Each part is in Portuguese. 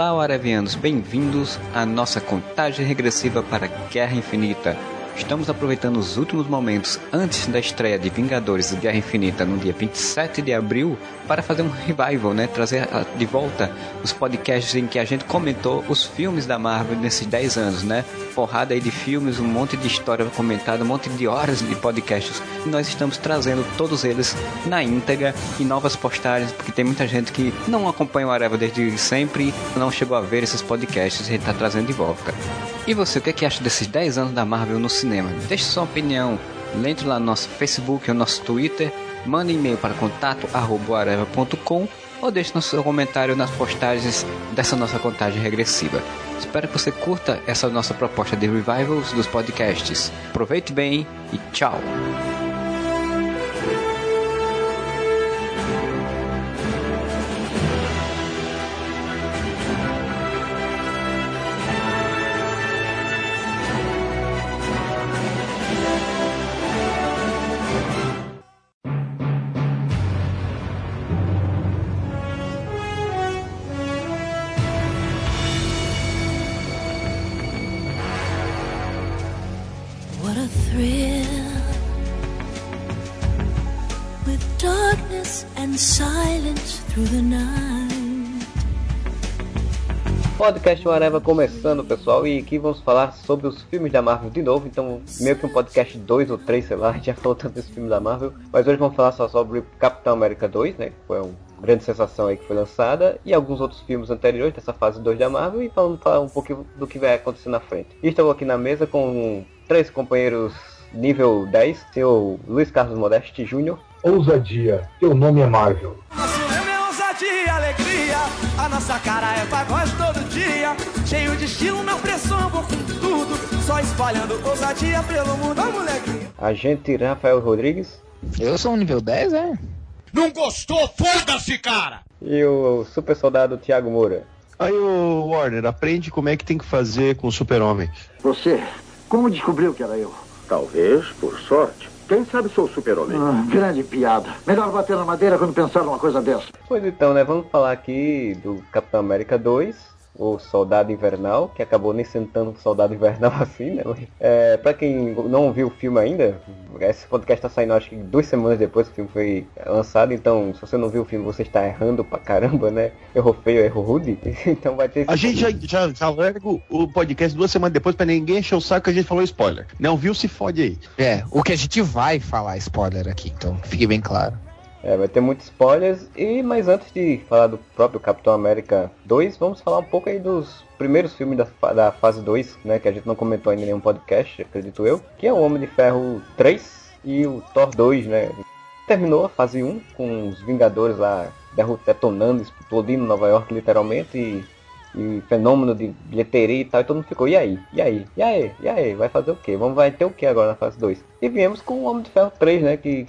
Olá, Aravianos, bem-vindos à nossa contagem regressiva para Guerra Infinita. Estamos aproveitando os últimos momentos antes da estreia de Vingadores Guerra Infinita no dia 27 de abril para fazer um revival, né? Trazer de volta os podcasts em que a gente comentou os filmes da Marvel nesses 10 anos, né? Porrada aí de filmes, um monte de história comentada, um monte de horas de podcasts. E nós estamos trazendo todos eles na íntegra e novas postagens, porque tem muita gente que não acompanha o Areva desde sempre não chegou a ver esses podcasts, a gente está trazendo de volta. E você, o que, é que acha desses 10 anos da Marvel no cinema? Deixe sua opinião. Entre lá no nosso Facebook ou nosso Twitter. Mande e-mail para contato.areva.com ou deixe no seu comentário nas postagens dessa nossa contagem regressiva. Espero que você curta essa nossa proposta de revivals dos podcasts. Aproveite bem e tchau! Podcast Areva começando, pessoal, e aqui vamos falar sobre os filmes da Marvel de novo. Então, meio que um podcast 2 ou 3, sei lá, a gente já falou tanto desse filme da Marvel. Mas hoje vamos falar só sobre Capitão América 2, né? Que foi uma grande sensação aí que foi lançada, e alguns outros filmes anteriores dessa fase 2 da Marvel, e falando falar um pouquinho do que vai acontecer na frente. E estou aqui na mesa com três companheiros nível 10, seu Luiz Carlos Modeste Júnior. Ousadia, teu nome é Marvel. Nosso lema é ousadia e alegria, a nossa cara é pagode todo dia, cheio de estilo, não pressão, vou com tudo, só espalhando ousadia pelo mundo, ó molequinho. Agente Rafael Rodrigues. Eu sou um nível 10, é? Não gostou? Foda-se, cara! E o super soldado Thiago Moura. Aí, o Warner, aprende como é que tem que fazer com o super-homem. Você, como descobriu que era eu? Talvez, por sorte. Quem sabe sou o super-homem? Ah, grande piada. Melhor bater na madeira quando pensar numa coisa dessa. Pois então, né? Vamos falar aqui do Capitão América 2, o Soldado Invernal, que acabou nem sendo tanto Soldado Invernal assim, né? É, pra quem não viu o filme ainda, esse podcast tá saindo acho que duas semanas depois que o filme foi lançado, então se você não viu o filme você está errando pra caramba, né? Errou feio, errou rude, então vai ter... A gente já, já, já larga o podcast duas semanas depois pra ninguém encher o saco que a gente falou spoiler. Não viu, se fode aí. É, o que a gente vai falar spoiler aqui, então fique bem claro. É, vai ter muitos spoilers. E mas antes de falar do próprio Capitão América 2, vamos falar um pouco aí dos primeiros filmes da, da fase 2, né? Que a gente não comentou ainda em nenhum podcast, acredito eu. Que é o Homem de Ferro 3 e o Thor 2, né? Terminou a fase 1 com os Vingadores lá detonando, explodindo Nova York literalmente e, e fenômeno de bilheteria e tal, e todo mundo ficou, e aí? E aí? E aí? E aí? Vai fazer o quê? Vamos vai ter o que agora na fase 2? E viemos com o Homem de Ferro 3, né? Que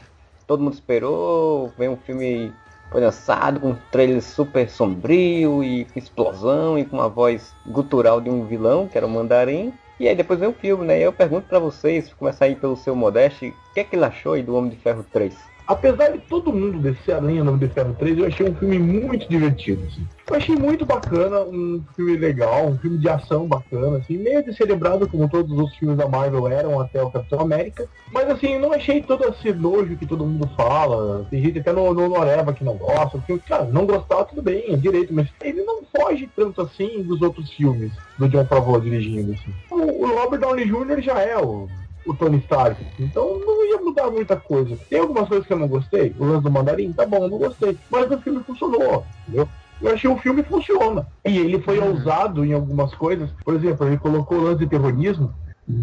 todo mundo esperou, vem um filme foi lançado com um trailer super sombrio e com explosão e com uma voz gutural de um vilão, que era o Mandarim. E aí depois vem o filme, né? E eu pergunto para vocês, começar aí pelo seu Modeste, o que é que ele achou aí do Homem de Ferro 3? Apesar de todo mundo descer a linha no de Ferro 3, eu achei um filme muito divertido, assim. Eu achei muito bacana, um filme legal, um filme de ação bacana, assim, meio descerebrado como todos os filmes da Marvel eram até o Capitão América. Mas assim, não achei todo esse nojo que todo mundo fala. Tem gente até no, no Noreva que não gosta. Porque, cara, não gostar, tudo bem, é direito, mas ele não foge tanto assim dos outros filmes do John Favreau dirigindo. Assim. O, o Robert Downey Jr. já é o o Tony Stark. Então não ia mudar muita coisa. Tem algumas coisas que eu não gostei. O lance do mandarim, tá bom, não gostei. Mas o filme funcionou, entendeu? Eu achei o filme funciona. E ele foi uhum. ousado em algumas coisas. Por exemplo, ele colocou o lance de terrorismo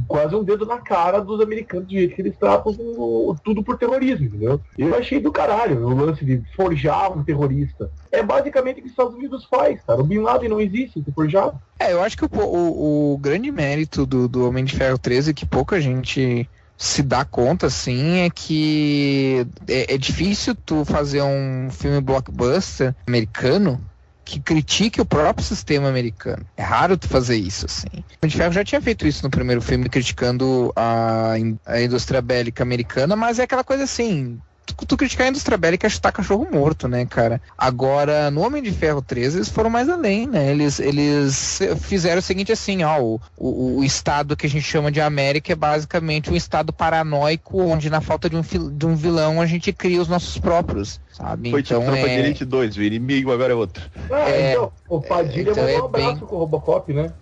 quase um dedo na cara dos americanos, do jeito que eles tratam tudo por terrorismo, entendeu? Eu achei do caralho o lance de forjar um terrorista. É basicamente o que os Estados Unidos faz, cara. O Bin Laden não existe se forjado. É, eu acho que o, o, o grande mérito do, do Homem de Ferro 13 é que pouca gente se dá conta, assim, é que é, é difícil tu fazer um filme blockbuster americano que critique o próprio sistema americano. É raro tu fazer isso, assim. O de Ferro já tinha feito isso no primeiro filme, criticando a, a indústria bélica americana, mas é aquela coisa assim, tu, tu criticar a indústria bélica é chutar cachorro morto, né, cara? Agora, no Homem de Ferro 3, eles foram mais além, né? Eles, eles fizeram o seguinte assim, ó, o, o, o estado que a gente chama de América é basicamente um estado paranoico, onde na falta de um, de um vilão a gente cria os nossos próprios, sabe? Foi tipo então Tropa de é... Elite 2, o inimigo agora é outro. Ah, É, então, o Padilha então mandou é um abraço bem- com o Robocop, né?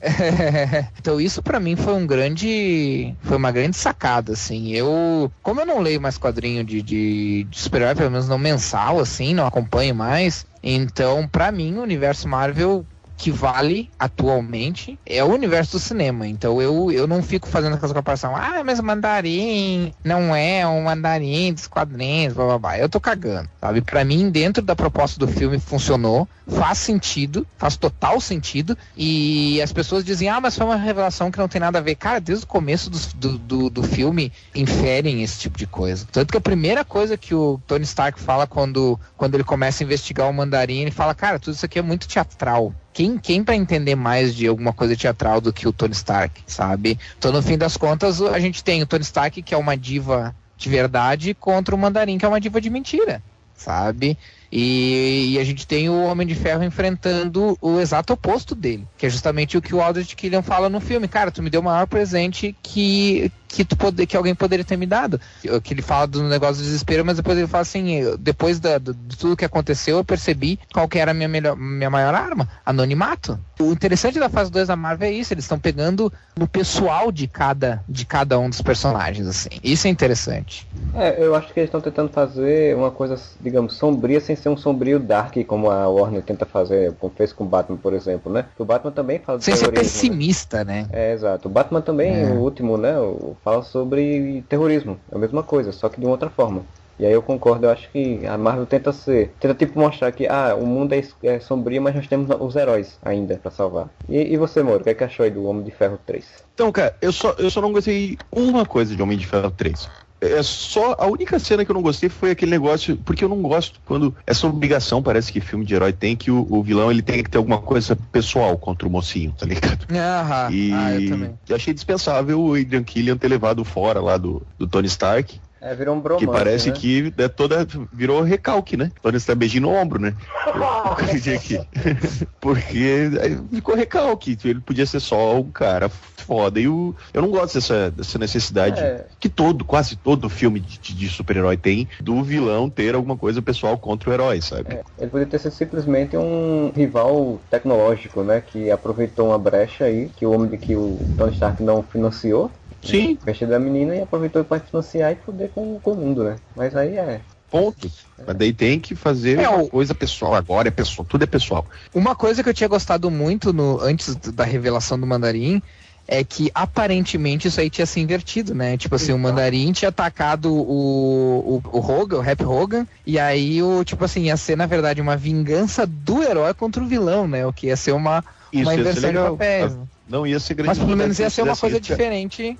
então isso pra mim foi um grande foi uma grande sacada assim eu como eu não leio mais quadrinho de, de, de super-herói pelo menos não mensal assim não acompanho mais. Então pra mim o universo Marvel que vale atualmente é o universo do cinema. Então eu, eu não fico fazendo aquela comparação. Ah, mas mandarim não é um mandarim dos quadrinhos, blá blá blá. Eu tô cagando, sabe? Pra mim, dentro da proposta do filme, funcionou, faz sentido, faz total sentido. E as pessoas dizem, ah, mas foi uma revelação que não tem nada a ver. Cara, desde o começo do, do, do, do filme, inferem esse tipo de coisa. Tanto que a primeira coisa que o Tony Stark fala quando, quando ele começa a investigar o mandarim, ele fala, cara, tudo isso aqui é muito teatral quem, quem para entender mais de alguma coisa teatral do que o Tony Stark, sabe? Então, no fim das contas, a gente tem o Tony Stark, que é uma diva de verdade, contra o Mandarim, que é uma diva de mentira, sabe? E, e a gente tem o Homem de Ferro enfrentando o exato oposto dele, que é justamente o que o Aldrich Killian fala no filme. Cara, tu me deu o maior presente que, que, tu pode, que alguém poderia ter me dado. Que ele fala do negócio do desespero, mas depois ele fala assim: depois da, do, de tudo que aconteceu, eu percebi qual que era a minha, melhor, minha maior arma: anonimato. O interessante da fase 2 da Marvel é isso, eles estão pegando no pessoal de cada, de cada um dos personagens, assim. Isso é interessante. É, eu acho que eles estão tentando fazer uma coisa, digamos, sombria sem ser um sombrio dark, como a Warner tenta fazer, como fez com o Batman, por exemplo, né? O Batman também fala de Sem ser terrorismo, pessimista, né? né? É, exato. O Batman também, É. o último, né? o- Fala sobre terrorismo. É a mesma coisa, só que de uma outra forma. E aí eu concordo, eu acho que a Marvel tenta ser, tenta tipo mostrar que ah, o mundo é, é sombrio, mas nós temos os heróis ainda pra salvar. E, e você, Moro, o que, é que achou aí do Homem de Ferro 3? Então, cara, eu só, eu só não gostei uma coisa de Homem de Ferro 3. É só a única cena que eu não gostei foi aquele negócio, porque eu não gosto quando essa obrigação parece que filme de herói tem que o, o vilão ele tem que ter alguma coisa pessoal contra o mocinho, tá ligado? Ah, e ah, eu também. eu achei dispensável o Adrian Killian ter levado fora lá do, do Tony Stark, É, virou um bromance, que parece né? que é toda virou recalque, né? Tony Stark beijinho no ombro, né? aqui. Porque ficou recalque. Ele podia ser só um cara foda. E o, eu não gosto dessa, dessa necessidade É. que todo, quase todo filme de, de- de super-herói tem do vilão ter alguma coisa pessoal contra o herói, sabe? É, ele poderia ter sido simplesmente um rival tecnológico, né? Que aproveitou uma brecha aí, que o homem de que o Tony Stark não financiou. Sim, Vestido da menina e aproveitou para financiar e foder com, com o mundo, né? Mas aí é. ponto. Mas daí tem que fazer É, uma coisa pessoal. Agora é pessoal, tudo é pessoal. Uma coisa que eu tinha gostado muito no, antes da revelação do Mandarim é que aparentemente isso aí tinha se invertido, né? Tipo assim, o Mandarim tinha atacado o, o, o Hogan, o Rap Hogan, e aí o, tipo assim, ia ser na verdade uma vingança do herói contra o vilão, né? O que ia ser uma, Isso uma inversão de papéis. Não ia ser grande Mas pelo menos ia se ser uma coisa cara. diferente.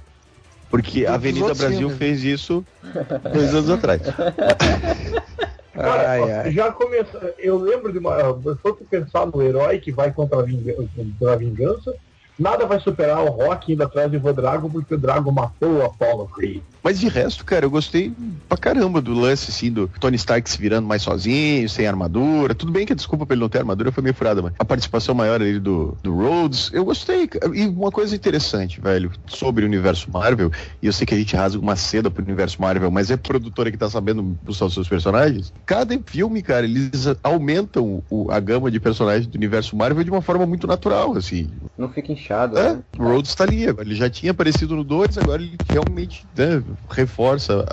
Porque a Avenida Brasil filmes. fez isso dois anos atrás. Cara, Ai, ai. já começou. Eu lembro de uma. Se fosse pensar no herói que vai contra a vingança, contra a vingança nada vai superar o Rock indo atrás de Ivan Drago, porque o Drago matou o Apollo Creed. Mas de resto, cara, eu gostei pra caramba do lance, assim, do Tony Stark se virando mais sozinho, sem armadura. Tudo bem que a desculpa pra ele não ter armadura foi meio furada, mas a participação maior ali do, do Rhodes, eu gostei. E uma coisa interessante, velho, sobre o universo Marvel, e eu sei que a gente rasga uma seda pro universo Marvel, mas é produtora que tá sabendo usar os seus personagens. Cada filme, cara, eles aumentam o- a gama de personagens do universo Marvel de uma forma muito natural, assim. Não fica inchado, É, né? o Rhodes tá ali, ele já tinha aparecido no 2, agora ele realmente né, reforça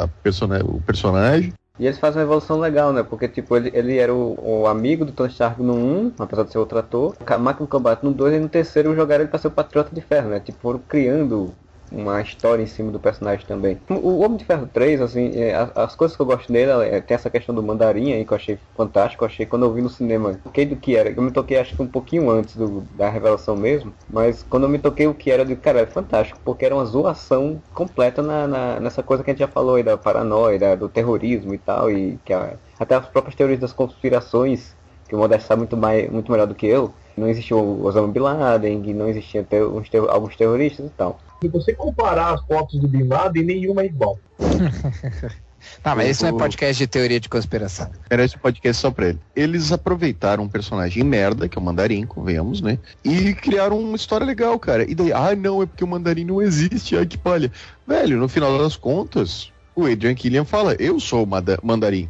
o personagem. E eles fazem uma evolução legal, né? Porque, tipo, ele, ele era o, o amigo do Tony Stark no 1, apesar de ser outro ator. Máquina de combate no 2 e no terceiro jogaram ele pra ser o Patriota de Ferro, né? Tipo, foram criando uma história em cima do personagem também. O Homem de Ferro 3, assim, é, as, as coisas que eu gosto dele, é, tem essa questão do mandarim aí que eu achei fantástico. Eu achei quando eu vi no cinema, toquei do que era. Eu me toquei acho que um pouquinho antes do, da revelação mesmo, mas quando eu me toquei o que era, eu digo, cara, é fantástico, porque era uma zoação completa na, na- nessa coisa que a gente já falou aí, da paranoia, da- do terrorismo e tal, e que a- até as próprias teorias das conspirações, que o Modesto sabe muito, mais, muito melhor do que eu, não existiu o Osama Bin Laden, não existiam ter- alguns terroristas e tal. Se você comparar as fotos do Bin Laden, nenhuma é igual. Tá, mas esse não é podcast de teoria de conspiração. Era esse podcast só pra ele. Eles aproveitaram um personagem merda, que é o Mandarim, convenhamos, né? E criaram uma história legal, cara. E daí, ah, não, é porque o Mandarim não existe, ai que palha. Velho, no final das contas, o Adrian Killian fala, eu sou o Mandarim.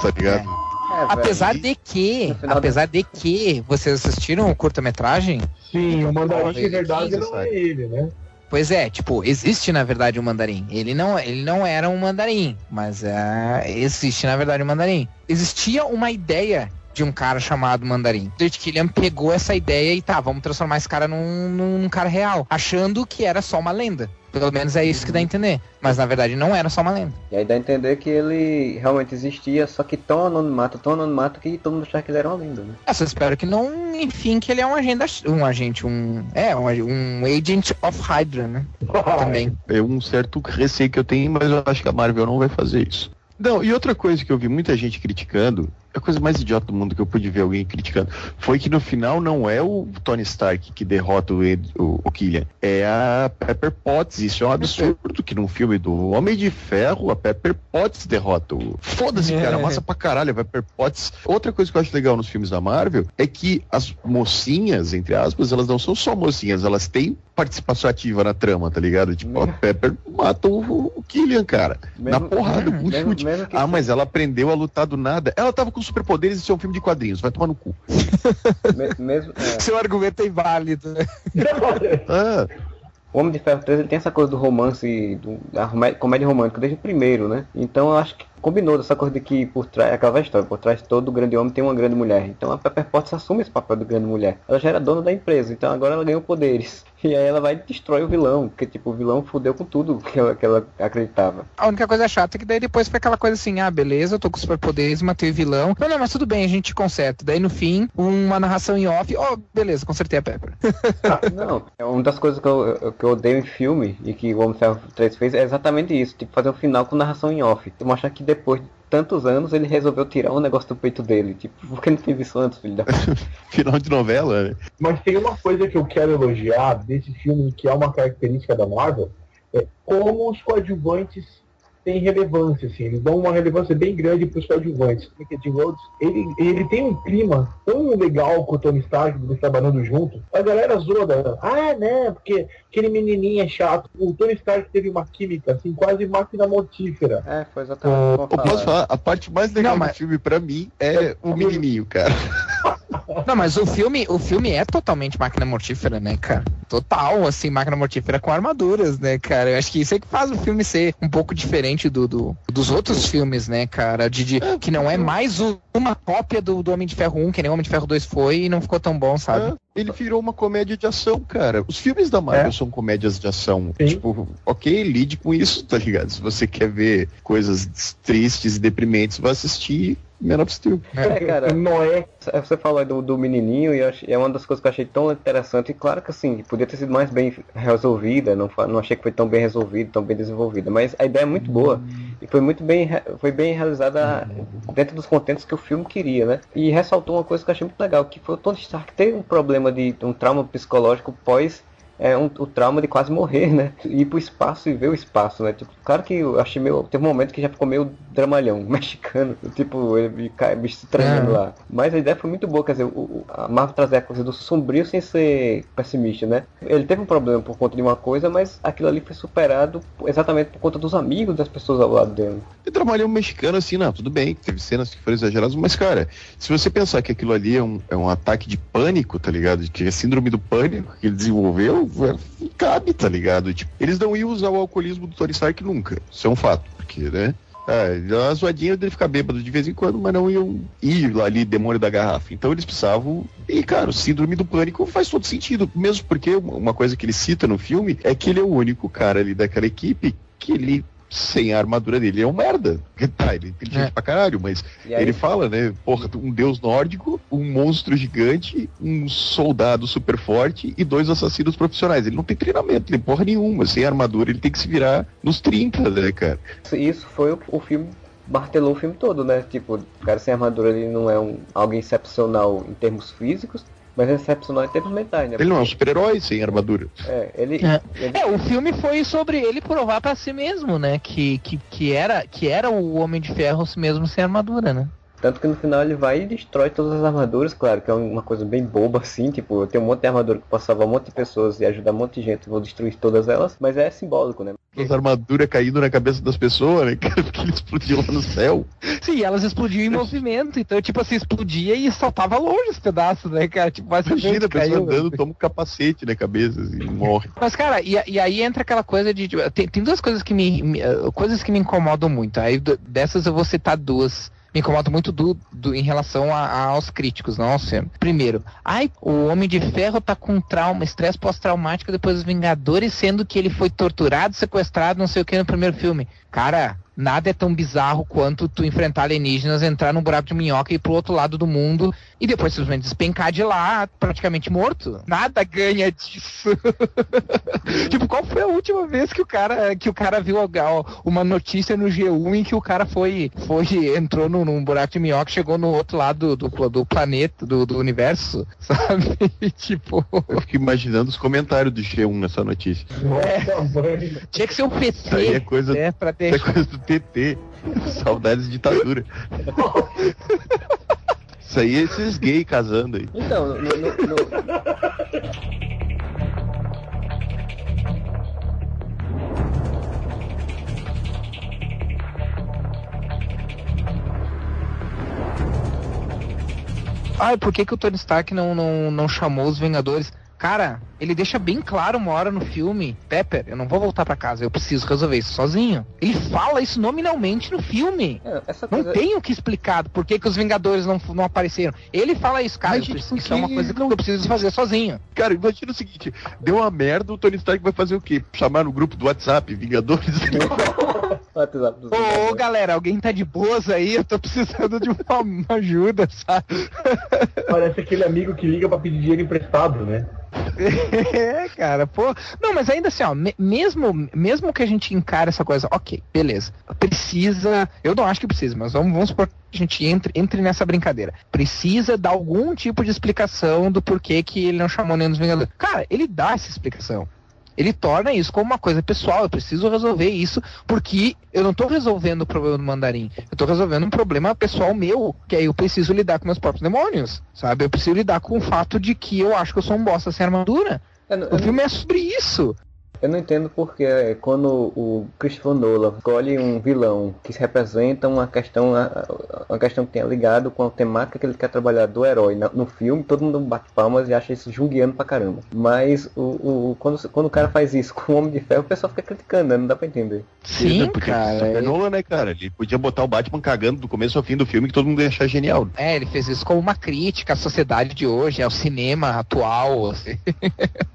Tá ligado? É, velho. Apesar de que, apesar de que, vocês assistiram o curta-metragem? Sim, o mandarim, de verdade, não é ele, né? Pois é, tipo, existe na verdade um mandarim. Ele não, ele não era um mandarim, mas é, existe na verdade um mandarim. Existia uma ideia de um cara chamado mandarim. Desde que Killian pegou essa ideia e tá, vamos transformar esse cara num, num, num cara real, achando que era só uma lenda. Pelo menos é isso que dá a entender. Mas na verdade não era só uma lenda. E aí dá a entender que ele realmente existia, só que tão anonimato, tão anonimato que todo mundo achava que ele era uma lenda, né? Eu só espero que não, enfim, que ele é um agente, um agente, um, é, um, um agent of Hydra, né? Também. É um certo receio que eu tenho, mas eu acho que a Marvel não vai fazer isso. Não, e outra coisa que eu vi muita gente criticando, a coisa mais idiota do mundo que eu pude ver alguém criticando, foi que no final não é o Tony Stark que derrota o, Ed- o, o Killian, é a Pepper Potts. Isso é um absurdo que num filme do Homem de Ferro, a Pepper Potts derrota o. Foda-se, cara, massa pra caralho, a Pepper Potts. Outra coisa que eu acho legal nos filmes da Marvel é que as mocinhas, entre aspas, elas não são só mocinhas, elas têm participação ativa na trama, tá ligado? Tipo, a Pepper mata o, o Killian, cara. na Mesmo- porrada, com um mesmo- mesmo Ah, mas ela aprendeu a lutar do nada. Ela tava com superpoderes e é um filme de quadrinhos, vai tomar no cu. Me- mesmo, é, Seu argumento é inválido. né? Ah, o Homem de Ferro 3 ele tem essa coisa do romance, do, da comédia romântica desde o primeiro, né? Então eu acho que combinou dessa coisa de que por trás, aquela velha história, por trás todo grande homem tem uma grande mulher. Então a Pepper Potts assume esse papel de grande mulher. Ela já era dona da empresa, então agora ela ganhou poderes. E aí ela vai e destrói o vilão, porque tipo, o vilão fudeu com tudo que ela, que ela acreditava. A única coisa chata é que daí depois foi aquela coisa assim, ah, beleza, eu tô com superpoderes, matei o vilão. Não, não, mas tudo bem, a gente conserta. Daí no fim, uma narração em off, ó, beleza, consertei a Pepper. Não, é uma das coisas que eu, que eu odeio em filme e que o Homem de Ferro 3 fez é exatamente isso, tipo, fazer um final com narração em off. E mostrar que depois de tantos anos ele resolveu tirar um negócio do peito dele. Tipo, por que não teve isso antes, filho da final de novela, né? Mas tem uma coisa que eu quero elogiar desse filme, que é uma característica da Marvel, é como os coadjuvantes têm relevância, assim, eles dão uma relevância bem grande para os coadjuvantes. Mickey D. Rhodes, ele, ele tem um clima tão legal com o Tony Stark, eles trabalhando junto. A galera zoa, da- ah, né, porque aquele menininho é chato. O Tony Stark teve uma química, assim, quase máquina mortífera. É, foi exatamente Eu como eu posso falava. falar, a parte mais legal Não, mas- do filme pra mim é o menininho, cara. Não, mas o filme, o filme é totalmente máquina mortífera, né, cara? Total, assim, máquina mortífera com armaduras, né, cara? Eu acho que isso é que faz o filme ser um pouco diferente do, do- dos outros filmes, né, cara? De, de- que não é mais o- uma cópia do, do Homem de Ferro 1, que nem o Homem de Ferro 2 foi e não ficou tão bom, sabe? Ah, Ele virou uma comédia de ação, cara. Os filmes da Marvel É. são comédias de ação. Sim. Tipo, ok, lide com isso, tá ligado? Se você quer ver coisas tristes e deprimentes, vai assistir Man of Steel. É, cara, Noé, você falou aí do, do menininho e achei- é uma das coisas que eu achei tão interessante. E claro que assim, podia ter sido mais bem resolvida, não, não achei que foi tão bem resolvida, tão bem desenvolvida. Mas a ideia é muito boa e foi muito bem, foi bem realizada dentro dos contextos que o filme queria, né? E ressaltou uma coisa que eu achei muito legal, que foi o Tony Stark ter um problema de um trauma psicológico pós é um, o trauma de quase morrer, né? Ir pro espaço e ver o espaço, né? Tipo, claro que eu achei meio. Teve um momento que já ficou meio dramalhão, mexicano. Tipo, ele cai, bicho se tremendo É. lá. Mas a ideia foi muito boa, quer dizer, o, o- a Marvel trazer a coisa do sombrio sem ser pessimista, né? Ele teve um problema por conta de uma coisa, mas aquilo ali foi superado exatamente por conta dos amigos das pessoas ao lado dele. E trabalhou um mexicano assim, não, tudo bem, teve cenas que foram exageradas, mas, cara, se você pensar que aquilo ali é um, é um ataque de pânico, tá ligado? Que é síndrome do pânico que ele desenvolveu, cabe, tá ligado? Tipo, eles não iam usar o alcoolismo do Tony Stark nunca. Isso é um fato, porque, né? É, a zoadinha dele ficar bêbado de vez em quando, mas não iam ir lá ali, demônio da garrafa. Então eles precisavam. E, cara, o síndrome do pânico faz todo sentido. Mesmo porque uma coisa que ele cita no filme é que ele é o único cara ali daquela equipe que ele. Sem a armadura dele, é um merda. Tá, ele é inteligente É. pra caralho, mas ele fala, né? Porra, um deus nórdico, um monstro gigante, um soldado super forte e dois assassinos profissionais. Ele não tem treinamento, nem porra nenhuma. Sem armadura, ele tem que se virar nos 30, né, cara? isso, isso foi o, o filme. Martelou o filme todo, né? Tipo, o cara sem armadura ele não é um, alguém excepcional em termos físicos. Mas é excepcional em termos mentais, né? Ele não é um super-herói sem armadura. É, ele, É. ele- É, o filme foi sobre ele provar pra si mesmo, né? Que, que, que, era, que era o Homem de Ferro mesmo sem armadura, né? Tanto que no final ele vai e destrói todas as armaduras, claro, que é uma coisa bem boba assim, tipo, eu tenho um monte de armadura que posso salvar um monte de pessoas e ajudar um monte de gente, vou destruir todas elas, mas é simbólico, né? As armaduras caindo na cabeça das pessoas, né, cara? Porque ele explodiu lá no céu. Sim, elas explodiam em movimento, então, tipo assim, explodia e soltava longe os pedaços, né, cara? Tipo, vai saber Imagina a pessoa caiu, andando, né? toma um capacete na cabeça assim, e morre. Mas, cara, e, e aí entra aquela coisa de. tipo, tem, tem duas coisas que me, me, eh, coisas que me incomodam muito. Aí dessas eu vou citar duas. Me incomoda muito do, do- em relação a- a- aos críticos, não ao cinema. Primeiro, ai, o Homem de Ferro tá com trauma, estresse pós-traumático depois dos Vingadores, sendo que ele foi torturado, sequestrado, não sei o que no primeiro filme. Cara, nada é tão bizarro quanto tu enfrentar alienígenas, entrar num buraco de minhoca e ir pro outro lado do mundo e depois simplesmente despencar de lá, praticamente morto. Nada ganha disso. tipo, qual foi a última vez que o cara que o cara viu uma notícia no G1 em que o cara foi foi entrou num, num buraco de minhoca, chegou no outro lado do, do, do planeta, do, do universo, sabe? tipo, Eu fico imaginando os comentários do G1 nessa notícia. Mãe. tinha que ser um Isso aí é coisa, né, pra é coisa do PT. Saudades de ditadura. Isso aí é esses gays casando aí. Então, no, no- no- Ai, por que, que o Tony Stark não, não, não chamou os Vingadores? Cara, ele deixa bem claro uma hora no filme, Pepper, eu não vou voltar pra casa, eu preciso resolver isso sozinho. Ele fala isso nominalmente no filme. é, essa Não coisa, tem o que explicar por que, que os Vingadores não, não apareceram. Ele fala isso, cara, Mas, preciso- isso é uma coisa que eu preciso fazer sozinho. Cara, imagina o seguinte: deu uma merda, o Tony Stark vai fazer o quê? Chamar no grupo do WhatsApp, Vingadores? WhatsApp dos Ô, Vingadores. galera, alguém tá de boas aí? Eu tô precisando de uma, uma ajuda, sabe? Parece aquele amigo que liga pra pedir dinheiro emprestado, né? É, cara, pô. Não, mas ainda assim, ó, me- mesmo, mesmo que a gente encare essa coisa, ok, beleza. Precisa. Eu não acho que precisa, mas vamos, vamos supor que a gente entre, entre nessa brincadeira. Precisa dar algum tipo de explicação do porquê que ele não chamou nenhum dos Vingadores. Cara, ele dá essa explicação. Ele torna isso como uma coisa pessoal. Eu preciso resolver isso porque eu não tô resolvendo o problema do mandarim. Eu tô resolvendo um problema pessoal meu, que aí eu preciso lidar com meus próprios demônios, sabe? Eu preciso lidar com o fato de que eu acho que eu sou um bosta sem armadura. Eu não- eu O não- filme é sobre isso. Eu não entendo porque é, quando o Christopher Nolan escolhe um vilão que representa uma questão, uma questão que tenha ligado com a temática que ele quer trabalhar do herói na- no filme, todo mundo bate palmas e acha isso junguiano pra caramba. Mas o, o- quando, quando o cara faz isso com o Homem de Ferro, o pessoal fica criticando, né? Não dá pra entender. Sim, porque cara. Ele, Nolan, né, cara? Ele podia botar o Batman cagando do começo ao fim do filme que todo mundo ia achar genial. é, ele fez isso como uma crítica à sociedade de hoje, ao cinema atual. assim.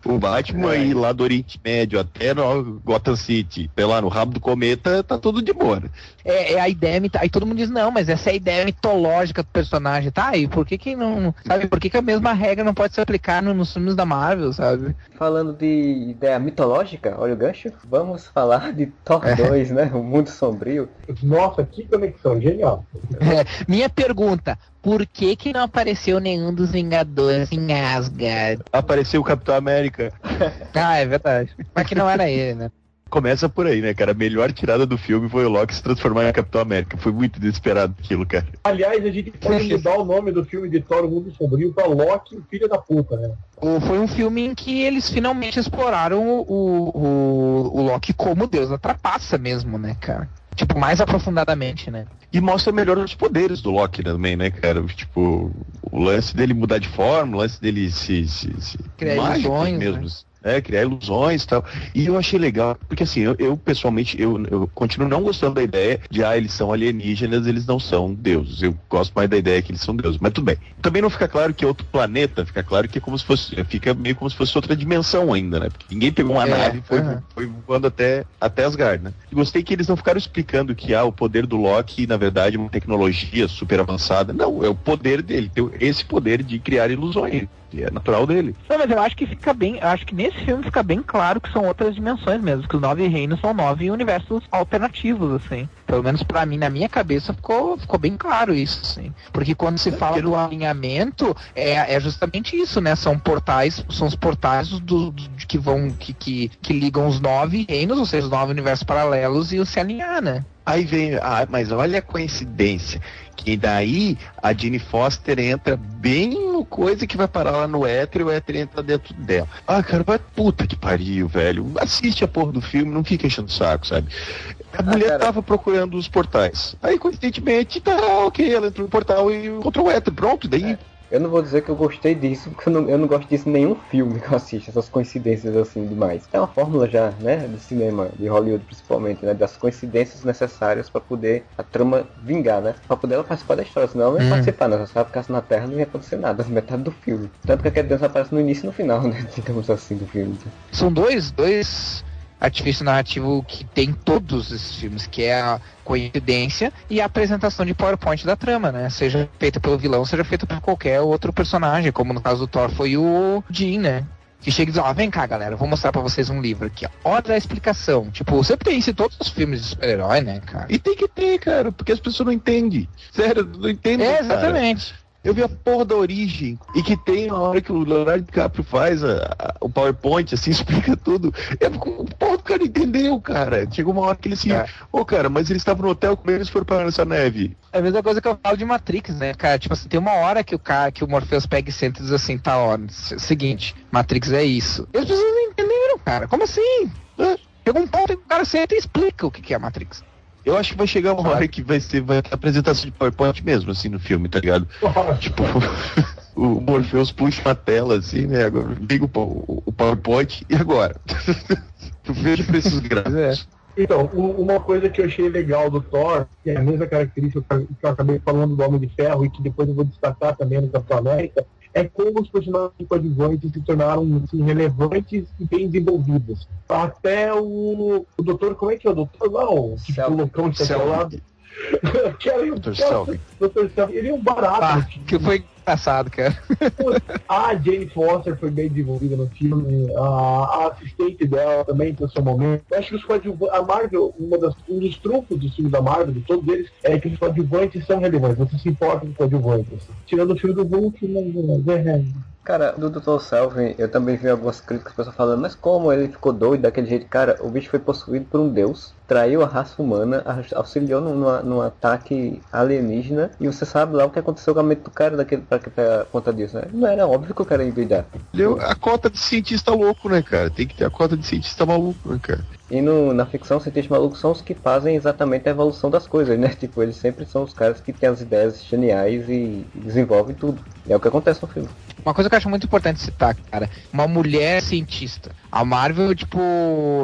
O Batman É. lá do Oriente Médio até no Gotham City, sei lá, no rabo do cometa, tá tudo de boa, né? É, é a ideia Aí todo mundo diz, não, mas essa é a ideia mitológica do personagem, tá? E por que que não. Sabe, por que, que a mesma regra não pode se aplicar no- nos filmes da Marvel, sabe? Falando de ideia mitológica, olha o gancho, vamos falar de Thor 2, né? O Mundo Sombrio. Nossa, que conexão, genial. É, minha pergunta, por que que não apareceu nenhum dos Vingadores em Asgard? Apareceu o Capitão América. Ah, é verdade. Mas que não era ele, né? Começa por aí, né, cara? A melhor tirada do filme foi o Loki se transformar em Capitão América. Foi muito desesperado aquilo, cara. Aliás, a gente pode mudar o nome do filme de Thor, o Mundo Sombrio, pra Loki, o filho da puta, né? O- Foi um filme em que eles finalmente exploraram o, o, o, o Loki como deus da trapaça mesmo, né, cara? Tipo, mais aprofundadamente, né? E mostra melhor os poderes do Loki também, né, cara? Tipo, o lance dele mudar de forma, o lance dele se. se, se Criar ilusões, mesmo. É, criar ilusões e tal. E eu achei legal, porque assim, eu, eu, pessoalmente, eu, eu continuo não gostando da ideia de, ah, eles são alienígenas, eles não são deuses. Eu gosto mais da ideia que eles são deuses. Mas tudo bem. Também não fica claro que é outro planeta, fica claro que é como se fosse, fica meio como se fosse outra dimensão ainda, né? Porque ninguém pegou uma É, nave e foi, foi voando até, até Asgard, né? E gostei que eles não ficaram explicando que, ah, o poder do Loki, na verdade, é uma tecnologia super avançada. Não, é o poder dele, tem esse poder de criar ilusões. E é natural dele. Não, mas eu acho que fica bem. Acho que nesse filme fica bem claro que são outras dimensões mesmo, que os nove reinos são nove universos alternativos, assim. Pelo menos para mim, na minha cabeça, ficou, ficou bem claro isso, assim. Porque quando se fala do alinhamento, é, é justamente isso, né? São portais, são os portais do, do que vão, que, que, que ligam os nove reinos, ou seja, os nove universos paralelos e o se alinhar, né? Aí vem, ah, mas olha a coincidência, que daí a Jane Foster entra bem no coisa que vai parar lá no éter e o éter entra dentro dela. Ah, cara, vai puta que pariu, velho. Assiste a porra do filme, não fica enchendo o saco, sabe? A mulher cara. tava procurando os portais. Aí, coincidentemente, tá ok, ela entrou no portal e encontrou o éter. Pronto, daí Eu não vou dizer que eu gostei disso, porque eu não, eu não gosto disso em nenhum filme que eu assisto, essas coincidências assim demais. É uma fórmula já, né, de cinema, de Hollywood principalmente, né, das coincidências necessárias pra poder a trama vingar, né, pra poder ela participar da história, senão ela não ia Hum. participar, né, se ela ficasse na Terra não ia acontecer nada, metade do filme. Tanto que a criança aparece no início e no final, né, digamos assim, do filme. São dois, dois artifícios narrativos que tem em todos esses filmes, que é a coincidência e a apresentação de PowerPoint da trama, né? Seja feita pelo vilão, seja feita por qualquer outro personagem, como no caso do Thor foi o Jean, né? Que chega e diz, ó, vem cá, galera, vou mostrar pra vocês um livro aqui, ó. Hora da explicação. Tipo, sempre tem isso em todos os filmes de super-herói, né, cara? E tem que ter, cara, porque as pessoas não entendem. Sério, não entendem. É, cara. Eu vi a porra da origem e que tem a hora que o Leonardo DiCaprio faz a- a- o PowerPoint, assim, explica tudo. É, o porra do cara entendeu, cara. Chegou uma hora que ele assim, É. ô cara, mas eles estavam no hotel, como eles foram parar nessa neve? É a mesma coisa que eu falo de Matrix, né, cara? Tipo assim, tem uma hora que o cara, que o Morpheus pega e senta e diz assim, tá, ó, seguinte, Matrix é isso. E as pessoas não entenderam, cara. Como assim? Hã? Chega um ponto que o cara senta e explica o que que é Matrix. Eu acho que vai chegar uma hora que vai ser vai ter apresentação de PowerPoint mesmo, assim, no filme, tá ligado? Tipo, o Morpheus puxa uma tela, assim, né? Agora liga o, o PowerPoint e agora? Veja pra esses gráficos. Então, u- uma coisa que eu achei legal do Thor, que é a mesma característica que eu- que eu acabei falando do Homem de Ferro e que depois eu vou destacar também no Capitão América, é como os personagens coadjuvantes se tornaram assim, relevantes e bem desenvolvidos. Até o, o doutor, como é que é o doutor lá? O que loucão de lado. que era, Dr. Selvig. Dr. Selvig, ele é um barato. Ah, que foi engraçado, cara. A Jane Foster foi bem desenvolvida no filme, a, a assistente dela também tem o seu momento. Eu acho que os coadjuvantes, a Marvel, uma das, um dos trunfos dos filmes da Marvel, de todos eles, é que os coadjuvantes são relevantes, você se importa com os coadjuvantes. Tirando o filme do Hulk, não, não, é, Cara, do Dr. Selvin, eu também vi algumas críticas, pessoas falando, mas como ele ficou doido daquele jeito? Cara, o bicho foi possuído por um deus, traiu a raça humana, auxiliou num, num ataque alienígena, e você sabe lá o que aconteceu com a mente do cara daquele, pra, pra conta disso, né? Não era óbvio que o cara ia endoidar. Deu a cota de cientista louco, né, cara? Tem que ter a cota de cientista maluco, né, cara? E no, na ficção, cientistas malucos são os que fazem exatamente a evolução das coisas, né? Tipo, eles sempre são os caras que têm as ideias geniais e desenvolvem tudo. E é o que acontece no filme. Uma coisa que eu acho muito importante citar, cara, uma mulher cientista. A Marvel, tipo,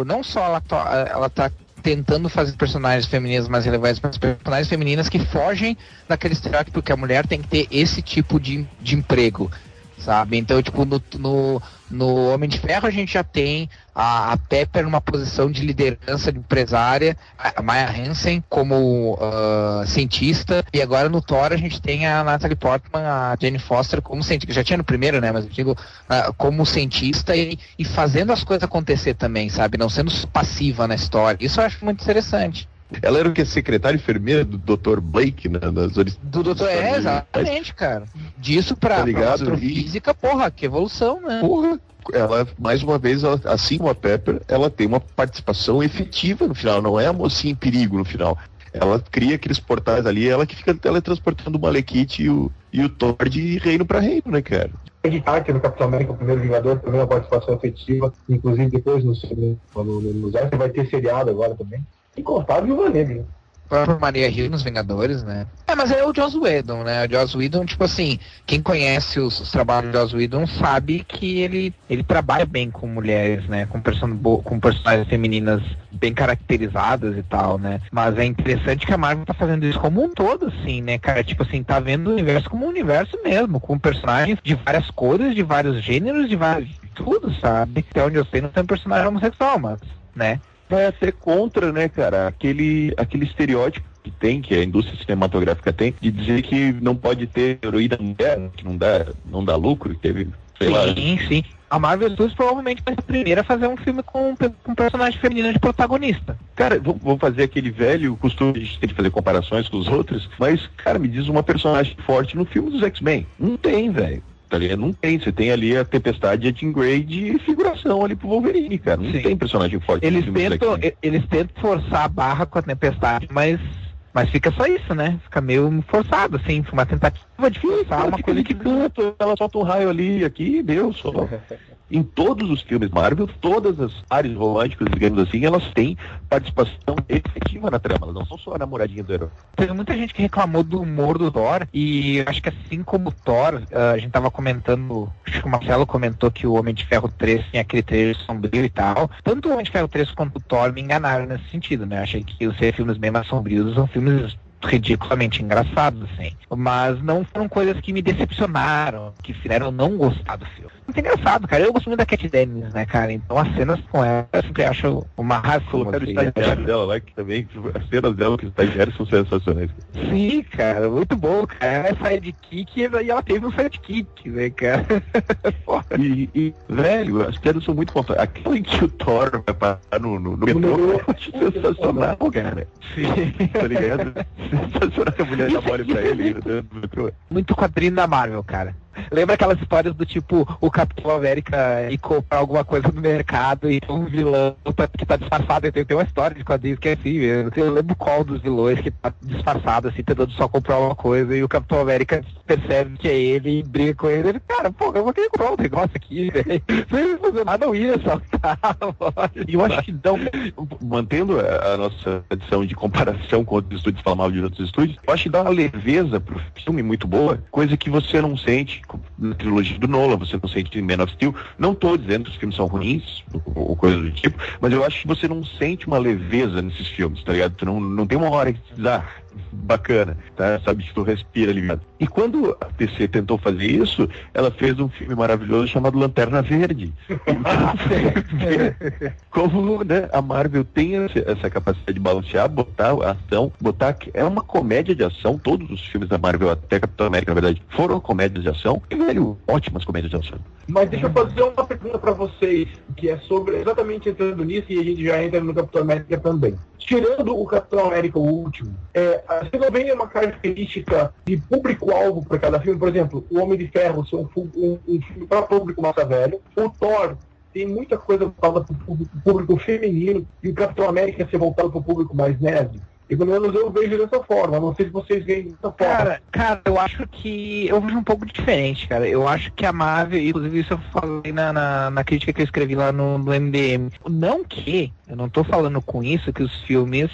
não só ela, to- ela tá tentando fazer personagens femininas mais relevantes, mas personagens femininas que fogem daquele estereótipo que a mulher tem que ter esse tipo de, de emprego, sabe? Então, tipo, no, no, no Homem de Ferro a gente já tem a, a Pepper numa posição de liderança, de empresária, a Maya Hansen como ah, cientista, e agora no Thor a gente tem a Natalie Portman, a Jane Foster como cientista, já tinha no primeiro, né, mas eu digo ah, como cientista e, e fazendo as coisas acontecer também, sabe? Não sendo passiva na história. Isso eu acho muito interessante. Ela era o que? Secretária enfermeira do Dr. Blake, né? Das ori- Do doutor, é, exatamente, cara. Disso pra, Tá pra ligado? astrofísica, porra, que evolução, né? Porra, ela, mais uma vez, ela- assim como a Pepper, ela tem uma participação efetiva no final, não é a mocinha em perigo no final. Ela cria aqueles portais ali, ela que fica teletransportando o Malekith e o, e o Thor de reino pra reino, né, cara? Peggy Carter no Capitão América, o primeiro Vingador, também uma participação efetiva, inclusive depois no, no, no, no Zé, vai ter seriado agora também. A Viúva Negra. A própria Maria Hill nos Vingadores, né? É, mas é o Joss Whedon, né? O Joss Whedon, tipo assim, quem conhece os, os trabalhos do Joss Whedon sabe que ele, ele trabalha bem com mulheres, né? Com, person com personagens femininas bem caracterizadas e tal, né? Mas é interessante que a Marvel tá fazendo isso como um todo, assim, né, cara? Tipo assim, tá vendo o universo como um universo mesmo, com personagens de várias cores, de vários gêneros, de vários... tudo, sabe? Até onde eu sei não tem um personagem homossexual, mas, né? Vai até contra, né, cara, aquele, aquele estereótipo que tem, que a indústria cinematográfica tem, de dizer que não pode ter heroína mulher, que não dá, não dá lucro, teve Sei lá. Sim, sim. A Marvel Studios provavelmente vai ser a primeira a fazer um filme com, um com um personagem feminino de protagonista. Cara, vou, vou fazer aquele velho costume de ter que fazer comparações com os outros, mas, cara, me diz uma personagem forte no filme dos X-Men. Não tem, velho. Tá ligado? Não tem. Você tem ali a Tempestade a Jean Grey de figuração ali pro Wolverine, cara. Não Sim. tem personagem forte Eles tentam, eles tentam forçar a barra com a tempestade, mas, mas fica só isso, né? Fica meio forçado, assim, uma tentativa de forçar Cara, uma coisa ali de que canto, ela solta um raio ali, aqui, deu só. Em todos os filmes Marvel, todas as áreas românticas, digamos assim, elas têm participação efetiva na trama, elas não são só a namoradinha do herói. Teve muita gente que reclamou do humor do Thor, e acho que assim como o Thor, ah, a gente tava comentando, acho que o Marcelo comentou que o Homem de Ferro 3 tinha aquele trailer sombrio e tal. Tanto o Homem de Ferro 3 quanto o Thor me enganaram nesse sentido, né? Achei que os ser filmes bem mais sombrios são filmes ridiculamente engraçados, assim. Mas não foram coisas que me decepcionaram, que fizeram não gostar do filme. Muito engraçado, cara. Eu gosto muito da Cat Dennis, né, cara? Então as cenas com ela eu sempre acho uma razão. Colocaram o assim. estagiário dela lá, que também, as cenas dela com os estagiários são sensacionais. Sim, cara, muito bom, cara. Ela é sidekick e ela teve um sidekick, né, cara? E, e, velho, as piadas são muito pontuais. Aquela em que o Thor vai parar no, no, no metrô, eu acho sensacional, cara. Sim. Tá ligado? A mulher mole pra ele metrô. Muito quadrinho da Marvel, cara. Lembra aquelas histórias do tipo o Capitão América ir comprar alguma coisa no mercado e um vilão tá- que tá disfarçado. Tem, tem uma história de quadrinhos que é assim, eu eu lembro qual dos vilões que tá disfarçado, assim, tentando só comprar uma coisa e o Capitão América percebe que é ele e briga com ele. Ele, cara, pô, eu vou querer comprar um negócio aqui, velho. Sem fazer nada, eu ia só. E eu acho que um, mantendo a, nossa tradição de comparação com outros estúdios, falar mal de outros estúdios, eu acho que dá uma leveza pro filme muito boa, coisa que você não sente na trilogia do Nolan, você não sente Man of Steel. Não tô dizendo que os filmes são ruins, ou, coisa do tipo, mas eu acho que você não sente uma leveza nesses filmes, tá ligado? Tu não, não tem uma hora que diz, ah, bacana, tá? Sabe que tu respira ligado. E quando a DC tentou fazer isso, ela fez um filme maravilhoso chamado Lanterna Verde. como né, a Marvel tem essa, capacidade de balancear, botar a ação, botar que é uma comédia de ação, todos os filmes da Marvel, até Capitão América, na verdade, foram comédias de ação, e velho, ótimas comédias de ação. Mas deixa eu fazer uma pergunta pra vocês, que é sobre exatamente entrando nisso e a gente já entra no Capitão América também. Tirando o Capitão América, o último, é, você não vê uma característica de público-alvo para cada filme? Por exemplo, o Homem de Ferro ser um, um- um filme para público massa velho, o Thor tem muita coisa voltada para o público, público feminino e o Capitão América ser voltado para o público mais nerd. E pelo menos eu vejo dessa forma. Não sei se vocês veem dessa forma. Cara, cara, eu acho que eu vejo um pouco diferente, cara. Eu acho que a Marvel, inclusive isso eu falei na, na, na crítica que eu escrevi lá no, no MDM. Não que, eu não tô falando com isso que os filmes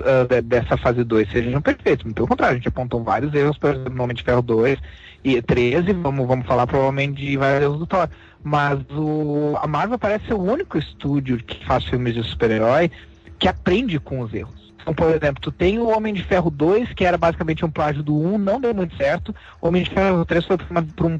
ah, de- dessa fase 2 sejam perfeitos. Pelo contrário, a gente apontou vários erros, por exemplo, no Homem de Ferro 2 e 13, vamos, vamos falar provavelmente de vários erros do Thor. Mas o, a Marvel parece ser o único estúdio que faz filmes de super-herói que aprende com os erros. Então, por exemplo, tu tem o Homem de Ferro 2, que era basicamente um plágio do 1, não deu muito certo. O Homem de Ferro 3 foi pra um,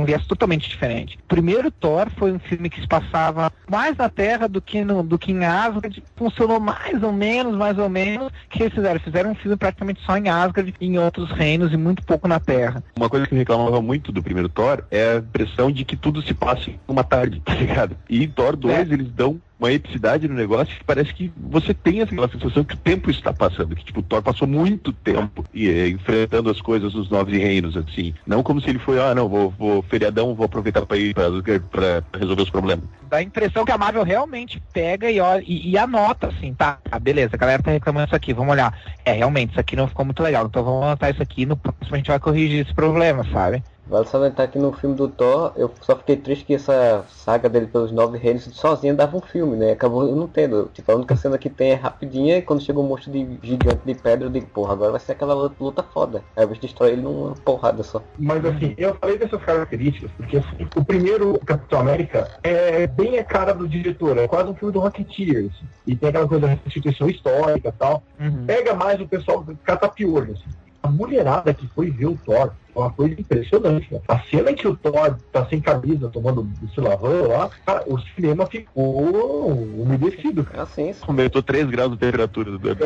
um viés totalmente diferente. O primeiro Thor foi um filme que se passava mais na Terra do que, no, do que em Asgard. Funcionou mais ou menos, mais ou menos. O que eles fizeram? Fizeram um filme praticamente só em Asgard e em outros reinos e muito pouco na Terra. Uma coisa que eu reclamava muito do primeiro Thor é a impressão de que tudo se passa em uma tarde, tá ligado? E em Thor 2 É. eles dão uma epicidade no negócio que parece que você tem aquela sensação que o tempo está passando, que tipo, o Thor passou muito tempo e, eh, enfrentando as coisas nos nove reinos, assim. Não como se ele foi, ah, não, vou, vou feriadão, vou aproveitar para ir para resolver os problemas. Dá a impressão que a Marvel realmente pega e, olha, e, e anota assim, tá, ah, beleza, a galera tá reclamando isso aqui, vamos olhar. É, realmente, isso aqui não ficou muito legal, então vamos anotar isso aqui, no próximo a gente vai corrigir esse problema, sabe? Vale salientar que no filme do Thor, eu só fiquei triste que essa saga dele pelos nove reinos sozinha dava um filme, né? Acabou eu não tendo. Tipo, a única cena que tem é rapidinha e quando chega um monstro de gigante de pedra, eu digo, porra, agora vai ser aquela luta, foda. Aí eu destrói ele numa porrada só. Mas assim, eu falei dessas características, porque assim, o primeiro Capitão América é bem a cara do diretor, é quase um filme do Rocketeer, assim, e tem aquela coisa da restituição histórica e tal. Pega mais o pessoal catapiolho, assim. A mulherada que foi ver o Thor uma coisa impressionante. Né? A cena em que o Thor tá sem camisa, tomando esse lavão lá, cara, o cinema ficou umedecido. Assim, Aumentou 3 graus de temperatura do É.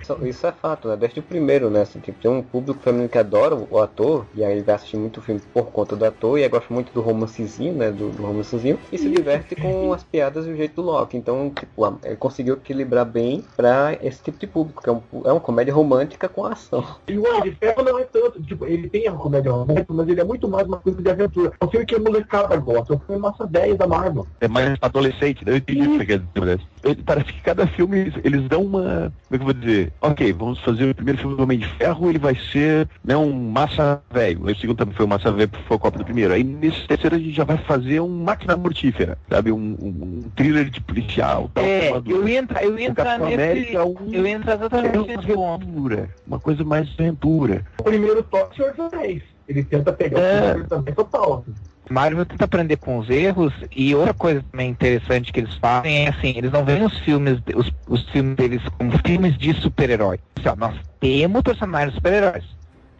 Isso, isso é fato, né? Desde o primeiro, né? Assim, tipo, tem um público feminino que adora o ator, e aí ele vai assistir muito filme por conta do ator, e aí gosta muito do romancezinho, né? Do, do romancezinho, e se diverte com as piadas e o jeito do Loki. Então, tipo, ele conseguiu equilibrar bem pra esse tipo de público, que é, um, é uma comédia romântica com ação. E o Homem de Ferro não é tanto, tipo, ele tem a comédia romântica, mas ele é muito mais uma coisa de aventura. É um filme que a molecada gosta, é um filme massa 10 da Marvel. É mais adolescente, né? Eu entendi o que dizer, Modesto. Ele- Parece que cada filme eles, eles dão uma. Como é que eu vou dizer? Ok, vamos fazer o primeiro filme do Homem de Ferro, ele vai ser né, um massa velho. O segundo também foi um massa velho, foi a Copa do primeiro. Aí nesse terceiro a gente já vai fazer um máquina mortífera, sabe? Um, um, um thriller de policial. tal, É, uma- eu ia entrar, eu o Capitão nesse. América é um. Eu é exatamente uma nesse ponto. aventura, uma coisa mais aventura. O primeiro toque, Senhor dos Anéis. Ele tenta pegar É. o também total. Marvel tenta aprender com os erros e outra coisa também interessante que eles fazem é assim, eles não veem os filmes, os, os filmes deles como filmes de super-herói. Assim, nós temos personagens super-heróis.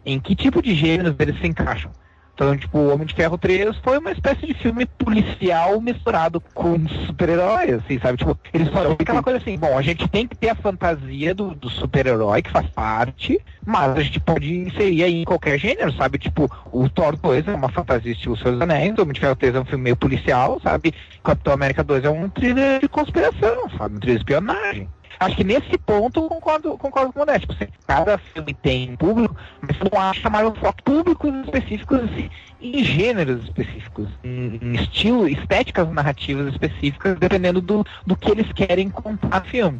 Em que tipo de gêneros eles se encaixam? Então, tipo, o Homem de Ferro 3 foi uma espécie de filme policial misturado com super-herói, assim, sabe? Tipo, eles falam aquela coisa assim, bom, a gente tem que ter a fantasia do, do super-herói, que faz parte, mas a gente pode inserir aí em qualquer gênero, sabe? Tipo, o Thor 2 é uma fantasia estilo Seus Anéis, o Homem de Ferro 3 é um filme meio policial, sabe? Capitão América 2 é um thriller de conspiração, sabe? Um thriller de espionagem. Acho que nesse ponto concordo, concordo com o Modesto. Assim, cada filme tem público, mas não acha mais foco públicos específicos em gêneros específicos, em, em estilo, estéticas narrativas específicas, dependendo do, do que eles querem contar no filme.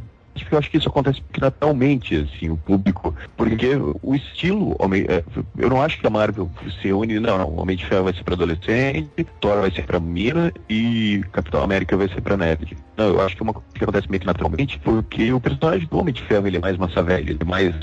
Eu acho que isso acontece naturalmente, assim, o público, porque o estilo, é, eu não acho que a Marvel se une, não, não, Homem de Ferro vai ser para adolescente, Thor vai ser para mina e Capitão América vai ser para nerd. Não, eu acho que é uma coisa que acontece meio que naturalmente, porque o personagem do Homem de Ferro, ele é mais massa velha, ele é mais,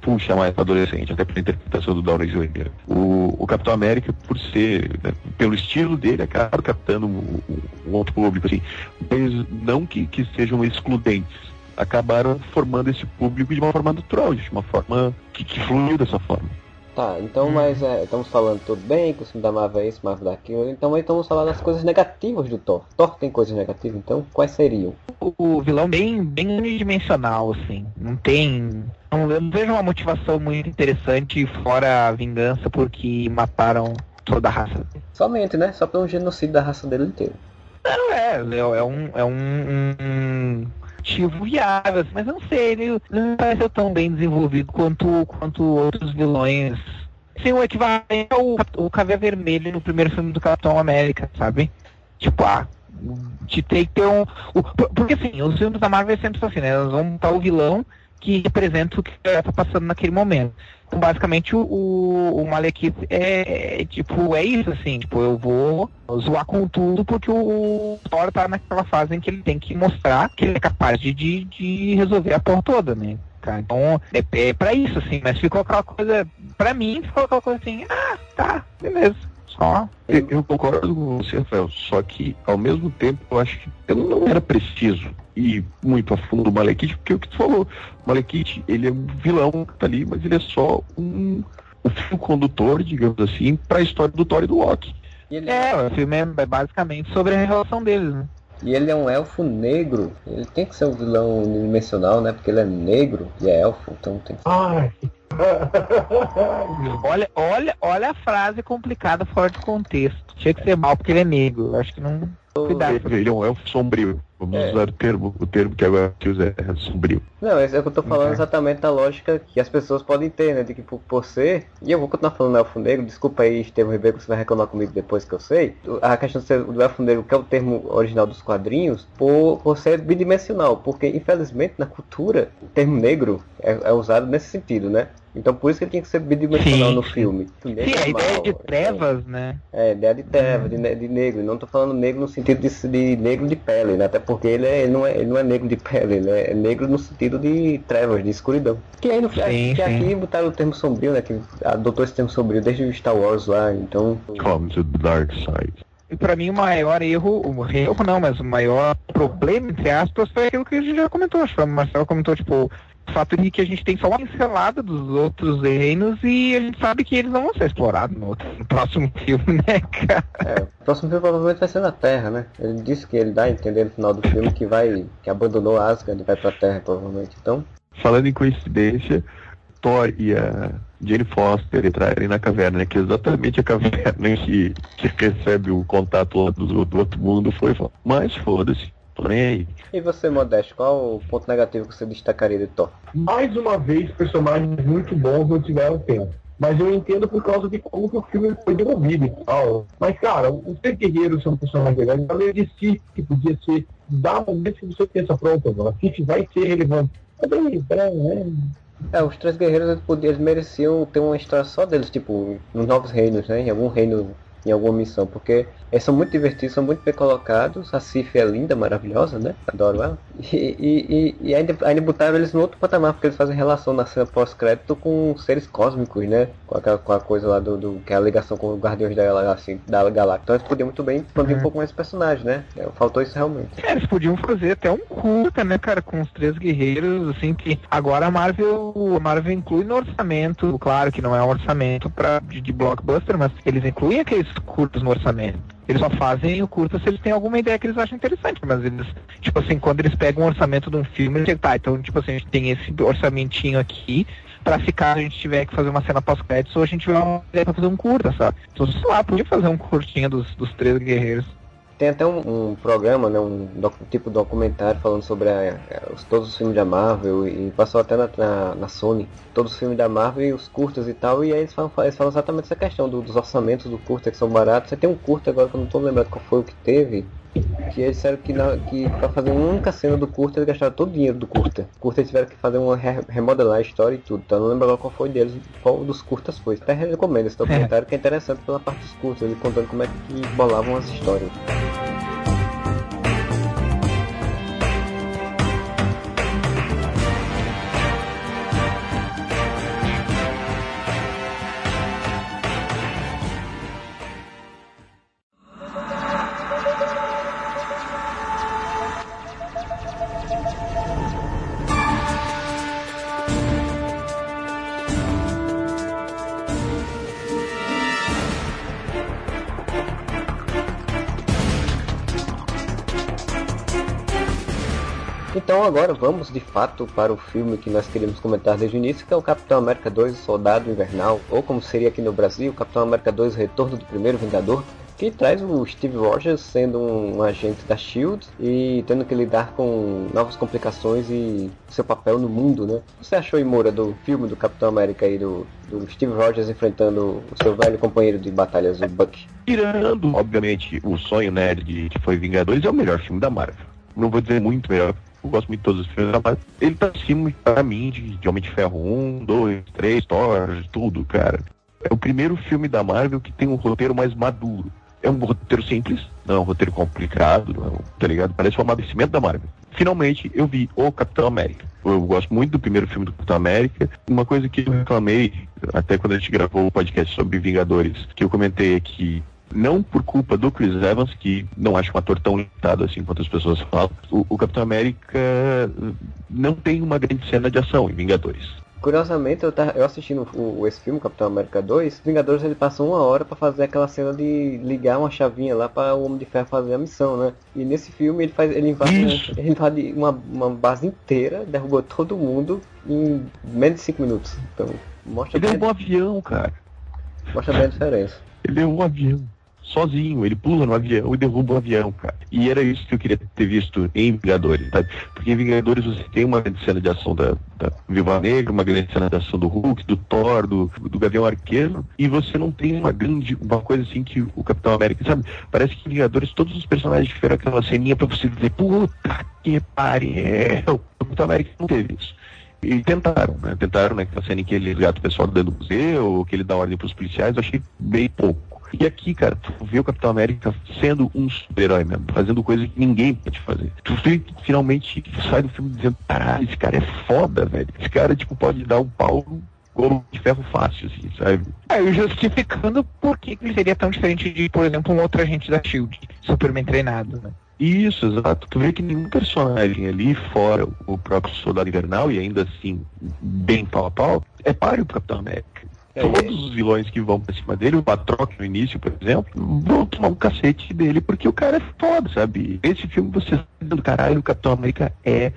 puxa, mais adolescente, até pela interpretação do Downey Jr. O, o Capitão América, por ser, né, pelo estilo dele, acaba captando um- um outro público, assim, mas não que, que sejam excludentes acabaram formando esse público de uma forma natural, de uma forma que, que fluiu dessa forma. Tá, então, mas é, estamos falando tudo bem, que o filme da Marvel é isso, Marvel daquilo, então aí estamos falando das coisas negativas do Thor. Thor tem coisas negativas, então quais seriam? O, o vilão bem, bem unidimensional, assim. Não tem. Não, eu não vejo uma motivação muito interessante fora a vingança porque mataram toda a raça dele. Somente, né? Só pelo genocídio da raça dele inteira. Não, é, é, é um. É um, um- motivo viável, assim, mas não sei, ele, não me pareceu tão bem desenvolvido quanto, quanto outros vilões. Sim, o equivalente ao o Caveira Vermelho no primeiro filme do Capitão América, sabe? Tipo, ah, te tem que ter um. o- por- porque assim, os filmes da Marvel sempre são assim, né? Eles vão botar o vilão que representa o que tá passando naquele momento. Então, basicamente, o, o, Malekith é, é, tipo, é isso, assim, tipo, eu vou zoar com tudo porque o Thor tá naquela fase em que ele tem que mostrar que ele é capaz de, de, de resolver a porra toda, né? Então, é, é pra isso, assim, mas ficou aquela coisa, pra mim, ficou aquela coisa assim, ah, tá, beleza, só. Eu, eu concordo com você, Rafael, só que ao mesmo tempo eu acho que eu não era preciso ir muito a fundo do Malekith, porque é o que tu falou, o Malekith, ele é um vilão que tá ali, mas ele é só um, um fio condutor, digamos assim, pra história do Thor e do Loki. E ele É, o filme é basicamente sobre a relação deles, né? E ele é um elfo negro. Ele tem que ser um vilão unidimensional, né? Porque ele é negro e é elfo, então tem que Ai. Olha, olha, olha a frase complicada fora de contexto. Tinha que ser mal porque ele é negro. Eu acho que não. Cuidado. Ele, ele é um elfo sombrio. Vamos É. usar o termo, o termo que agora que usa é sombrio. Não, esse é o que eu tô falando Ok. exatamente da lógica que as pessoas podem ter, né? De que por, por ser. E eu vou continuar falando elfo negro, desculpa aí, Estevam Ribeiro, que você vai reclamar comigo depois que eu sei. A questão de ser do elfo negro, que é o termo original dos quadrinhos, por, por ser bidimensional. Porque, infelizmente, na cultura, o termo negro é, é usado nesse sentido, né? Então por isso que ele tinha que ser bidimensional Sim, no filme. Sim, negro a é ideia mal, de trevas, né? É, ideia de treva, de, ne- de negro. Não tô falando negro no sentido de, de negro de pele, né? Até porque ele, é, ele, não é, ele não é negro de pele, ele é negro no sentido de trevas, de escuridão. Que aí no Sim, que sim. aqui botaram o termo sombrio, né? Que adotou esse termo sombrio desde o Star Wars lá, então. Come to the dark side. E pra mim o maior erro, o erro não, mas o maior problema, entre aspas, foi aquilo que a gente já comentou. Acho que o Marcelo comentou, tipo, fato de que a gente tem só uma pincelada dos outros reinos e a gente sabe que eles não vão ser explorados no, outro, no próximo filme, né, cara? É, o próximo filme provavelmente vai ser na Terra, né? Ele disse que ele dá a entender no final do filme que vai. que abandonou Asgard e vai pra Terra, provavelmente. Então. Falando em coincidência, Thor e a Jane Foster entrarem na caverna, né, que é exatamente a caverna que, que recebe o contato lá do, do outro mundo foi. Mas foda-se. Tô nem aí. E você, Modesto, qual o ponto negativo que você destacaria de Thor? Mais uma vez, personagens muito bons não tiveram tempo. Mas eu entendo por causa de como que o filme foi desenvolvido e tal. Mas, cara, os três guerreiros são personagens legais. Além de si, que podia ser, dá momento que você pensa, pronto, agora, a Sif vai ser relevante. Peraí, peraí, né? É, os três guerreiros eles, podiam, eles mereciam ter uma história só deles, tipo, nos Novos Reinos, né? Em algum reino, em alguma missão, porque eles são muito divertidos, são muito bem colocados. A Cif é linda, maravilhosa, né? Adoro ela. E, e, e, ainda, ainda botaram eles no outro patamar, porque eles fazem relação na cena pós-crédito com seres cósmicos, né? Com, aquela, com a coisa lá do, do que é a ligação com os Guardiões da, Galáxia, da Galáxia. Então eles podiam muito bem expandir Uhum. um pouco mais o personagem, né? É, Faltou isso realmente. É, eles podiam fazer até um curta, né, cara, com os três guerreiros, assim, que agora a Marvel, a Marvel inclui no orçamento, claro que não é um orçamento pra, de, de blockbuster, mas eles incluem aqueles curtos no orçamento. Eles só fazem o curta se eles têm alguma ideia que eles acham interessante, mas eles, tipo assim, quando eles pegam o orçamento de um filme, eles dizem, tá, então, tipo assim, a gente tem esse orçamentinho aqui, pra se a gente tiver que fazer uma cena pós-créditos, ou a gente tiver uma ideia pra fazer um curta, sabe? Então, sei lá, podia fazer um curtinho dos, dos três guerreiros. Tem até um, um programa, né, um docu- tipo documentário falando sobre a- a- os- todos os filmes da Marvel e passou até na, na, na Sony, todos os filmes da Marvel e os curtas e tal, e aí eles falam, eles falam exatamente essa questão do- dos orçamentos do curta que são baratos. Você tem um curta agora que eu não tô lembrando qual foi o que teve, que eles disseram que, na, que pra fazer uma única cena do curta eles gastaram todo o dinheiro do curta. O curta eles tiveram que fazer uma re- remodelar a história e tudo, então não lembro qual foi deles, qual dos curtas foi. Até recomendo esse documentário que é interessante pela parte dos curtas, ele contando como é que bolavam as histórias. Vamos de fato para o filme que nós queríamos comentar desde o início, que é o Capitão América 2, o Soldado Invernal, ou como seria aqui no Brasil, Capitão América 2, o Retorno do Primeiro Vingador, que traz o Steve Rogers sendo um agente da SHIELD e tendo que lidar com novas complicações e seu papel no mundo, né? Você achou, Imura, do filme do Capitão América e do, do Steve Rogers enfrentando o seu velho companheiro de batalhas, o Buck? Tirando, obviamente, o sonho nerd de que foi Vingadores, é o melhor filme da Marvel. Não vou dizer muito melhor, eu gosto muito de todos os filmes Marvel. Ele tá acima, pra mim, de, de Homem de Ferro 1, 2, 3, Thor, tudo, cara. É o primeiro filme da Marvel que tem um roteiro mais maduro. É um roteiro simples, não é um roteiro complicado, não é tá ligado? Parece um amadurecimento da Marvel. Finalmente, eu vi o Capitão América. Eu gosto muito do primeiro filme do Capitão América. Uma coisa que eu reclamei, até quando a gente gravou o podcast sobre Vingadores, que eu comentei aqui, não por culpa do Chris Evans, que não acho um ator tão limitado assim quanto as pessoas falam, o, o Capitão América eh, não tem uma grande cena de ação em Vingadores. Curiosamente, eu, tava, eu assistindo o, esse filme, Capitão América 2, Vingadores ele passou uma hora pra fazer aquela cena de ligar uma chavinha lá para o Homem de Ferro fazer a missão, né? E nesse filme ele faz ele invade, Isso. ele invade uma, uma base inteira, derrubou todo mundo em menos de 5 minutos. Então, mostra Ele é bem, um avião, cara. mostra bem a diferença. Ele é um avião. Sozinho, ele pula no avião e derruba o avião, cara. E era isso que eu queria ter visto em Vingadores, sabe? Porque em Vingadores você tem uma grande cena de ação da, da Viva Negra, uma grande cena de ação do Hulk, do Thor, do, do Gavião Arqueiro, e você não tem uma grande, uma coisa assim que o Capitão América, sabe? Parece que em Vingadores todos os personagens tiveram aquela ceninha pra você dizer, puta que pariu. O Capitão América não teve isso. E tentaram, né? Tentaram, né? Aquela cena em que ele resgata o pessoal dentro do museu, que ele dá ordem pros policiais, eu achei bem pouco. E aqui, cara, tu vê o Capitão América sendo um super-herói mesmo, fazendo coisa que ninguém pode fazer. Tu vê finalmente sai do filme dizendo, caralho, esse cara é foda, velho. Esse cara, tipo, pode dar um pau como de ferro fácil, assim, sabe? É, justificando por que ele seria tão diferente de, por exemplo, um outro agente da SHIELD, superman treinado, né? Isso, exato. Tu vê que nenhum personagem ali, fora o próprio Soldado Invernal, e ainda assim, bem pau a pau, é páreo pro Capitão América. É, Todos os vilões que vão pra cima dele, o Patroc no início, por exemplo, vão tomar um cacete dele porque o cara é foda, sabe? Esse filme você dizendo, caralho, o Capitão América é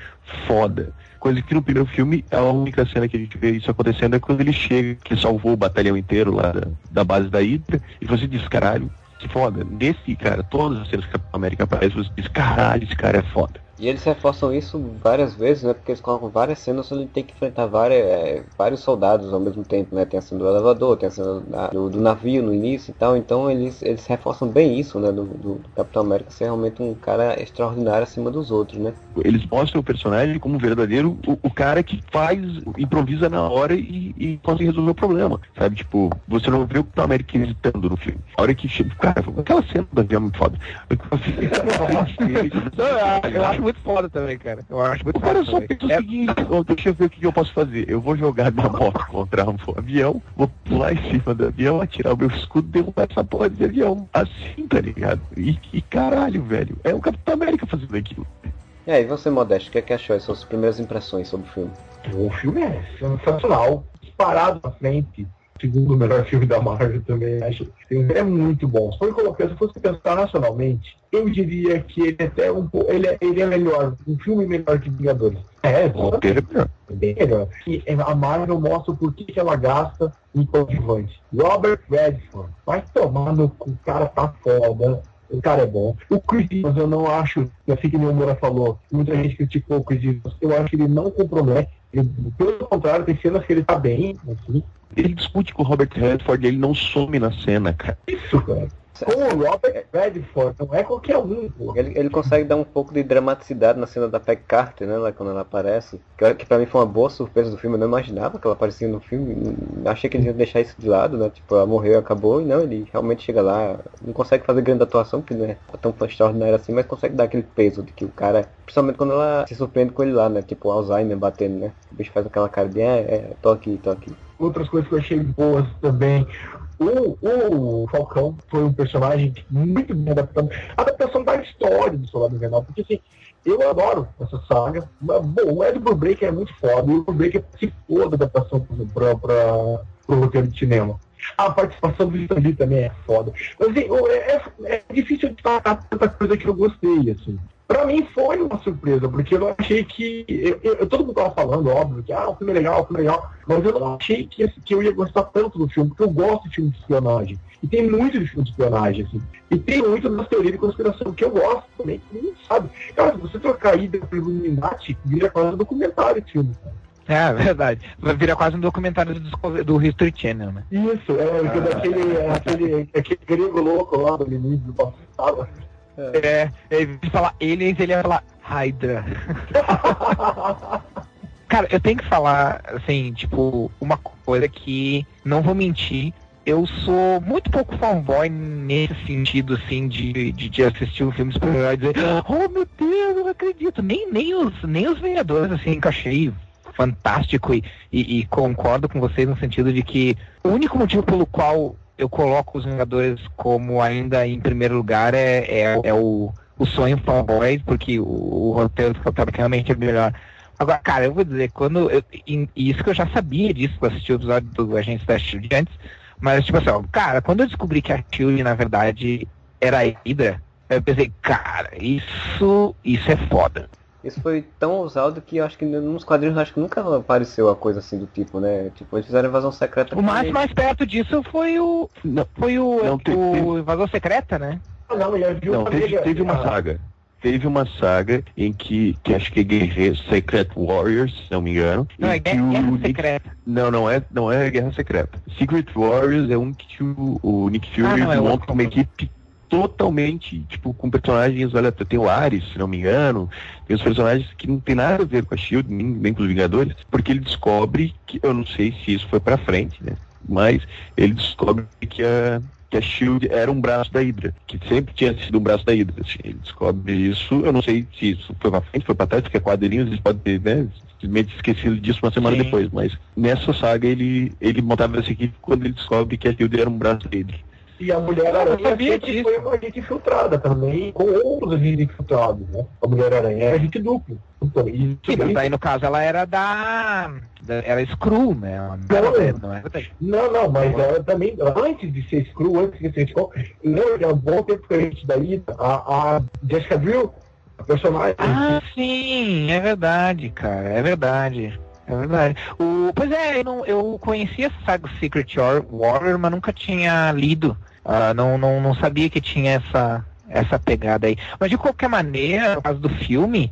foda. Coisa que no primeiro filme, a única cena que a gente vê isso acontecendo é quando ele chega, que salvou o batalhão inteiro lá da, da base da Hydra, e você diz, caralho, que foda. Nesse, cara, todas as cenas que o Capitão América aparece, você diz, caralho, esse cara é foda. E eles reforçam isso várias vezes, né? Porque eles colocam várias cenas onde ele tem que enfrentar várias, é, vários soldados ao mesmo tempo, né? Tem a cena do elevador, tem a cena da- do, do navio no início e tal. Então eles, eles reforçam bem isso, né? Do, do, do Capitão América ser realmente um cara extraordinário acima dos outros, né? Eles mostram o personagem como um verdadeiro, o, o cara que faz, improvisa na hora e, e consegue resolver o problema, sabe? Tipo, você não vê o Capitão América hesitando no filme. A hora que chega, cara, aquela cena do avião é muito foda. Não, eu, eu acho muito foda também, cara. Eu acho muito cara foda só também. pensa o É- seguinte, "Ó, deixa eu ver o que eu posso fazer. Eu vou jogar minha moto contra um avião, vou pular em cima do avião, atirar o meu escudo e derrubar essa porra de avião. Assim, tá ligado? E, e caralho, velho. É o Capitão América fazendo aquilo. E aí, você, Modesto, o que é que achou? As suas primeiras impressões sobre o filme? O filme é sensacional, disparado na frente. Segundo melhor filme da Marvel também, acho. É muito bom. Se for colocar, se fosse pensar nacionalmente, eu diria que ele é até um pouco. Ele é, ele é melhor, um filme melhor que Vingadores. É, roteiro é é bem melhor. E a Marvel mostra porquê que ela gasta em coadjuvante. Robert Redford, vai tomar no cu, o cara tá foda. O cara é bom. O Chris Evans, eu não acho, assim que o Moura falou, muita gente criticou o Chris Evans, eu acho que ele não compromete. Ele, pelo contrário, tem cenas que ele tá bem, assim. Ele discute com o Robert Redford e ele não some na cena, cara. Isso, cara. Com o Robert Redford, não é qualquer um, pô. Ele, ele consegue dar um pouco de dramaticidade na cena da Peg Carter, né? Lá quando ela aparece. Que, que pra mim foi uma boa surpresa do filme. Eu não imaginava que ela aparecia no filme. Achei que eles iam deixar isso de lado, né? Tipo, ela morreu e acabou. E não, ele realmente chega lá. Não consegue fazer grande atuação, porque não é tão extraordinário assim, mas consegue dar aquele peso de que o cara. Principalmente quando ela se surpreende com ele lá, né? Tipo, o Alzheimer batendo, né? O bicho faz aquela cara de, é, é, tô aqui, tô aqui. Outras coisas que eu achei boas também. O, o Falcão foi um personagem muito bem adaptado. A adaptação da história do Soldado Invernal, porque assim, eu adoro essa saga. Mas, Bom, o Ed Brubaker é muito foda, e o Brubaker participou da adaptação para o roteiro de cinema. A participação do Stan Lee também é foda. Mas assim, o- é, é difícil destacar tanta coisa que eu gostei, assim. Pra mim foi uma surpresa, porque eu não achei que. Eu, eu- todo mundo tava falando, óbvio, que ah, o filme é legal, o filme é legal, mas eu não achei que, esse- que eu ia gostar tanto do filme, porque eu gosto de filme de espionagem. E tem muito de filme de espionagem, assim. E tem muito das teorias de conspiração, que eu gosto também, que ninguém sabe. Cara, se você trocar ida pelo Illuminati, vira quase um documentário esse filme. É, verdade. Vai virar quase um documentário do, do History Channel, né? Isso, é daquele, aquele, aquele grego louco lá do início do passado. É, ele falar aliens, ele ia falar Hydra. Cara, eu tenho que falar, assim, tipo, uma coisa que, não vou mentir, eu sou muito pouco fanboy nesse sentido, assim, de, de, de assistir um filme super-herói e dizer, oh meu Deus, eu não acredito. Nem, nem, os, nem os Vingadores, assim, que eu achei fantástico e, e, e concordo com vocês no sentido de que o único motivo pelo qual eu coloco os Vingadores como ainda em primeiro lugar é, é, é o, o sonho fanboy, porque o, o roteiro do Capitão realmente é melhor. Agora, cara, eu vou dizer, quando. Eu, e isso que eu já sabia disso, eu assisti o episódio do Agentes da Shield antes, mas tipo assim, ó, cara, quando eu descobri que a Shield, na verdade, era a Hydra, eu pensei, cara, isso, isso é foda. Isso foi tão ousado que eu acho que nos quadrinhos acho que nunca apareceu a coisa assim do tipo, né? Tipo, eles fizeram invasão secreta. O mais, mais perto disso foi o. Não, Foi o, Não, teve- o Invasão Secreta, né? Ah, não, a não teve, teve uma ah, saga. Teve uma saga em que, que acho que é Guerreiro Secret Warriors, se não me engano. Não, é Guerra, o Guerra Nick- Secreta. Não, não é, não é Guerra Secreta. Secret Warriors é um que o, o Nick Ah, Fury não, é monta outro. uma equipe totalmente, tipo, com personagens, olha, tem o Ares, se não me engano, tem os personagens que não tem nada a ver com a SHIELD, nem, nem com os Vingadores, porque ele descobre que, eu não sei se isso foi pra frente, né, mas ele descobre que a, que a SHIELD era um braço da Hydra, que sempre tinha sido um braço da Hydra, assim, ele descobre isso, eu não sei se isso foi pra frente, foi pra trás, porque é quadrinhos, eles podem ter, né, simplesmente esquecido disso uma semana Sim. depois, mas nessa saga ele, ele montava essa equipe quando ele descobre que a SHIELD era um braço da Hydra. E a Mulher Aranha sempre foi uma agente infiltrada também, com outros agentes infiltrados, né? A Mulher Aranha é agente duplo. Então, e Sim, isso mas daí- aí no caso ela era da. da era Screw, né? Não era, Não. não era da- Não, não, mas ela também, antes de ser Screw, antes de ser Screw, lembra que há um bom tempo que a gente daí, a, a Jessica Drill, a personagem, Ah, sim, é verdade, cara, é verdade. É verdade. O, pois é, eu, não, eu conhecia essa saga Secret War- Warrior, mas nunca tinha lido. Ah, não, não, não sabia que tinha essa, essa pegada aí. Mas de qualquer maneira, no caso do filme,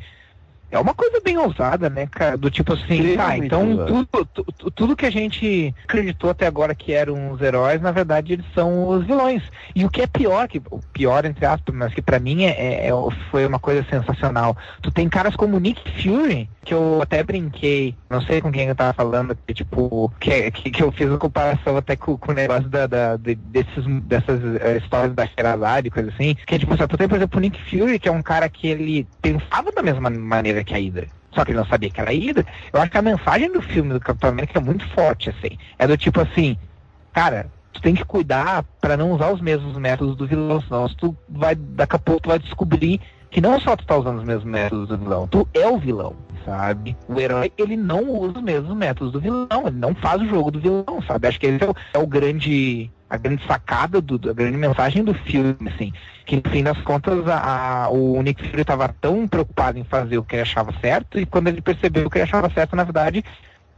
é uma coisa bem ousada, né, cara? Do tipo assim, tá, Extremamente então ousado. tudo, tu- tu- tudo que a gente acreditou até agora que eram os heróis, na verdade eles são os vilões. E o que é pior, que o pior entre aspas, mas que pra mim é, é- foi uma coisa sensacional. Tu tem caras como Nick Fury, que eu até brinquei, não sei com quem eu tava falando, que tipo, que, que, que eu fiz uma comparação até com, com o negócio da, da- de- desses, dessas eh, histórias da Sherazade e coisa assim, que é tipo, só tu tem, por exemplo, o Nick Fury, que é um cara que ele pensava da mesma maneira que a Hydra. Só que ele não sabia que era a Hydra. Eu acho que a mensagem do filme do Capitão América é muito forte, assim. É do tipo assim, cara, tu tem que cuidar pra não usar os mesmos métodos do vilão, senão tu vai, daqui a pouco tu vai descobrir que não só tu tá usando os mesmos métodos do vilão, tu é o vilão, sabe? O herói, ele não usa os mesmos métodos do vilão, ele não faz o jogo do vilão, sabe? Acho que esse é o, é o grande, a grande sacada, do, a grande mensagem do filme, assim, que no fim das contas a, a- o Nick Fury tava tão preocupado em fazer o que ele achava certo, e quando ele percebeu que ele achava certo, na verdade,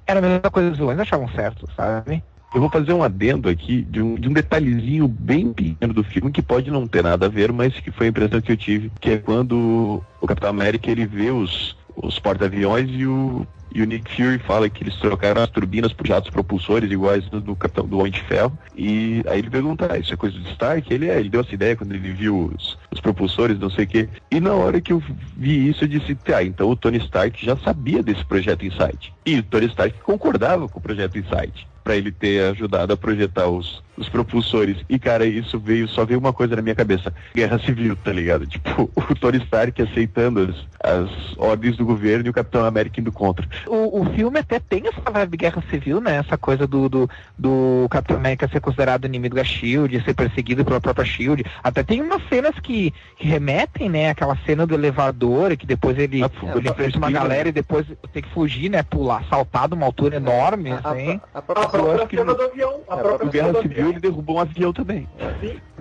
era a mesma coisa que os vilões achavam certo, sabe? Eu vou fazer um adendo aqui de um, de um detalhezinho bem pequeno do filme que pode não ter nada a ver, mas que foi a impressão que eu tive, que é quando o Capitão América ele vê os, os porta-aviões e o, e o Nick Fury fala que eles trocaram as turbinas por jatos propulsores iguais do, do Capitão do Homem de Ferro. E aí ele pergunta, ah, isso é coisa do Stark? Ele é, ele deu essa ideia quando ele viu os, os propulsores, não sei o quê. E na hora que eu vi isso, eu disse, tá, então o Tony Stark já sabia desse projeto Insight. E o Tony Stark concordava com o projeto Insight para ele ter ajudado a projetar os, os propulsores. E, cara, isso veio, só veio uma coisa na minha cabeça: guerra civil, tá ligado? Tipo, o Tony Stark aceitando as, as ordens do governo e o Capitão América indo contra. O, o filme até tem essa vibe de guerra civil, né? Essa coisa do, do, do Capitão América ser considerado inimigo da SHIELD, ser perseguido pela própria SHIELD. Até tem umas cenas que, que remetem, né? Aquela cena do elevador, que depois ele, Ah, ele enfrenta uma respira, galera e depois tem que fugir, né? Pular, saltar de uma altura enorme, A, assim. a, a A própria própria cena do avião. A É, própria Guerra do Civil ele derrubou um avião também.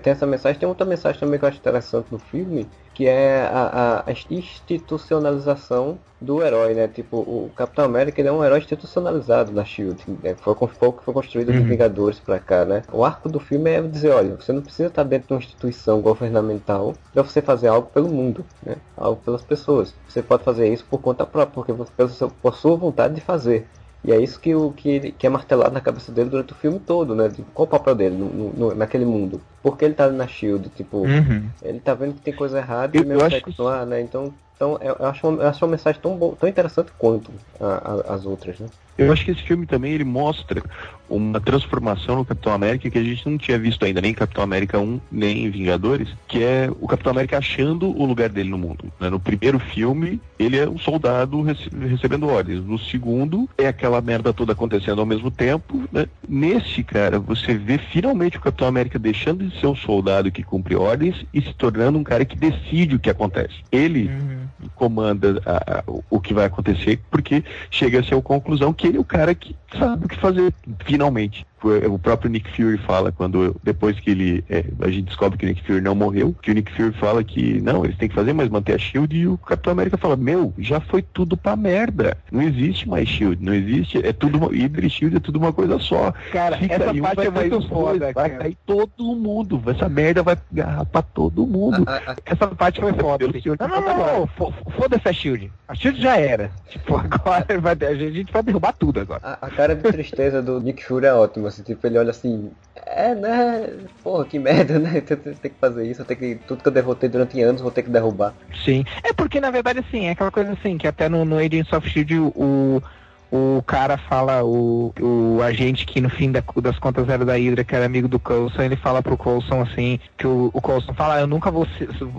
Tem essa mensagem, tem outra mensagem também que eu acho interessante no filme, que é a, a institucionalização do herói, né? Tipo, o Capitão América ele é um herói institucionalizado na SHIELD. Né? Foi, o que foi construído Uhum. Vingadores pra cá, né? O arco do filme é dizer, olha, você não precisa estar dentro de uma instituição governamental pra você fazer algo pelo mundo, né? Algo pelas pessoas. Você pode fazer isso por conta própria, porque você, por sua vontade de fazer. E é isso que, o, que, ele- que é martelado na cabeça dele durante o filme todo, né? De qual o papel dele no, no- naquele mundo? Por que ele tá na SHIELD? Tipo, Uhum. ele tá vendo que tem coisa errada Eu- e mesmo acho que- continuar, né? Então, então eu, eu acho uma, eu acho uma mensagem tão, tão interessante quanto a- a- as outras, né? Eu acho que esse filme também ele mostra uma transformação no Capitão América que a gente não tinha visto ainda, nem em Capitão América 1, nem em Vingadores, que é o Capitão América achando o lugar dele no mundo. né? No primeiro filme, ele é um soldado rece- recebendo ordens. No segundo, é aquela merda toda acontecendo ao mesmo tempo. Né? Nesse, cara, você vê finalmente o Capitão América deixando de ser um soldado que cumpre ordens e se tornando um cara que decide o que acontece. Ele Uhum. comanda a- a- o que vai acontecer, porque chega a ser a conclusão que ele é o cara que sabe o que fazer, finalmente. O próprio Nick Fury fala, quando depois que ele. é, a gente descobre que o Nick Fury não morreu, que o Nick Fury fala que não, eles têm que fazer, mas manter a Shield, e o Capitão América fala, meu, já foi tudo pra merda. Não existe mais Shield, não existe. É tudo uma. Hydra e Shield é tudo uma coisa só. Cara, Fica essa aí um, parte vai é muito foda, Vai cara. cair todo mundo. Essa merda vai agarrar pra todo mundo. A- a- Essa parte foi foda. Assim. Não, não, não, não. fo- Foda-se a Shield. A Shield já era. Tipo, agora vai, a gente vai derrubar tudo agora. A, a cara de tristeza do Nick Fury é ótima, assim, tipo, ele olha assim, é, né, porra, que merda, né, tem, tem- tem que fazer isso, tenho que, tudo que eu derrotei durante anos, vou ter que derrubar. Sim. É porque, na verdade, assim, é aquela coisa assim, que até no, no Agents of Shield o, o cara fala, o, o agente que no fim da- das contas era da Hydra, que era amigo do Coulson, ele fala pro Coulson assim, que o, o Coulson fala, "Ah, eu nunca vou,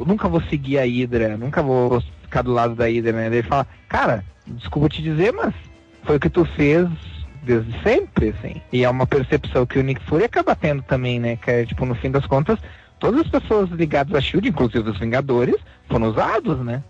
nunca vou seguir a Hydra, nunca vou ficar do lado da Hydra, né? Ele fala, cara, desculpa te dizer, mas foi o que tu fez desde sempre, assim. E é uma percepção que o Nick Fury acaba tendo também, né? Que é, tipo, no fim das contas, todas as pessoas ligadas a SHIELD, inclusive os Vingadores, foram usados, né?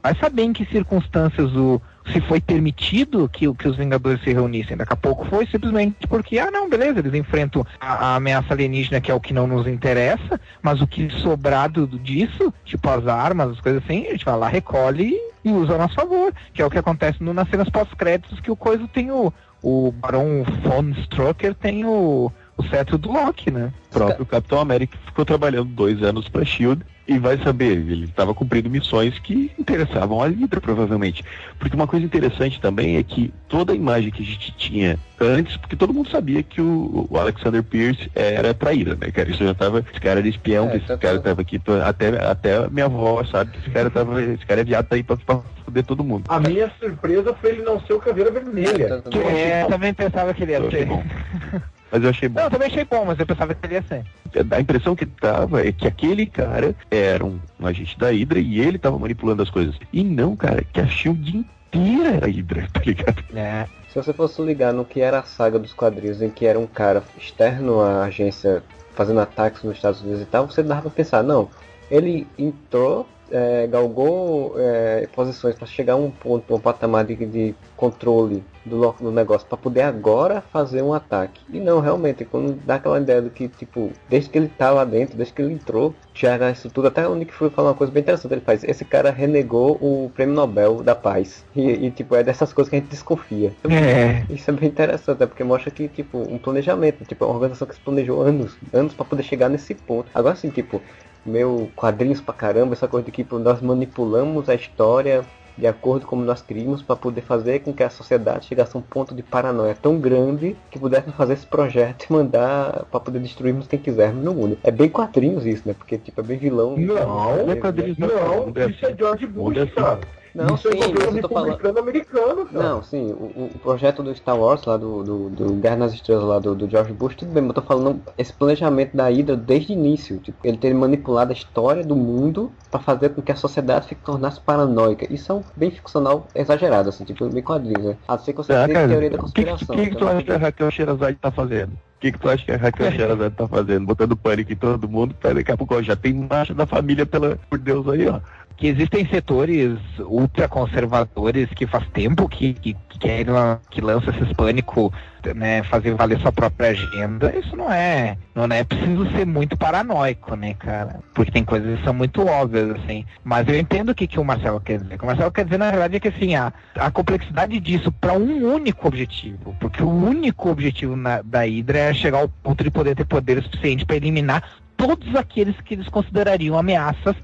Vai saber em que circunstâncias o se foi permitido que, que os Vingadores se reunissem. Daqui a pouco foi simplesmente porque, ah não, beleza, eles enfrentam a, a ameaça alienígena que é o que não nos interessa, mas o que sobrado disso, tipo as armas, as coisas assim, a gente vai lá, recolhe e usa a nosso favor, que é o que acontece no, nas cenas pós-créditos, que o coisa tem o, o Barão von Strucker tem o, o cetro do Loki, né? O próprio Capitão América ficou trabalhando dois anos para Shield e vai saber, ele estava cumprindo missões que interessavam a Hydra, provavelmente. Porque uma coisa interessante também é que toda a imagem que a gente tinha antes, porque todo mundo sabia que o, o Alexander Pierce era traíra, né, cara? Isso já tava, esse cara era espião, é, esse tá cara tava aqui, até, até minha avó sabe que esse cara tava, esse cara é viado tá aí pra, pra foder todo mundo. A minha surpresa foi ele não ser o Caveira Vermelha. É, que é, também pensava que ele ia ser. Mas eu achei bom. Não, eu também achei bom, mas eu pensava que ele ia ser. A impressão que tava é que aquele cara era um, um agente da Hydra e ele tava manipulando as coisas. E não, cara, que a Shield inteira era a Hydra, tá ligado? É. Se você fosse ligar no que era a saga dos quadrinhos, em que era um cara externo à agência fazendo ataques nos Estados Unidos e tal, você dava pra pensar, não, ele entrou é, galgou é, posições para chegar a um ponto, um patamar de, de controle do, do negócio para poder agora fazer um ataque. E não, realmente, quando dá aquela ideia do que, tipo, desde que ele tá lá dentro, desde que ele entrou, era isso tudo. Até o Nick Fury fala uma coisa bem interessante, ele faz, esse cara renegou o prêmio Nobel da Paz. E, e tipo, é dessas coisas que a gente desconfia. É. Isso é bem interessante, é porque mostra que, tipo, um planejamento, tipo, é uma organização que se planejou anos, anos para poder chegar nesse ponto. Agora sim, tipo, meu quadrinhos pra caramba, essa coisa de que nós manipulamos a história de acordo como nós queríamos para poder fazer com que a sociedade chegasse a um ponto de paranoia tão grande que pudéssemos fazer esse projeto e mandar para poder destruirmos quem quisermos no mundo. É bem quadrinhos isso, né? Porque tipo é bem vilão. Não, não é quadrinhos, não, não, isso é George Bush, cara. Não, Isso sim, é mas eu tô falando. americano, cara. Não, sim, o, o, projeto do Star Wars lá, do, do, do Guerra nas Estrelas lá, do, do, George Bush, tudo bem, mas eu tô falando esse planejamento da Hydra desde o início. Tipo, ele ter manipulado a história do mundo para fazer com que a sociedade se tornasse paranoica. Isso é um bem ficcional exagerado, assim, tipo, bem quadrinhos, né? A ser que você ah, tem teoria da conspiração. O que, que, que, que tu acha que a Raquel Sherazade tá fazendo? O que, que tu acha que a Raquel Sherazade tá fazendo? Botando pânico em todo mundo, pra daqui a pouco ó, já tem marcha da família, pela, por Deus aí, ó que existem setores ultraconservadores que faz tempo que, que, que, que lança esses pânico, né, fazer valer sua própria agenda, isso não é, não é preciso ser muito paranoico, né, cara? Porque tem coisas que são muito óbvias, assim. Mas eu entendo o que, que o Marcelo quer dizer. O que o Marcelo quer dizer, na verdade, é que assim, a, a complexidade disso para um único objetivo, porque o único objetivo na, da Hydra é chegar ao ponto de poder ter poder suficiente para eliminar todos aqueles que eles considerariam ameaças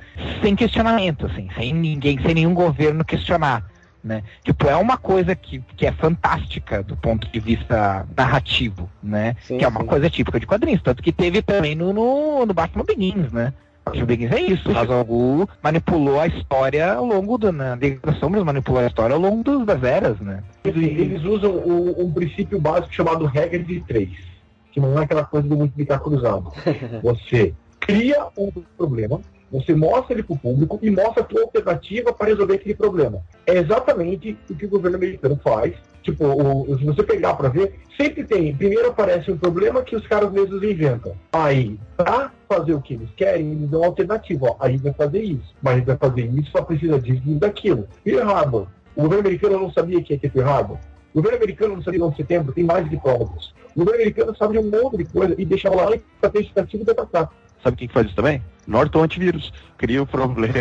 sem questionamento, assim, sem ninguém, sem nenhum governo questionar. Né? Tipo, é uma coisa que, que é fantástica do ponto de vista narrativo, né? Sim, que é uma sim. coisa típica de quadrinhos, tanto que teve também no, no, no Batman Begins, né? Batman Begins é isso, o manipulou a história ao longo do, né? das Sombras manipulou a história ao longo dos, das eras, né? Eles, eles usam um, um princípio básico chamado regra de três que não é aquela coisa do multiplicar cruzado. Você cria um problema, você mostra ele para o público e mostra a sua alternativa para resolver aquele problema. É exatamente o que o governo americano faz. Tipo, o, se você pegar para ver, sempre tem. Primeiro aparece um problema que os caras mesmos inventam. Aí, para fazer o que eles querem, eles dão uma alternativa. Ó, a gente vai fazer isso, mas a gente vai fazer isso, só precisa disso e daquilo. Pearl Harbor. O governo americano não sabia que ia ter Pearl Harbor. O governo americano não sabia 11 de setembro, tem mais de provas. O governo americano sabe de um monte de coisa e deixa lá para ter justificativo de atacar. Sabe quem faz isso também? Norton Antivírus. Cria o problema de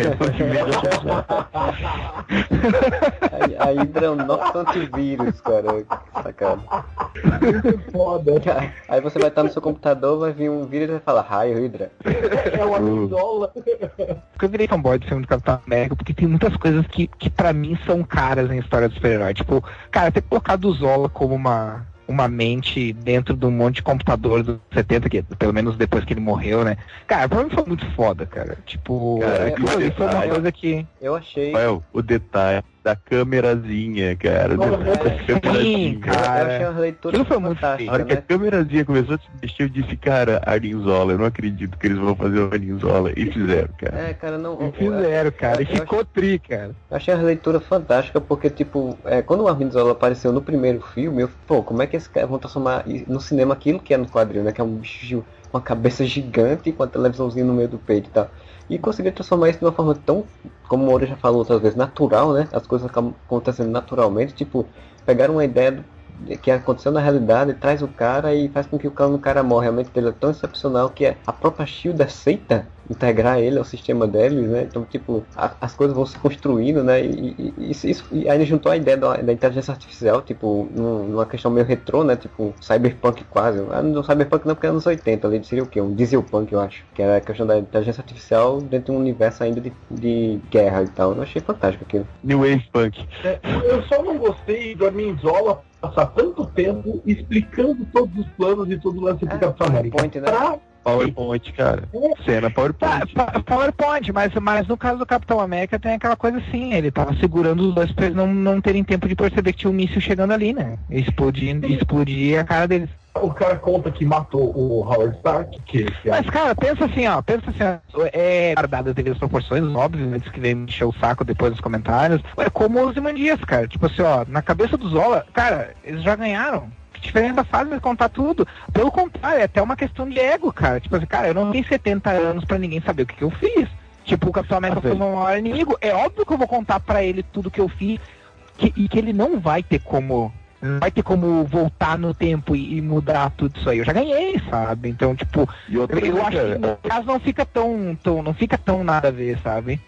aí, aí é um Norton Antivírus, cara. Sacado. Foda. Aí você vai estar no seu computador, vai vir um vírus e vai falar, raio, Hydra. É uma pistola. eu virei fanboy do filme do Capitão América, porque tem muitas coisas que, que pra mim são caras em história do super-herói. Tipo, cara, ter colocado o Zola como uma uma mente dentro de um monte de computador dos 70, que pelo menos depois que ele morreu, né? Cara, pra mim foi muito foda, cara. Tipo, cara, ali foi uma coisa que. Eu achei. Rafael, o detalhe da câmerazinha, cara. Nossa, Da câmerazinha. Sim, cara. Eu achei uma leitura Aquilo foi muito A fantástica, hora que a né? câmerazinha começou a se mexer, eu disse, cara, Arninzola, eu não acredito que eles vão fazer o Arninzola. E fizeram, cara. É, cara, não. E fizeram, cara. E eu- ficou tri, cara. Eu achei a leitura fantástica porque, tipo, é, quando o Armin Zola apareceu no primeiro filme, eu, pô, como é que esses caras vão transformar no cinema aquilo que é no quadril, né? Que é um bicho uma cabeça gigante com a televisãozinha no meio do peito e tal. E conseguir transformar isso de uma forma tão, como o Moura já falou outras vezes, natural, né? As coisas acabam acontecendo naturalmente, tipo, pegaram uma ideia do- que aconteceu na realidade, traz o cara e faz com que o cara, o cara morra. Realmente ele é tão excepcional que a própria Shield aceita integrar ele ao sistema deles, né? Então, tipo, a- as coisas vão se construindo, né? E, e- isso, isso- e aí juntou a ideia da, da inteligência artificial, tipo, num- numa questão meio retrô, né? Tipo, cyberpunk quase. Ah, não cyberpunk não, porque é anos 80, ali seria o quê? Um dieselpunk, eu acho. Que era a questão da inteligência artificial dentro de um universo ainda de, de guerra e tal. Eu achei fantástico aquilo. New Wave Punk. É, eu só não gostei do Arminzola passar tanto tempo explicando todos os planos e todo o lance do É, Capitão América. PowerPoint, né? Pra PowerPoint, cara. Cena Tá, PowerPoint. pa- PowerPoint, mas, mas no caso do Capitão América tem aquela coisa assim, ele tava segurando os dois pra eles não, não terem tempo de perceber que tinha um míssil chegando ali, né? Explodindo, explodir a cara deles. o cara conta que matou o Howard Stark, que, que é Mas, cara, pensa assim, ó, pensa assim, ó, é guardado devido às proporções, óbvio, né, diz que vem encher o saco depois nos comentários. É como os Imandias, cara, tipo assim, ó, na cabeça do Zola, cara, eles já ganharam. Diferença faz eles contar tudo? Pelo contrário, é até uma questão de ego, cara. Tipo assim, cara, eu não tenho 70 anos pra ninguém saber o que, que eu fiz. Tipo, o Capitão América Ah, foi velho. meu maior inimigo. É óbvio que eu vou contar pra ele tudo que eu fiz que- e que ele não vai ter como não vai ter como voltar no tempo e, e mudar tudo isso aí. Eu já ganhei, sabe? Então, tipo, eu, eu acho que no caso não fica tão, tão não fica tão nada a ver, sabe?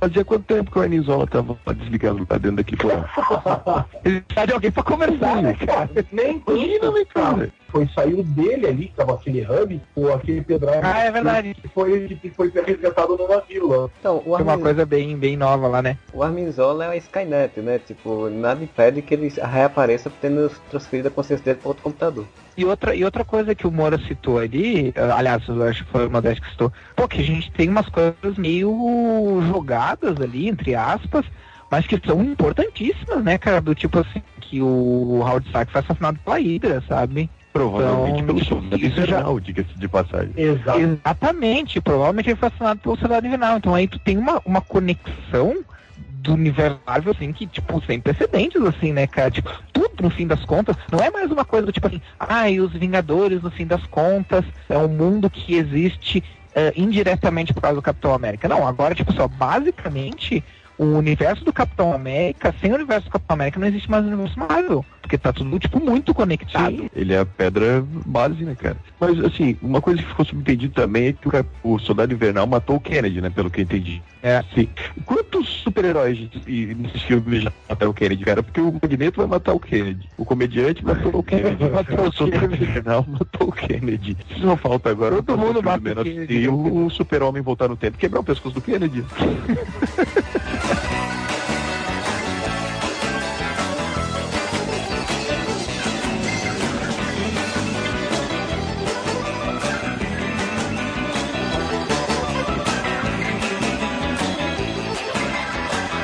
Fazia quanto tempo que o Arninzola tava desligado lá dentro daqui fora? Ele precisa de alguém pra conversar, né, cara? Nem tanto, né, cara? Foi, saiu dele ali, que tava aquele hub, ou aquele pedrado. Ah, é verdade. Que foi, que foi resgatado no navio lá. Então, o Foi uma Armin, coisa bem, bem nova lá, né? o Armin Zola é a Skynet, né? Tipo, nada impede que ele reapareça tendo transferido a consciência dele para outro computador. E outra, e outra coisa que o Moura citou ali, eh, aliás, eu acho que foi uma das que citou, pô, que a gente tem umas coisas meio jogadas ali, entre aspas, mas que são importantíssimas, né, cara? Do tipo assim, que o Howard Stark foi assassinado pela Hydra, sabe? Provavelmente Então, pelo isso já- diga-se de passagem. Exato. Exatamente, provavelmente ele foi assassinado pelo soldado invernal. Então aí tu tem uma, uma conexão do universo Marvel, assim, que, tipo, sem precedentes, assim, né, cara? Tipo, tudo, no fim das contas, não é mais uma coisa do tipo assim, ah, e os Vingadores, no fim das contas, é um mundo que existe eh, indiretamente por causa do Capitão América. Não, agora, tipo, só, basicamente, o universo do Capitão América, sem o universo do Capitão América, não existe mais o universo Marvel. Porque tá tudo, tipo, muito conectado. Sim, ele é a pedra base, né, cara? Mas, assim, uma coisa que ficou subentendido também é que o, o Soldado Invernal matou o Kennedy, né, pelo que eu entendi. É. Sim. Quantos super-heróis e- nesses filmes já mataram o Kennedy, cara? Porque o Magneto vai matar o Kennedy. O comediante matou o Kennedy. Matou o o Soldado Invernal matou o Kennedy. Só falta agora Todo o mundo mata o Man of Kennedy. Steel, o super-homem voltar no tempo e quebrar o pescoço do Kennedy.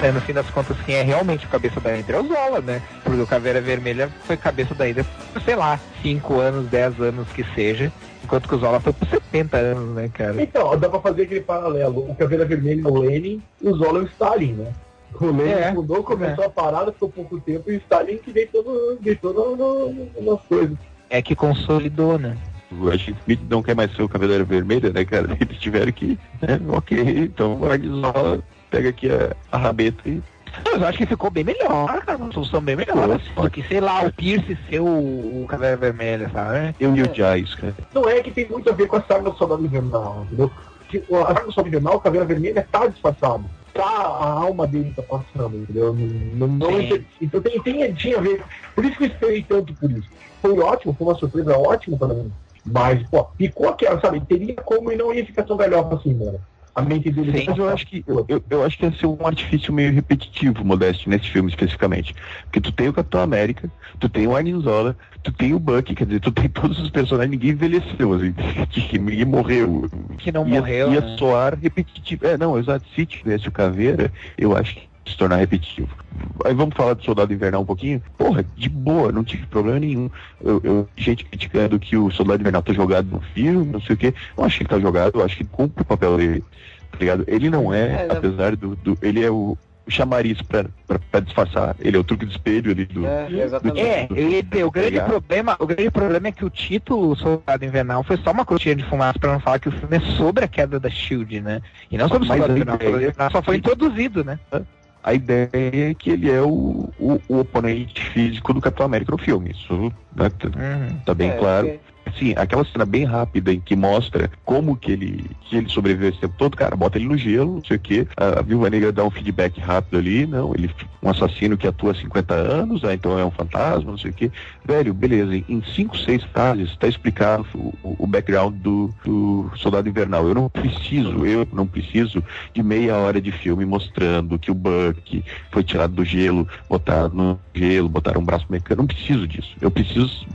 É, no fim das contas, quem é realmente o cabeça da Hydra é o Zola, né? Porque o Caveira Vermelha foi cabeça da Hydra por, sei lá, 5 anos, 10 anos que seja. Enquanto que o Zola foi por 70 anos, né, cara? Então, dá pra fazer aquele paralelo. O Caveira Vermelha é o Lenin e o Zola é o Stalin, né? O Lenin É, fundou, começou a parada, ficou pouco tempo, e o Stalin que deitou, no, deitou no, no, nas coisas. É que consolidou, né? O Agente Smith não quer mais ser o Cavaleiro Vermelho, né, cara? Eles tiveram que, né, ok, então o Arnizola pega aqui a, a rabeta e eu acho que ficou bem melhor, cara. Uma solução bem melhor. Assim, do que, sei lá, o Pierce ser o, o Caveira Vermelha, sabe? eu e o Jais, cara. Não é que tem muito a ver com a saga do Soldado Invernal, entendeu? A saga do Soldado Invernal, o Caveira Vermelha tá disfarçado. Tá, a alma dele tá passando, entendeu? Não, não, então tem, tem, tinha a ver. Por isso que eu esperei tanto por isso. Foi ótimo, foi uma surpresa ótima para mim. Mas, pô, ficou aquela, sabe? Teria como e não ia ficar tão galhofa assim, mano. A mente dele. Sim, Mas eu acho que eu, eu- eu acho que ia ser um artifício meio repetitivo, Modeste, nesse filme especificamente. Porque tu tem o Capitão América, tu tem o Arnizola, tu tem o Bucky, quer dizer, tu tem todos os personagens, ninguém envelheceu, assim, que ninguém morreu. Que não ia, morreu. Ia né? soar repetitivo. É, não, exato. Se tivesse o Caveira, eu acho que se tornar repetitivo. Aí vamos falar do Soldado Invernal um pouquinho? Porra, de boa, não tive problema nenhum. Eu, eu gente criticando que o Soldado Invernal tá jogado no filme, não sei o quê. Não acho que ele tá jogado, eu acho que cumpre o papel dele. Tá ligado? Ele não é, É, apesar do, do- Ele é o chamariz pra, pra, pra disfarçar. Ele é o truque de espelho ali do. É, exatamente. É, o grande Obrigado. problema, o grande problema é que o título Soldado Invernal foi só uma cortina de fumaça pra não falar que o filme é sobre a queda da Shield, né? E não sobre o Soldado Invernal, ideia- Soldado Invernal só foi introduzido, né? A ideia é que ele é o, o, o oponente físico do Capitão América no filme. Isso né, tá, Uhum. tá bem É, claro. porque- Sim, aquela cena bem rápida em que mostra como que ele, que ele sobreviveu esse tempo todo, cara, bota ele no gelo, não sei o quê. A, a Viúva Negra dá um feedback rápido ali, não, ele um assassino que atua há 50 anos, ah, então é um fantasma, não sei o quê. Velho, beleza, em 5, 6 frases tá explicado o, o- o background do, do Soldado Invernal. Eu não preciso, eu não preciso de meia hora de filme mostrando que o Buck foi tirado do gelo, botado no gelo, botaram um braço mecânico. Eu não preciso disso. Eu preciso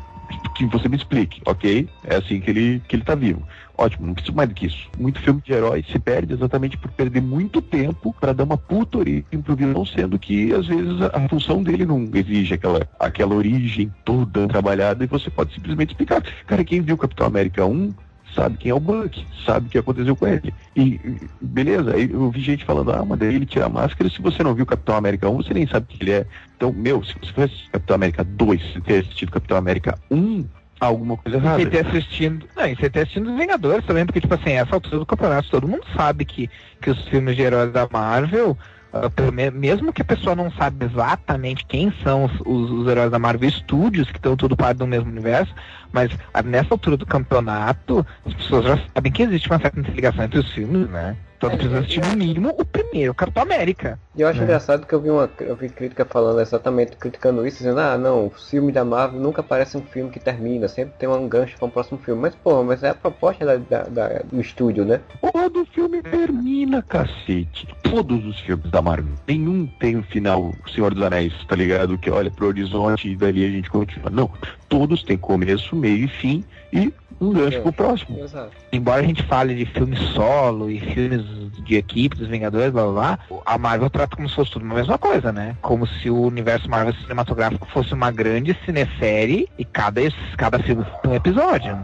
que você me explique, ok? É assim que ele, que ele tá vivo. Ótimo, não preciso mais do que isso. Muito filme de herói se perde exatamente por perder muito tempo para dar uma puta origem pro vilão, sendo que às vezes a, função dele não exige aquela, aquela origem toda trabalhada e você pode simplesmente explicar. Cara, quem viu Capitão América 1 sabe quem é o Buck, sabe o que aconteceu com ele. E e, beleza, eu vi gente falando, ah, mas daí ele tira a máscara, se você não viu Capitão América 1, você nem sabe quem ele é. Então, meu, se você for Capitão América 2, se ter assistido Capitão América 1, há alguma coisa E errada. você ter assistindo. Não, e você ter assistindo os Vingadores também, porque, tipo assim, essa altura do campeonato, todo mundo sabe que, que os filmes de heróis da Marvel, mesmo que a pessoa não sabe exatamente quem são os, os- os heróis da Marvel Studios, que estão tudo parte do mesmo universo, mas ah, nessa altura do campeonato, as pessoas já sabem que existe uma certa interligação entre os filmes, né? Então É, precisa assistir no mínimo o primeiro, Capitão América. E eu acho É. engraçado que eu vi uma eu vi crítica falando exatamente, criticando isso, dizendo, ah não, o filme da Marvel nunca parece um filme que termina, sempre tem um gancho para um próximo filme. Mas pô, mas é a proposta da, da- da- do estúdio, né? Todo filme termina, cacete. Todos os filmes da Marvel. Nenhum tem o final Senhor dos Anéis, tá ligado? Que olha pro horizonte e dali a gente continua. Não. Todos têm começo, meio e fim e um gancho É. pro próximo. Exato. embora a gente fale de filmes solo e filmes de equipe dos Vingadores, blá blá blá, a Marvel trata como se fosse tudo a mesma coisa, né? Como se o universo Marvel cinematográfico fosse uma grande cinesérie e cada, cada filme fosse um episódio. né?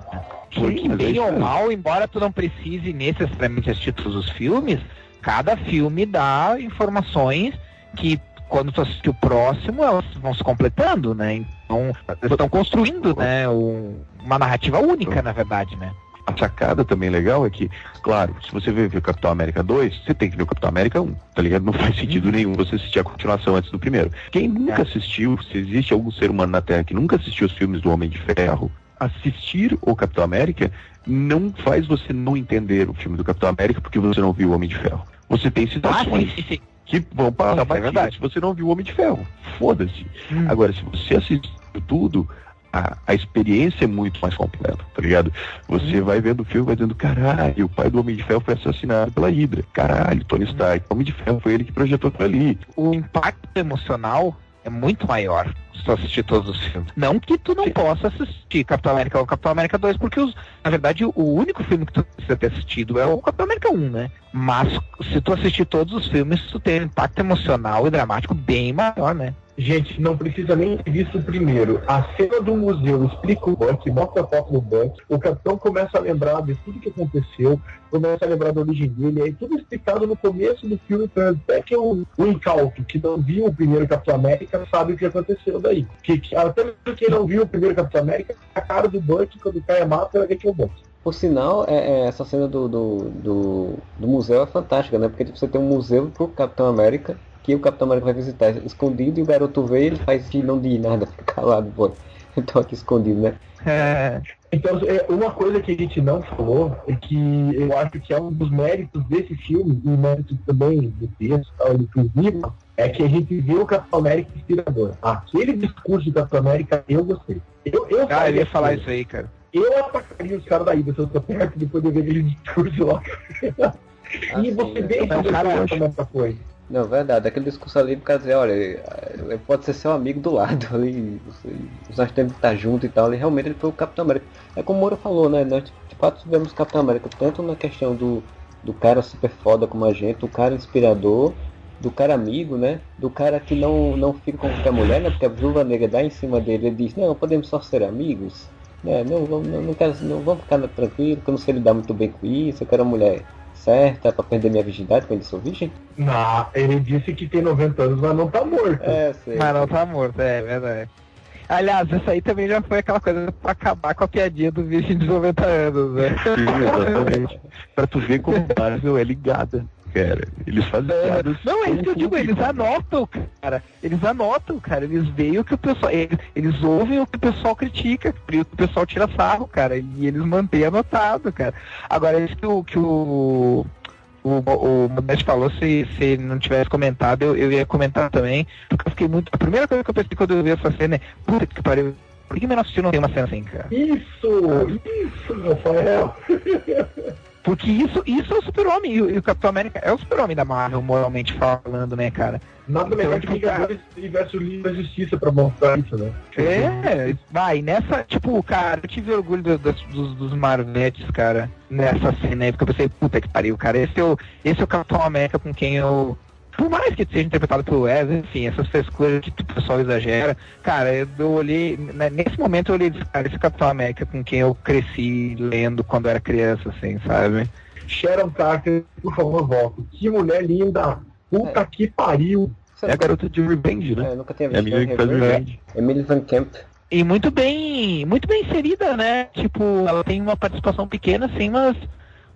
Porque Sim, mas é bem ou mal, embora tu não precise necessariamente assistir todos os filmes, cada filme dá informações que quando tu assistir o próximo, elas vão se completando, né? Então, eles estão construindo, né, um- uma narrativa única, na verdade, né? A sacada também legal é que, claro, se você ver, o Capitão América 2, você tem que ver o Capitão América 1, tá ligado? Não faz sentido nenhum você assistir a continuação antes do primeiro. Quem nunca É. assistiu, se existe algum ser humano na Terra que nunca assistiu os filmes do Homem de Ferro, assistir o Capitão América não faz você não entender o filme do Capitão América porque você não viu o Homem de Ferro. Você tem Ah, sim, situações sim, sim. que vão passar é batidas verdade. se você não viu o Homem de Ferro. Foda-se. Hum. Agora, se você assistiu tudo, a, a experiência é muito mais completa, tá ligado? Você vai vendo o filme, vai dizendo, caralho, o pai do Homem de Ferro foi assassinado pela Hydra. Caralho, Tony Stark, o Homem de Ferro foi ele que projetou aquilo ali. o impacto emocional é muito maior se tu assistir todos os filmes. Não que tu não Sim. possa assistir Capitão América ou Capitão América 2, porque os, na verdade o único filme que tu precisa ter assistido é o Capitão América 1, né? Mas se tu assistir todos os filmes, tu tem um impacto emocional e dramático bem maior, né? Gente, não precisa nem ter visto primeiro. A cena do museu explica o Buck, mostra a foto do Buck, o capitão começa a lembrar de tudo que aconteceu, começa a lembrar da origem dele, aí tudo explicado no começo do filme, pra até que o, o incauto que não viu o primeiro Capitão América sabe o que aconteceu daí. Que, que- até quem não viu o primeiro Capitão América, a cara do Buck, quando cai a mata, vai ver que é o Buck. Por sinal, é, é, essa cena do, do, do, do museu é fantástica, né? Porque tipo, você tem um museu pro Capitão América, que o Capitão América vai visitar escondido e o garoto vê ele faz que não diz nada, fica calado, pô. Então aqui escondido, né? É, Então, é, uma coisa que a gente não falou é que eu acho que é um dos méritos desse filme, e mérito também do texto, tal, inclusive, é que a gente vê o Capitão América inspirador. Aquele discurso do Capitão América, eu gostei. Eu, eu ah, eu faria ia falar isso aí, cara. Eu atacaria os caras da Ida se eu tô perto depois de ver aquele discurso lá. Assim, e você né? vê Não, como cara, eu o acho- América foi. Não, verdade. Aquele discurso ali cara dizer, olha, eh, pode ser seu amigo do lado ali, nós temos que estar junto e tal. E realmente ele foi o Capitão América. É como o Moura falou, né? Nós de fato tivemos o Capitão América tanto na questão do, do cara super foda como a gente, o cara inspirador, do cara amigo, né? Do cara que não, não fica com qualquer mulher, né? Porque a viúva negra dá em cima dele, ele diz, não, podemos só ser amigos. Né? Não, não, não, não, quero, não vamos ficar tranquilo, que eu não sei lidar muito bem com isso, eu quero uma mulher certa pra perder minha virgindade quando eu sou virgem. Não, ele disse que tem 90 anos, mas não tá morto. É, sei. Mas não tá morto, é verdade. Aliás, isso aí também já foi aquela coisa pra acabar com a piadinha do virgem de 90 anos, né? Sim, exatamente. pra tu ver como Marvel é ligada. Cara, eles fazem piadas Não, é isso que eu digo, eles anotam, cara. Eles anotam, cara. Eles veem o que o pessoal. Eles, eles ouvem o que o pessoal critica, e o que o pessoal tira sarro, cara. E eles mantêm anotado, cara. Agora, isso que o. Que o o, o Modeste falou, se, se ele não tivesse comentado, eu, eu ia comentar também, porque eu fiquei muito. A primeira coisa que eu pensei quando eu vi essa cena é, puta que pariu, por que menor não tem uma cena assim, cara? Isso, isso, Rafael. Porque isso, isso é o super-homem, e, o- e o Capitão América é o super-homem da Marvel, moralmente falando, né, cara? Nada melhor que Então, Vingadores universo Liga da Justiça pra mostrar isso, né? É, vai, nessa, tipo, cara, eu tive orgulho do- das- dos, dos Marvetes, cara, nessa cena aí, porque eu pensei, puta que pariu, cara, esse é o, esse é o Capitão América com quem eu. Por mais que seja interpretado pelo Wesley, enfim, essas frescuras que o pessoal exagera, cara, eu, olhei, né, nesse momento eu olhei e cara, esse Capitão América com quem eu cresci lendo quando era criança, assim, sabe? Sharon Carter, por favor, volta. Que mulher linda! Puta É. que pariu! É a garota de Revenge, né? É, eu nunca tinha É a visto. menina que faz Revenge. Revenge. Emily Van Camp. E muito bem, muito bem inserida, né? Tipo, ela tem uma participação pequena, assim, mas,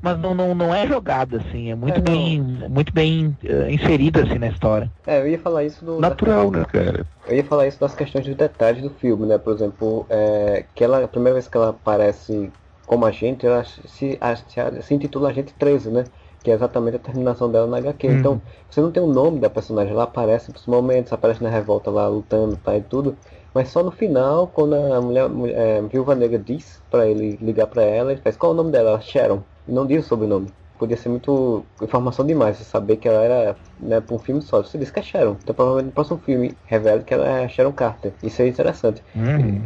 mas não, não, não é jogada, assim, é muito É, não. bem, muito bem eh, inserida, assim, na história. É, eu ia falar isso do. Natural, né, cara? Eu ia falar isso das questões dos detalhes do filme, né? Por exemplo, é, que ela, a primeira vez que ela aparece como agente, ela se, a- se, a- se intitula Agente 13, né? Que é exatamente a terminação dela na HQ. Uhum. Então, você não tem o nome da personagem, ela aparece nos momentos, aparece na revolta lá lutando tá, e tudo. Mas só no final, quando a mulher, mulher é, Viúva Negra diz pra ele ligar pra ela, ele faz qual é o nome dela? Sharon. E não diz o sobrenome. Podia ser muito informação demais, saber que ela era né, pra um filme só. Você disse que é Sharon. Então provavelmente no próximo filme revela que ela é Sharon Carter. Isso é interessante.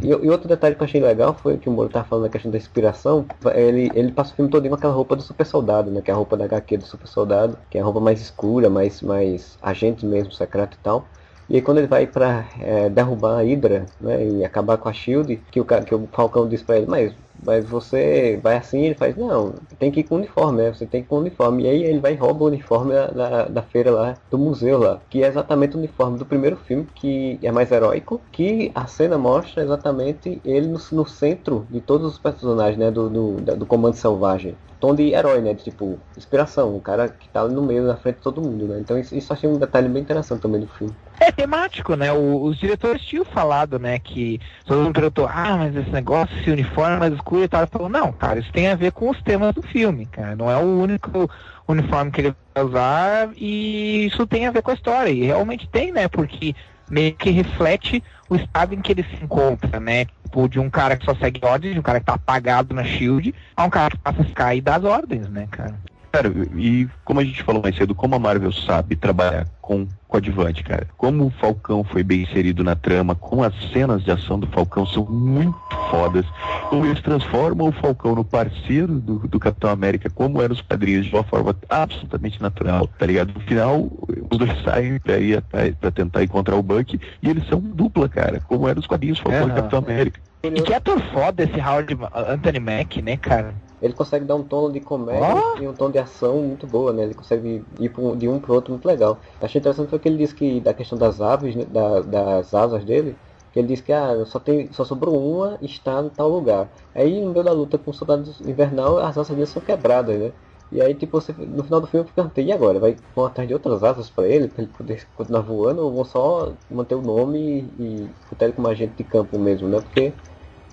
E, e outro detalhe que eu achei legal foi que o Moro tava falando da questão da inspiração. Ele, ele passa o filme todo com aquela roupa do super soldado, né? Que é a roupa da HQ do super soldado, que é a roupa mais escura, mais, mais agente mesmo, secreto e tal. E aí quando ele vai pra é, derrubar a Hydra, né? E acabar com a Shield, que o, que o Falcão diz pra ele, mas, mas você vai assim, ele faz, não, tem que ir com uniforme, né? Você tem que ir com uniforme. E aí ele vai e rouba o uniforme da, da, feira lá, do museu lá, que é exatamente o uniforme do primeiro filme, que é mais heróico, que a cena mostra exatamente ele no, no centro de todos os personagens, né? Do, do, do Comando Selvagem. Tom de herói, né? De tipo, inspiração, o cara que tá ali no meio, na frente de todo mundo, né? Então isso, isso achei um detalhe bem interessante também do filme. É temático, né? O- os diretores tinham falado, né, que todo mundo perguntou, ah, mas esse negócio, esse uniforme mais e tal. Falou, não, cara, isso tem a ver com os temas do filme, cara. Não é o único uniforme que ele vai usar e isso tem a ver com a história. E realmente tem, né? Porque meio que reflete o estado em que ele se encontra, né? Tipo, de um cara que só segue ordens, de um cara que tá apagado na Shield, a um cara que passa a ficar e dá as ordens, né, cara? Cara, e como a gente falou mais cedo, como a Marvel sabe trabalhar com coadjuvante, cara. Como o Falcão foi bem inserido na trama, como as cenas de ação do Falcão são muito fodas, como eles transformam o Falcão no parceiro do, do Capitão América, como eram os quadrinhos, de uma forma absolutamente natural, tá ligado? No final, os dois saem pra, ir pra tentar encontrar o Buck, e eles são dupla, cara, como eram os quadrinhos Falcão Aham. e Capitão América. E que ator foda esse Howard Anthony Mack, né, cara? Ele consegue dar um tom de comédia Ó. e um tom de ação muito boa, né? Ele consegue ir de um pro outro muito legal. Achei interessante foi que ele disse que da questão das aves, né, da- das asas dele, que ele disse que ah, só, tem, só sobrou uma e está em tal lugar. Aí no meio da luta com o soldado invernal, as asas dele são quebradas, né? E aí, tipo, você, no final do filme eu perguntei, e agora? Vai vão atrás de outras asas pra ele, pra ele poder continuar voando, ou vão só manter o nome e, e botar ele como agente de campo mesmo, né? Porque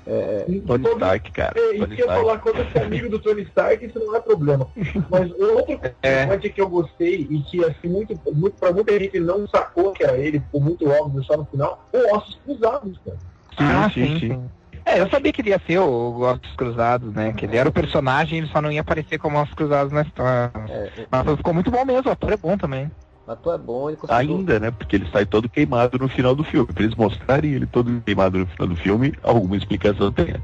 é, Tony Stark, cara. É, isso Tony que eu ia Stark. falar, quando você é amigo do Tony Stark, isso não é problema. Mas outro É. coisa que eu gostei e que assim, muito, muito, pra muita gente não sacou que era ele, ficou muito óbvio só no final, o Ossos Cruzados, cara. ah, sim, sim, sim. sim. É, eu sabia que ele ia ser o Ossos Cruzados, né? Que ele era o personagem, ele só não ia aparecer como Ossos Cruzados na história. é, Mas ficou muito bom mesmo, o ator é bom também. O ator é bom, ele conseguiu... Ainda, né? Porque ele sai todo queimado no final do filme. Pra eles mostrarem ele todo queimado no final do filme, alguma explicação tem.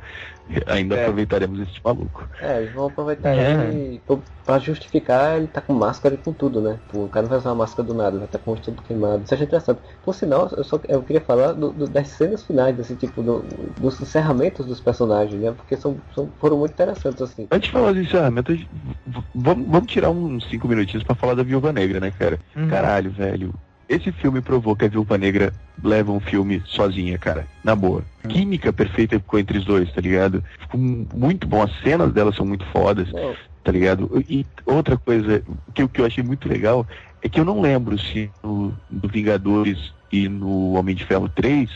Ainda É. aproveitaremos esse maluco. É, eles vão aproveitar É. ele pra- justificar ele tá com máscara e com tudo, né? O cara não vai usar uma máscara do nada, vai estar com o rosto queimado. Isso achei interessante. Por sinal, eu, só, eu queria falar do- do- das cenas finais, assim, tipo, do- dos encerramentos dos personagens, né? Porque são, são- foram muito interessantes, assim. Antes de falar do encerramento, a gente- v- vamos, vamos tirar uns cinco minutinhos pra falar da Viúva Negra, né, cara? Uhum. Caralho, velho. Esse filme provou que a Viúva Negra leva um filme sozinha, cara. Na boa. Química perfeita ficou entre os dois, tá ligado? Ficou muito bom. As cenas delas são muito fodas, Não, tá ligado? E outra coisa que, eu- que eu achei muito legal é que eu não lembro se no, no Vingadores e no Homem de Ferro 3,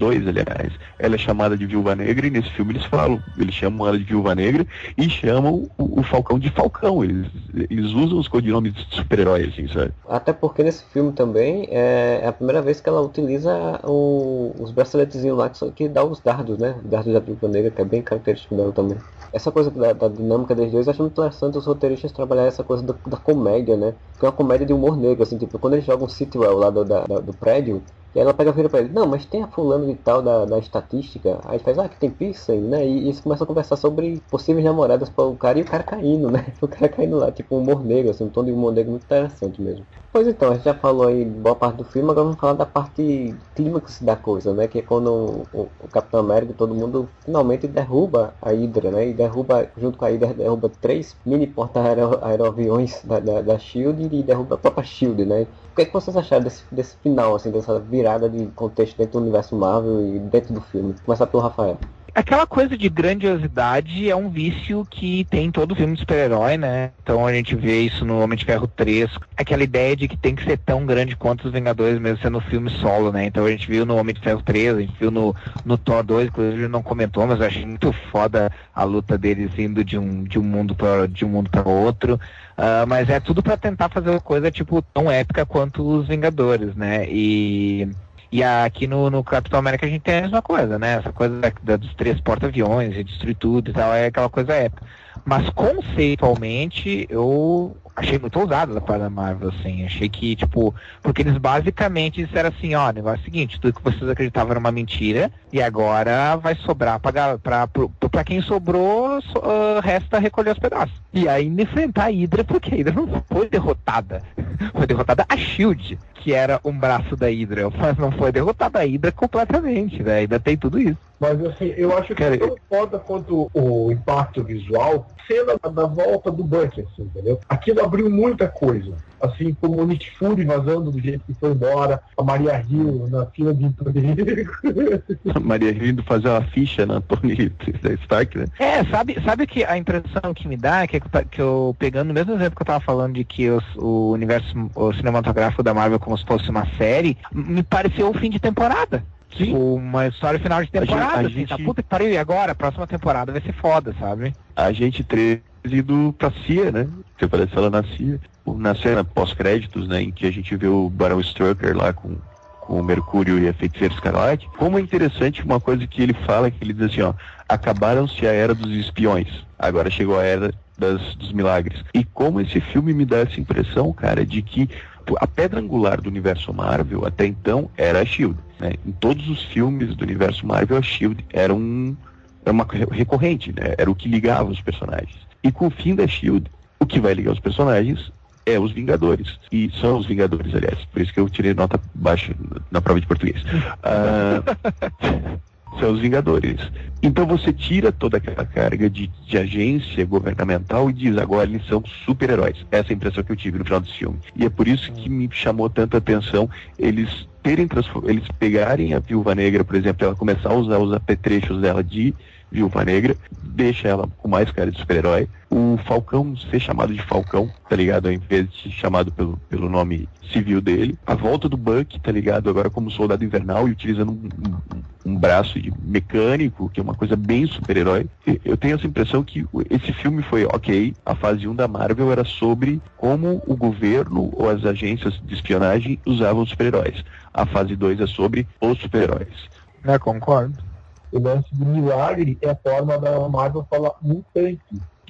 2, aliás, ela é chamada de Viúva Negra e nesse filme eles falam, eles chamam ela de Viúva Negra e chamam o, o Falcão de Falcão. Eles, eles usam os codinomes de super-herói, assim, sabe? Até porque nesse filme também é a primeira vez que ela utiliza o- os braceletezinhos lá que, que dá os dardos, né? Os dardos da Viúva Negra, que é bem característico dela também. Essa coisa da, da dinâmica dos dois, eu acho muito interessante os roteiristas trabalhar essa coisa da, da comédia, né? Que é uma comédia de humor negro, assim, tipo, quando eles jogam Sitwell lá do, da- do prédio, e ela pega e vira pra ele, não, mas tem a fulano de tal da, da estatística, aí faz, ah, que tem piercing, né? E, e eles começam a conversar sobre possíveis namoradas para o cara e o cara caindo, né? O cara caindo lá, tipo um humor negro, assim, um tom de humor negro muito interessante mesmo. Pois então, a gente já falou aí boa parte do filme, agora vamos falar da parte clímax da coisa, né? Que é quando o- o Capitão América e todo mundo finalmente derruba a Hydra, né? E derruba, junto com a Hydra, derruba três mini porta-aeroaviões da, da, da SHIELD e derruba a própria SHIELD, né? O que, é que vocês acharam desse, desse final, assim, dessa virada de contexto dentro do universo Marvel e dentro do filme? Começar pelo Rafael. Aquela coisa de grandiosidade é um vício que tem em todo filme de super-herói, né? Então a gente vê isso no Homem de Ferro 3, aquela ideia de que tem que ser tão grande quanto os Vingadores, mesmo sendo um filme solo, né? Então a gente viu no Homem de Ferro 3, a gente viu no, no Thor 2, inclusive não comentou, mas eu achei muito foda a luta deles indo de um, de um mundo para de um mundo para outro. Ah, mas é tudo para tentar fazer uma coisa tipo tão épica quanto os Vingadores, né? E e aqui no, no Capitão América a gente tem a mesma coisa, né? Essa coisa da, da- dos três porta-aviões e destruir tudo e tal, é aquela coisa épica. Mas conceitualmente eu achei muito ousado da parte da Marvel, assim. Achei que, tipo, porque eles basicamente disseram assim, ó, o negócio é o seguinte, tudo que vocês acreditavam era uma mentira, e agora vai sobrar pra, pra, pro- pra quem sobrou, so- ah, resta recolher os pedaços. E ainda enfrentar a Hydra, porque a Hydra não foi derrotada. Foi derrotada a Shield, que era um braço da Hydra, mas não foi derrotada a Hydra completamente, né? Ainda tem tudo isso. Mas assim, eu acho que é tão foda quanto o impacto visual, cena da, da volta do Buck, assim, entendeu? Aquilo abriu muita coisa. Assim como o Nick Fury vazando do jeito que foi embora, a Maria Hill na fila de emprego. Maria vindo fazer uma ficha na Tony Stark, né? É, sabe, sabe que a impressão que me dá, que, eu ta- que eu, pegando o mesmo exemplo que eu tava falando de que os- o universo o cinematográfico da Marvel como se fosse uma série, me pareceu o fim de temporada. Sim. Uma história final de A gente- temporada, a assim, tá gente- puta que pariu, e agora? A próxima temporada vai ser foda, sabe? Agente 13 indo pra CIA, né? Você parece ela na CIA. Na cena pós-créditos, né? Em que a gente vê o Barão Strucker lá com, com o Mercúrio e a Feiticeira Escarlate. Como é interessante uma coisa que ele fala, que ele diz assim, ó. Acabaram-se a era dos espiões. Agora chegou a era das, dos milagres. E como esse filme me dá essa impressão, cara, de que a pedra angular do universo Marvel até então era a Shield. Né? Em todos os filmes do universo Marvel, a Shield era um era uma re- recorrente, né? Era o que ligava os personagens. E com o fim da Shield, o que vai ligar os personagens é os Vingadores. E são os Vingadores, aliás. Por isso que eu tirei nota baixa na prova de português. Ah, são os Vingadores. Então você tira toda aquela carga de, de agência governamental e diz agora eles são super-heróis. Essa é a impressão que eu tive no final desse filme. E é por isso que me chamou tanta atenção eles terem eles pegarem a Viúva Negra, por exemplo, ela começar a usar os apetrechos dela de Viúva Negra, deixa ela com mais cara de super-herói. O Falcão ser chamado de Falcão, tá ligado? Ao invés de chamado pelo, pelo nome civil dele. A volta do Buck, tá ligado? Agora como soldado invernal e utilizando um, um- um braço de mecânico, que é uma coisa bem super-herói. Eu tenho essa impressão que esse filme foi ok. A fase 1 da Marvel era sobre como o governo ou as agências de espionagem usavam super-heróis. A fase 2 é sobre os super-heróis. É, concordo. O lance do milagre é a forma da Marvel falar mutante.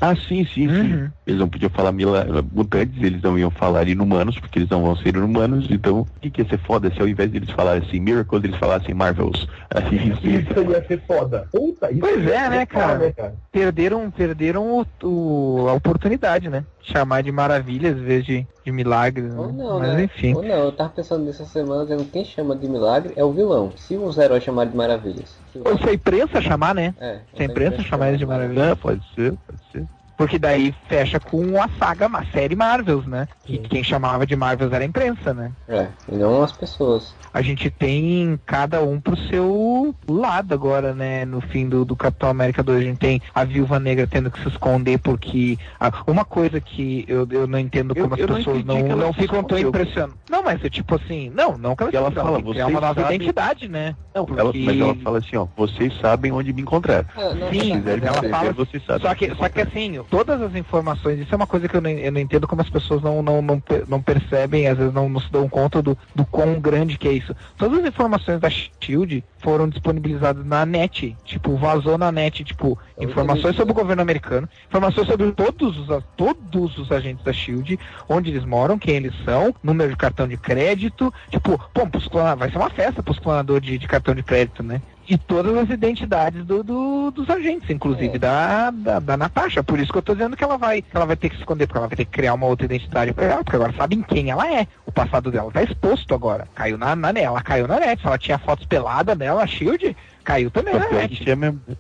Ah, sim, sim, sim. Uhum. Eles não podiam falar mila, mutantes, eles não iam falar inumanos, porque eles não vão ser inumanos, então o que, que ia ser foda se ao invés de eles falarem assim Miracles, eles falassem Marvels? Assim, Isso ia ser foda. Puta, isso Pois é, né, foda, cara? né, cara? Perderam, perderam o, o- a oportunidade, né? Chamar de maravilhas em vez de, de milagres. Ou né? não, Mas né? enfim. Ou não, eu tava pensando nessa semana, dizendo quem chama de milagre é o vilão. Se os heróis chamarem de maravilhas. Ou se a imprensa chamar, né? É, Se a imprensa chamar de maravilha. Pode ser, pode ser. Porque daí fecha com a saga, a série Marvels, né? Que quem chamava de Marvels era a imprensa, né? É, e não as pessoas. A gente tem cada um pro seu lado agora, né? No fim do, do Capitão América 2, a gente tem a Viúva Negra tendo que se esconder porque... ah, uma coisa que eu, eu não entendo Eu- como eu as não pessoas não, não se ficam tão impressionadas. Não, mas é tipo assim... Não, não que ela, ela fala, criar "Vocês uma nova sabem-" identidade, né? Não, Ela, mas ela fala assim, ó, vocês sabem onde me encontrar. Não, Sim, não, Se quiserem não, ela fala- vocês sabem. Só que, só que assim, todas as informações, isso é uma coisa que eu não, eu não entendo como as pessoas não, não, não, não percebem, às vezes não, não se dão conta do, do quão grande que é isso. Todas as informações da Shield foram disponibilizadas na net, tipo, vazou na net, tipo, informações sobre o governo americano, informações sobre todos os, todos os agentes da Shield, onde eles moram, quem eles são, número de cartão de crédito, tipo, pros clona- vai ser uma festa pros clonadores de, de cartão de crédito, né? E todas as identidades do, do- dos agentes, inclusive É. da, da, da Natasha. Por isso que eu tô dizendo que ela vai, ela vai ter que se esconder, porque ela vai ter que criar uma outra identidade pra ela, porque agora sabem quem ela é. O passado dela tá exposto agora. Caiu na, na ela caiu na net. Ela tinha fotos peladas dela, a Shield, caiu também na que net. tinha mesmo.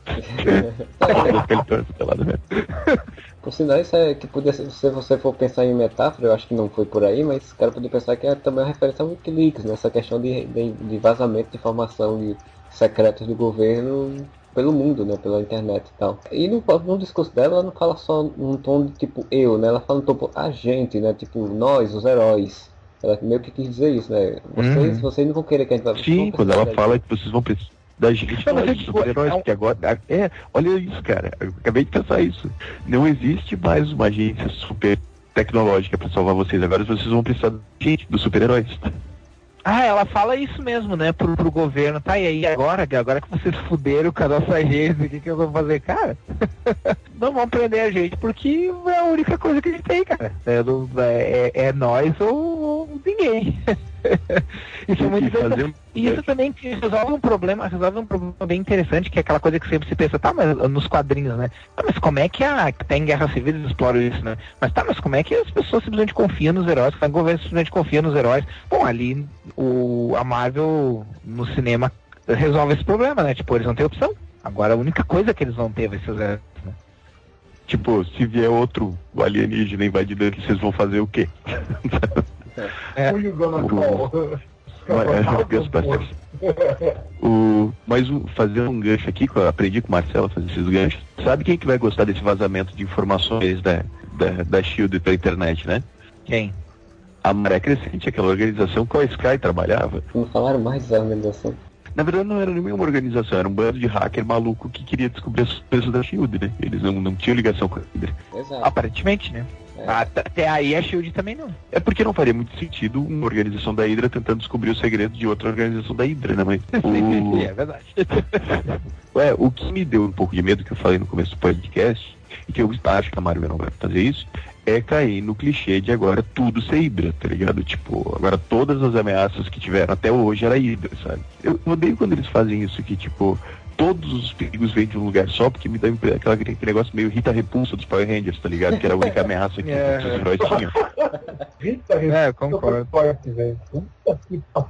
Por sinal, isso é que podia ser, se você for pensar em metáfora, eu acho que não foi por aí, mas o cara podia pensar que é também uma referência ao Wikileaks, nessa questão de, de, de vazamento de informação de secretos do governo pelo mundo, né, pela internet e tal. E no, no discurso dela, ela não fala só num tom de tipo eu, né, ela fala no tom tipo, a gente, né, tipo nós, os heróis. Ela meio que quis dizer isso, né, vocês, Uhum. vocês não vão querer que a gente vá... Sim, quando ela fala que vocês vão precisar da gente, Não, é tipo, super-heróis, é um- porque agora. É, olha isso, cara. Eu acabei de pensar isso. Não existe mais uma agência super tecnológica pra salvar vocês. Agora vocês vão precisar da gente, dos super-heróis. Ah, ela fala isso mesmo, né, pro, pro governo. Tá, e aí agora, agora que vocês fuderam com a nossa agência, o que, que eu vou fazer? Cara, não vão prender a gente porque é a única coisa que a gente tem, cara. É, do- é, é nós ou, ou ninguém. isso é muito interessante. E isso também resolve um problema, resolve um problema bem interessante, que é aquela coisa que sempre se pensa, tá, mas nos quadrinhos, né? Tá, mas como é que a. Até em Guerra Civil eles exploram isso, né? Mas tá, mas como é que as pessoas simplesmente confiam nos heróis? É que o governo simplesmente confia nos heróis? Bom, ali o, a Marvel no cinema resolve esse problema, né? Tipo, eles não têm opção. Agora a única coisa que eles vão ter vai ser os heróis. Né? Tipo, se vier outro alienígena invadindo aqui, vocês vão fazer o quê? É. Who you gonna call? O, mas o, fazendo um gancho aqui, que eu aprendi com o Marcelo a fazer esses ganchos. Sabe quem que vai gostar desse vazamento de informações da, da, da Shield pela internet, né? Quem? A Maré Crescente, aquela organização com a Sky trabalhava. Não falaram mais dessa organização. Na verdade não era nenhuma organização, era um bando de hacker maluco que queria descobrir as coisas da Shield, né? Eles não, não tinham ligação com a Hydra. Exato. Aparentemente, né? É. Até, aí a Shield também não. É porque não faria muito sentido uma organização da Hydra tentando descobrir os segredos de outra organização da Hydra, né, mãe? O... é verdade. Ué, o que me deu um pouco de medo, que eu falei no começo do podcast, e que eu acho que a Marvel não vai fazer isso, é cair no clichê de agora tudo ser Hydra, tá ligado? Tipo, agora todas as ameaças que tiveram até hoje era Hydra, sabe? Eu odeio quando eles fazem isso, que tipo, todos os perigos vêm de um lugar só, porque me dá aquela, aquele negócio meio Rita Repulsa dos Power Rangers, tá ligado? Que era a única ameaça que É. os heróis tinham. Rita, É, eu concordo.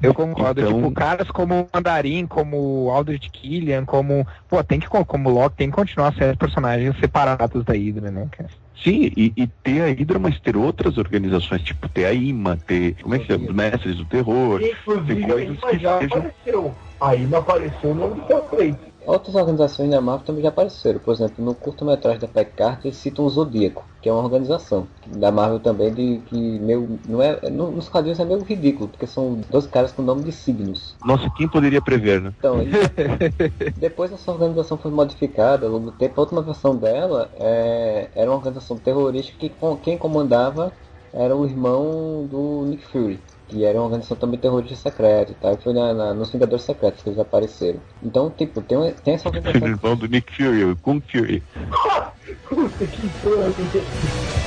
Eu concordo, Então- tipo, caras como o Mandarim, como o Aldrich Killian, como. Pô, tem que, co- como o Loki, tem que continuar sendo personagens separados da Hydra, né, cara? Sim, e, e ter a Hydra, mas ter outras organizações, tipo ter a IMA, ter. Como é que chama? Os Mestres do Terror. Inclusive, Tem coisas aí que já sejam- apareceu. Aí não apareceu o nome do seu Cleiton. Outras organizações da Marvel também já apareceram. Por exemplo, no curta-metragem da Peggy Carter eles citam o Zodíaco, que é uma organização da Marvel também de que meio não é no- nos quadrinhos é meio ridículo, porque são dois caras com nome de signos. Nossa, quem poderia prever, né? Então, aí, depois essa organização foi modificada ao longo do tempo. A última versão dela é, era uma organização terrorista que com- quem comandava era o irmão do Nick Fury. Que era uma organização também terrorista secreta e tal. E foi na, na, nos Vingadores Secretos que eles apareceram. Então, tipo, tem, tem essa organização. Irmão do Nick Fury, o Kung Fury.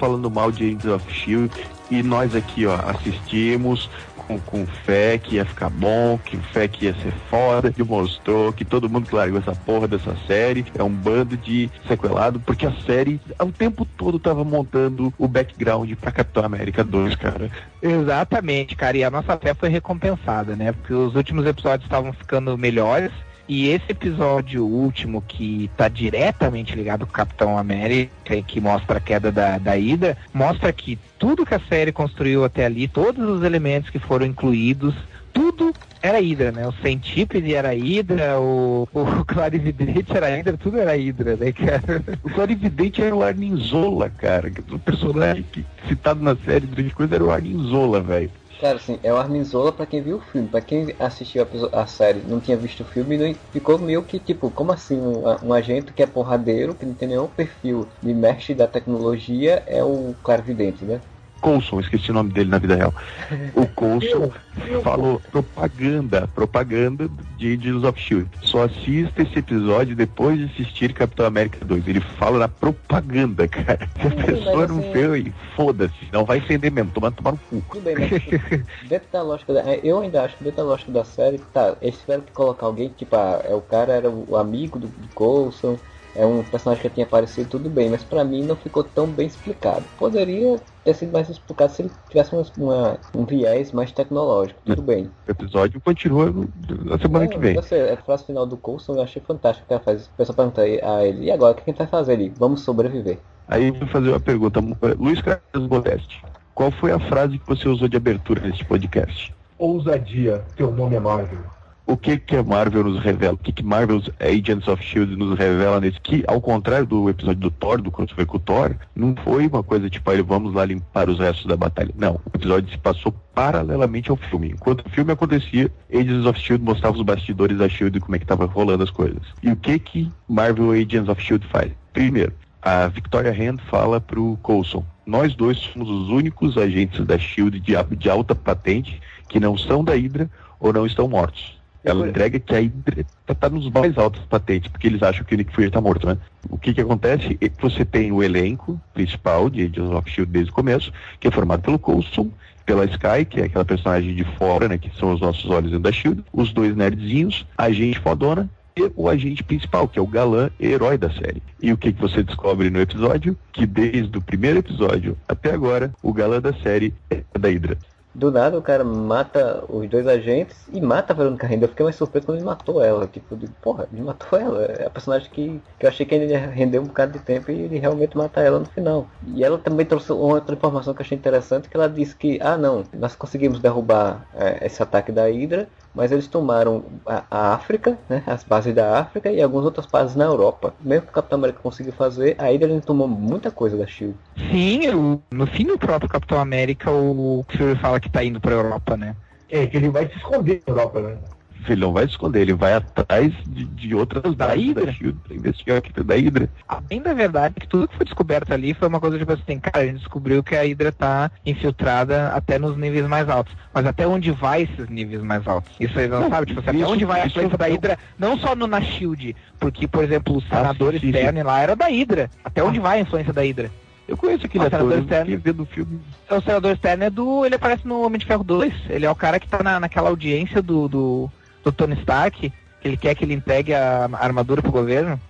falando mal de Agents of Shield e nós aqui, ó, assistimos com, com fé que ia ficar bom, que fé que ia ser foda, que mostrou que todo mundo que largou essa porra dessa série é um bando de sequelado, porque a série o tempo todo tava montando o background pra Capitão América 2, cara. Exatamente, cara, e a nossa fé foi recompensada, né? Porque os últimos episódios estavam ficando melhores. E esse episódio último, que tá diretamente ligado com o Capitão América e que mostra a queda da, da Ida, mostra que tudo que a série construiu até ali, todos os elementos que foram incluídos, tudo era Hydra, né? O Centípede era Hydra, o, o Clarividente era Hydra, tudo era Hydra, né, cara? O Clarividente era o Arninzola, cara. O personagem que, citado na série durante coisa era o Arninzola, velho. Cara, assim, é o Arminzola pra quem viu o filme. Pra quem assistiu a, a série não tinha visto o filme, não, ficou meio que tipo, como assim? Um, um, agente que é porradeiro, que não tem nenhum perfil de mestre da tecnologia, é o Clarividente, né? Coulson, esqueci o nome dele na vida real. O Coulson falou propaganda, propaganda de Agents of Shield. Só assista esse episódio depois de assistir Capitão América 2. Ele fala na propaganda, cara. Se a pessoa não assim- viu, foda-se, não vai entender mesmo, tomar tomar no cu. Tudo bem, mas tipo, dentro da lógica da, eu ainda acho que dentro da lógica da série, tá, eles tiveram que colocar alguém, tipo, ah, é o cara era o amigo do, do Coulson, é um personagem que tinha aparecido tudo bem, mas pra mim não ficou tão bem explicado. Poderia ter sido mais explicado se ele tivesse uma, uma- um viés mais tecnológico, tudo bem. O episódio continua na semana que vem. Sei, a frase final do Coulson eu achei fantástico que ela faz. O pessoal pergunta a ele, e agora o que a gente vai fazer ali? Vamos sobreviver. Aí eu vou fazer uma pergunta. Luiz Carlos Modeste, qual foi a frase que você usou de abertura nesse podcast? Ousadia, teu nome é Marvel. O que que a Marvel nos revela? O que que Marvel's Agents of S.H.I.E.L.D. nos revela nesse? Que, ao contrário do episódio do Thor, do crossover com o Thor, não foi uma coisa tipo, aí vamos lá limpar os restos da batalha. Não, o episódio se passou paralelamente ao filme. Enquanto o filme acontecia, Agents of S.H.I.E.L.D. mostrava os bastidores da S.H.I.E.L.D. e como é que tava rolando as coisas. E o que que Marvel Agents of S.H.I.E.L.D. faz? Primeiro, a Victoria Hand fala pro Coulson, nós dois somos os únicos agentes da S.H.I.E.L.D. de, de alta patente que não são da Hydra ou não estão mortos. Ela entrega que a Hydra tá, tá nos mais altos patentes, porque eles acham que o Nick Fury tá morto, né? O que que acontece? Você tem o elenco principal de Agents of S.H.I.E.L.D. desde o começo, que é formado pelo Coulson, pela Sky, que é aquela personagem de fora, né, que são os nossos olhos dentro da S.H.I.E.L.D., os dois nerdzinhos, a agente fodona e o agente principal, que é o galã herói da série. E o que, que você descobre no episódio? Que desde o primeiro episódio até agora, o galã da série é da Hydra. Do nada o cara mata os dois agentes e mata a Verônica Renda. Eu fiquei mais surpreso quando ele matou ela. Tipo, digo, porra, ele matou ela. É a personagem que, que eu achei que ele ia render um bocado de tempo e ele realmente mata ela no final. E ela também trouxe uma outra informação que eu achei interessante, que ela disse que, ah não, nós conseguimos derrubar é, esse ataque da Hydra, mas eles tomaram a, a África, né, as bases da África e algumas outras bases na Europa. Mesmo que o Capitão América conseguiu fazer, a Hydra ele tomou muita coisa da SHIELD. Sim, o- no fim do próprio Capitão América, o Fury fala que tá indo pra Europa, né? É, que ele vai se esconder na Europa, né? Ele não vai esconder, ele vai atrás de, de outras Da Hydra? da SHIELD pra investigar a equipe da Hydra. Bem da verdade que tudo que foi descoberto ali foi uma coisa tipo assim, cara, a gente descobriu que a Hydra tá infiltrada até nos níveis mais altos. Mas até onde vai esses níveis mais altos? Isso aí não, Não, sabe, tipo assim, até isso- onde vai a influência da Hydra, não só no na Shield, porque, por exemplo, o senador sim. externo lá era da Hydra. Até onde vai a influência da Hydra? Eu conheço aquele Ah, ator, senador eu externo. fiquei vendo o filme. O senador externo é do. Ele aparece no Homem de Ferro 2. Ele é o cara que tá na, naquela audiência do, do, do Tony Stark, que ele quer que ele entregue a armadura pro governo.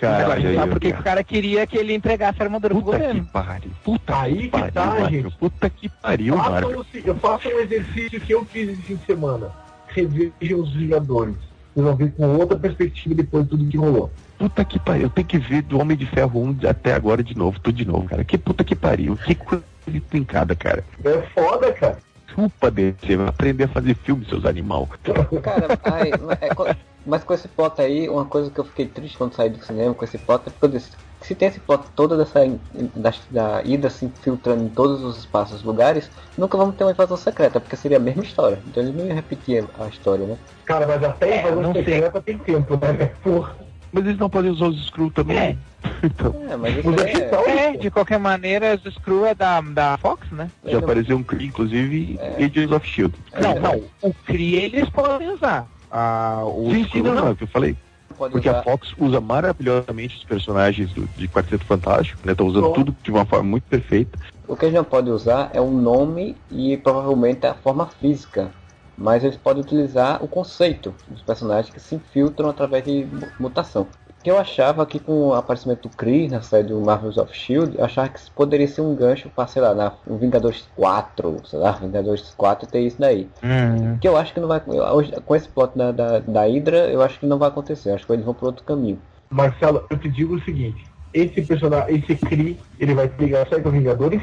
Cara, Agora a gente aí, sabe eu- por que que o cara queria que ele entregasse a armadura pro Puta que governo. pariu. Puta Aí que que pariu, tá, gente. Puta que pariu, Façam Marvel. o se- Eu faço um exercício que eu fiz esse fim de semana. Revejam os Vingadores. Vocês vão ver com outra perspectiva depois de tudo que rolou. Puta que pariu, eu tenho que ver do Homem de Ferro 1 até agora de novo, tudo de novo, cara. Que puta que pariu, que coisa trincada, cara. É foda, cara. Chupa DC, vai aprender a fazer filme, seus animal. Cara, ai, é, mas com esse plot aí, uma coisa que eu fiquei triste quando saí do cinema com esse plot é porque eu disse, se tem esse plot toda dessa da, da ida se infiltrando em todos os espaços, lugares, nunca vamos ter uma invasão secreta, porque seria a mesma história. Então eles não iam repetir a história, né? Cara, mas até É, invasão não sei. secreta tem tempo, né? Porra. Mas eles não podem usar os Skrull também. É. Então, É, mas isso Os é... hospital, É, de qualquer maneira, os Screw é da, da Fox, né? já apareceu um Kree, inclusive, É. Agents of Shield. Não, não. O Kree eles podem usar. Ah, o Sim, sim, não, não, é o que eu falei. Pode Porque a usar. Fox usa maravilhosamente os personagens do, de Quarteto Fantástico, né? Tá usando Bom. tudo de uma forma muito perfeita. O que eles não podem usar é o nome e provavelmente a forma física. Mas eles podem utilizar o conceito dos personagens que se infiltram através de mu- mutação. Que eu achava que com o aparecimento do Kree na série do Marvels of Shield, eu achava que isso poderia ser um gancho para, sei lá, na, um Vingadores 4, sei lá, Vingadores 4 ter isso daí. Hum. Que eu acho que não vai. hoje, com esse plot da, da, da Hydra, eu acho que não vai acontecer. Eu acho que eles vão por outro caminho. Marcelo, eu te digo o seguinte: esse personagem, esse Kree, ele vai ter ligação com Vingadores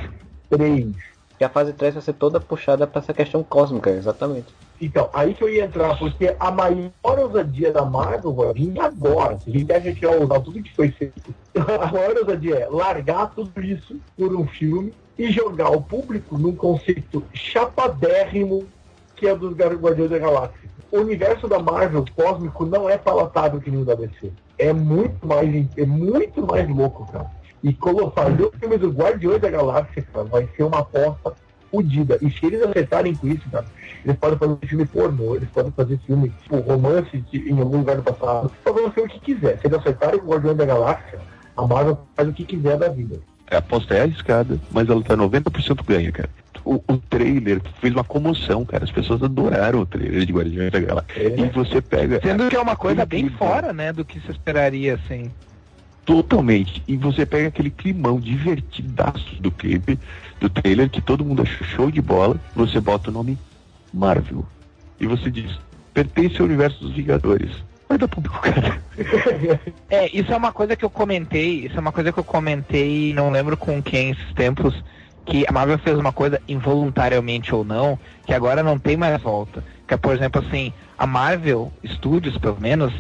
3. Que a fase 3 vai ser toda puxada para essa questão cósmica, exatamente. Então, aí que eu ia entrar, porque a maior ousadia da Marvel vai vir agora. Se a gente acha vai usar tudo que foi feito, a maior ousadia é largar tudo isso por um filme e jogar o público num conceito chapadérrimo que é dos Guardiões da Galáxia. O universo da Marvel cósmico não é palatável que nem o da DC. É muito mais, é muito mais louco, cara. E fazer o filme do Guardiões da Galáxia, cara, vai ser uma aposta fodida. E se eles acertarem com isso, cara, eles podem fazer filme pornô, eles podem fazer filme, tipo, romance de- em algum lugar do passado. Fazer o que quiser. Se eles acertarem com o Guardiões da Galáxia, a Marvel faz o que quiser da vida. A aposta é arriscada, mas ela tá 90% ganha, cara. O, o trailer fez uma comoção, cara. As pessoas adoraram o trailer de Guardiões da Galáxia. E você pega. Sendo que é uma coisa bem fora, né, do que se esperaria, assim. Totalmente. E você pega aquele climão divertidaço do clipe, do trailer, que todo mundo achou show de bola. Você bota o nome Marvel. E você diz, pertence ao universo dos Vingadores. Vai dar público, cara. É, isso é uma coisa que eu comentei, isso é uma coisa que eu comentei, não lembro com quem esses tempos, que a Marvel fez uma coisa involuntariamente ou não, que agora não tem mais volta. Que é, por exemplo, assim, a Marvel Studios, pelo menos,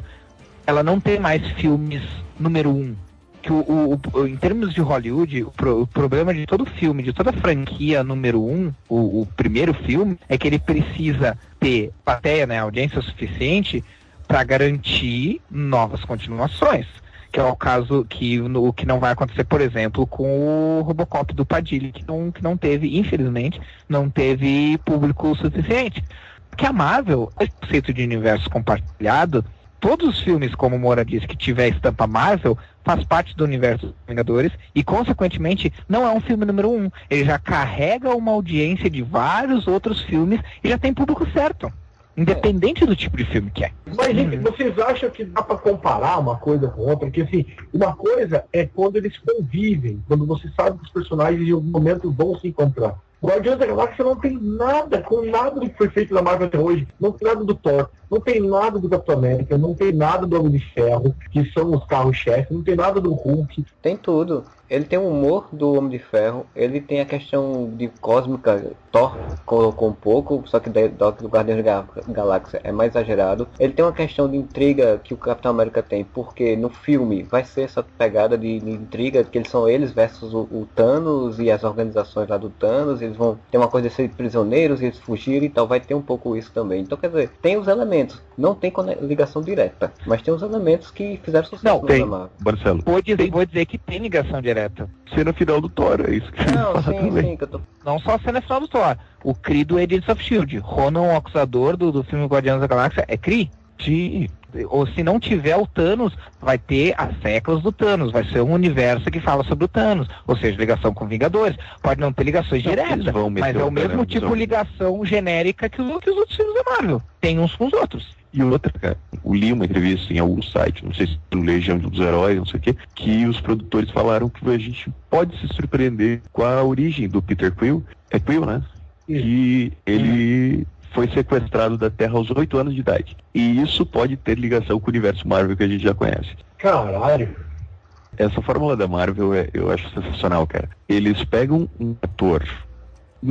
ela não tem mais filmes número um. Que o, o- o- em termos de Hollywood, o, pro- o problema de todo filme, de toda franquia número um, o, o primeiro filme, é que ele precisa ter plateia, né, audiência suficiente para garantir novas continuações. Que é o caso que, no, que não vai acontecer, por exemplo, com o Robocop do Padilha, que não, que não teve, infelizmente, não teve público suficiente. Porque a Marvel, conceito de universo compartilhado, todos os filmes, como Moura disse, que tiver estampa Marvel, faz parte do universo dos Vingadores e, consequentemente, não é um filme número um. Ele já carrega uma audiência de vários outros filmes e já tem público certo. Independente do tipo de filme que é. Mas, gente, vocês acham que dá pra comparar uma coisa com outra? Porque, assim, uma coisa é quando eles convivem, quando você sabe que os personagens em algum momento vão se encontrar. Guardiões da Galáxia não tem nada com nada do que foi feito na Marvel até hoje. Não tem nada do Thor, não tem nada do Capitão América, não tem nada do Homem de Ferro, que são os carros-chefe, não tem nada do Hulk. Tem tudo. Ele tem o humor do Homem de Ferro, ele tem a questão de cósmica, Thor colocou um pouco, só que do, do Guardiões da Ga- Galáxia é mais exagerado. Ele tem uma questão de intriga que o Capitão América tem, porque no filme vai ser essa pegada de, de intriga, que eles são eles versus o, o Thanos e as organizações lá do Thanos, eles vão ter uma coisa de ser prisioneiros e eles fugirem e tal, vai ter um pouco isso também. Então quer dizer, tem os elementos, não tem ligação direta, mas tem os elementos que fizeram sucesso Não, no tem. Marvel. Marcelo, Vou dizer, vou dizer que tem ligação direta. Cena final do Thor, é isso que Não, sim, também. sim, que eu tô Não só a cena final do Thor. O Kree do Agents of S.H.I.E.L.D. Ronan, o acusador do, do filme Guardiões da Galáxia, é Kree. Sim, Ou se não tiver o Thanos, vai ter as séculos do Thanos. Vai ser um universo que fala sobre o Thanos. Ou seja, ligação com Vingadores. Pode não ter ligações Não, diretas, mas é o mesmo tipo de ligação genérica que os, que os outros filmes da Marvel. Tem uns com os outros. E outra, cara, eu li uma entrevista em algum site, não sei se no Legião dos Heróis, não sei o quê, que os produtores falaram que a gente pode se surpreender com a origem do Peter Quill. É Quill, né? Que ele foi sequestrado da Terra aos 8 anos de idade. E isso pode ter ligação com o universo Marvel que a gente já conhece. Caralho. Essa fórmula da Marvel é, eu acho sensacional, cara. Eles pegam um ator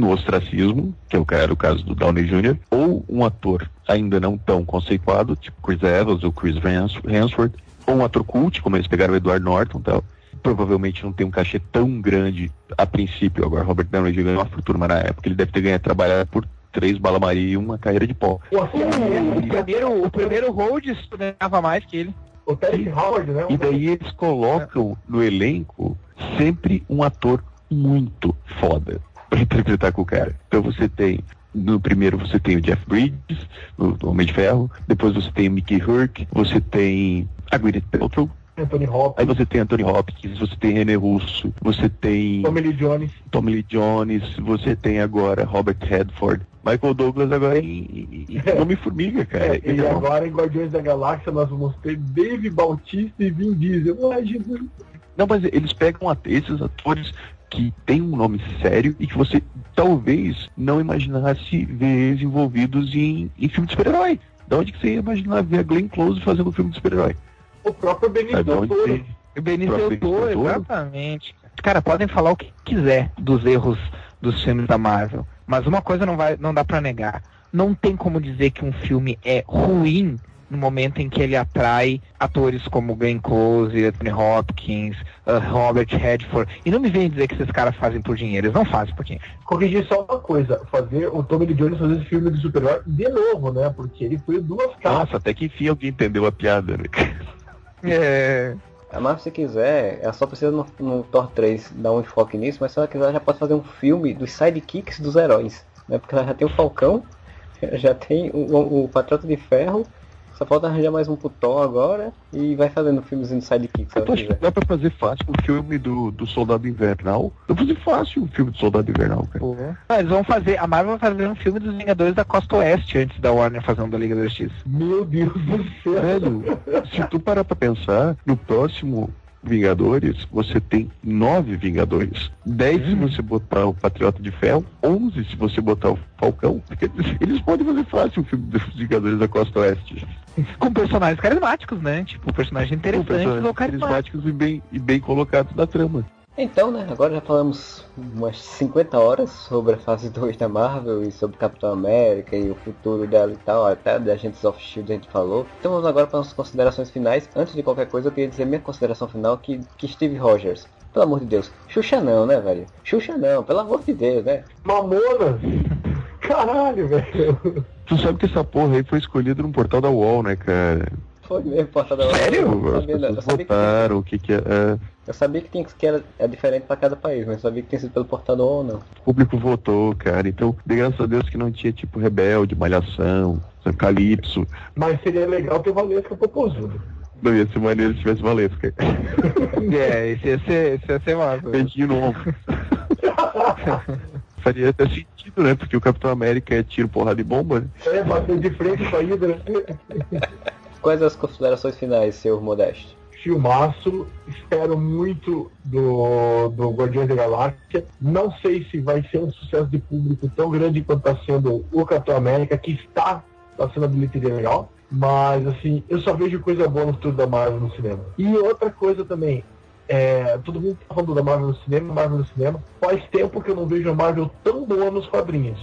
no ostracismo, que é o, caso do Downey Jr., ou um ator ainda não tão conceituado, tipo Chris Evans ou Chris Hemsworth, ou um ator cult, como eles pegaram o Edward Norton e tal. Provavelmente não tem um cachê tão grande a princípio. Agora, Robert Downey Jr. ganhou uma fortuna, mas na época ele deve ter ganhado trabalhar por três bala Maria e uma carreira de pó. O primeiro, o primeiro Rhodes ganhava mais que ele. o Terry Howard, né? E daí eles colocam no elenco sempre um ator muito foda pra interpretar com o cara. Então você tem no primeiro você tem o Jeff Bridges, no Homem de Ferro, depois você tem o Mickey Rourke, você tem a Gwyneth Paltrow, Anthony aí Hopkins, você tem Anthony Hopkins, você tem René Russo, você tem Tommy Lee Jones. Tommy Lee Jones, você tem agora Robert Redford, Michael Douglas agora em, em em Homem-Formiga, cara. É, e Então, agora em Guardiões da Galáxia nós vamos ter Dave Bautista e Vin Diesel. Ai, Jesus. Não, mas eles pegam esses atores que têm um nome sério e que você talvez não imaginasse ver eles envolvidos em, em filme de super-herói. Da onde que você ia imaginar ver a Glenn Close fazendo um filme de super-herói? O próprio Benito Del Toro. O Del Toro, exatamente. Cara, podem falar o que quiser dos erros dos filmes da Marvel, mas uma coisa não vai, não dá pra negar. Não tem como dizer que um filme é ruim no momento em que ele atrai atores como Glenn Close, Anthony Hopkins, uh, Robert Redford. E não me vem dizer que esses caras fazem por dinheiro. Eles não fazem por dinheiro. Corrigir só uma coisa, fazer o Tommy Lee Jones fazer esse filme de super-herói de novo, né? Porque ele foi duas caras. Nossa, até que enfim alguém entendeu a piada, né? É... Mas se quiser, ela só precisa no, no Thor 3 dar um enfoque nisso, mas se ela quiser, ela já pode fazer um filme dos sidekicks dos heróis. Né? Porque ela já tem o Falcão, já tem o, o, o Patriota de Ferro, só falta arranjar mais um Thor agora e vai fazendo filmezinho de sidekicks se Eu acho que dá pra fazer fácil um filme do, do Soldado Invernal. Dá pra fazer fácil um filme do Soldado Invernal, cara. Ah, eles vão fazer. A Marvel vai fazer um filme dos Vingadores da Costa Oeste antes da Warner fazer um da Liga da Justiça. Meu Deus do céu. Velho, se tu parar pra pensar, no próximo Vingadores, você tem nove Vingadores. Dez se você botar o Patriota de Ferro, onze se você botar o Falcão. Porque eles- podem fazer fácil o filme dos Vingadores da Costa Oeste. Com personagens carismáticos, né? Tipo, personagens Com interessantes personagens ou carismáticos. carismáticos e bem, e bem colocados na trama. Então, né, agora já falamos umas 50 horas sobre a fase 2 da Marvel e sobre Capitão América e o futuro dela e tal, até da Agents of Shield a gente falou. Então vamos agora para as considerações finais. Antes de qualquer coisa, eu queria dizer minha consideração final que, que Steve Rogers, pelo amor de Deus, Xuxa não, né, velho? Xuxa não, pelo amor de Deus, né? Mamona. Caralho, velho. Tu sabe que essa porra aí foi escolhida no portal da UOL, né, cara? Foi mesmo, lá. Sério? Eu sabia, eu sabia que, votaram, o que que é... é, eu sabia que tinha que que era é diferente para cada país, mas eu sabia que tinha sido pelo portador ou não. O público votou, cara. Então, de graças a Deus que não tinha, tipo, Rebelde, Malhação, Calypso. Mas seria legal ter Valesca Popozuda. Não ia ser maneiro se tivesse Valesca. É, esse ia ser, esse ia ser massa. Beijinho no ombro. Faria até sentido, né? Porque o Capitão América é tiro, porrada e bomba, né? É, bater de frente com a Hydra. Quais as considerações finais, seu Modesto? Filmaço. Espero muito do, do Guardiões da Galáxia. Não sei se vai ser um sucesso de público tão grande quanto está sendo o Capitão América, que está, sendo a bilheteria legal. Mas, assim, eu só vejo coisa boa no futuro da Marvel no cinema. E outra coisa também, é, todo mundo tá falando da Marvel no cinema, Marvel no cinema. Faz tempo que eu não vejo a Marvel tão boa nos quadrinhos.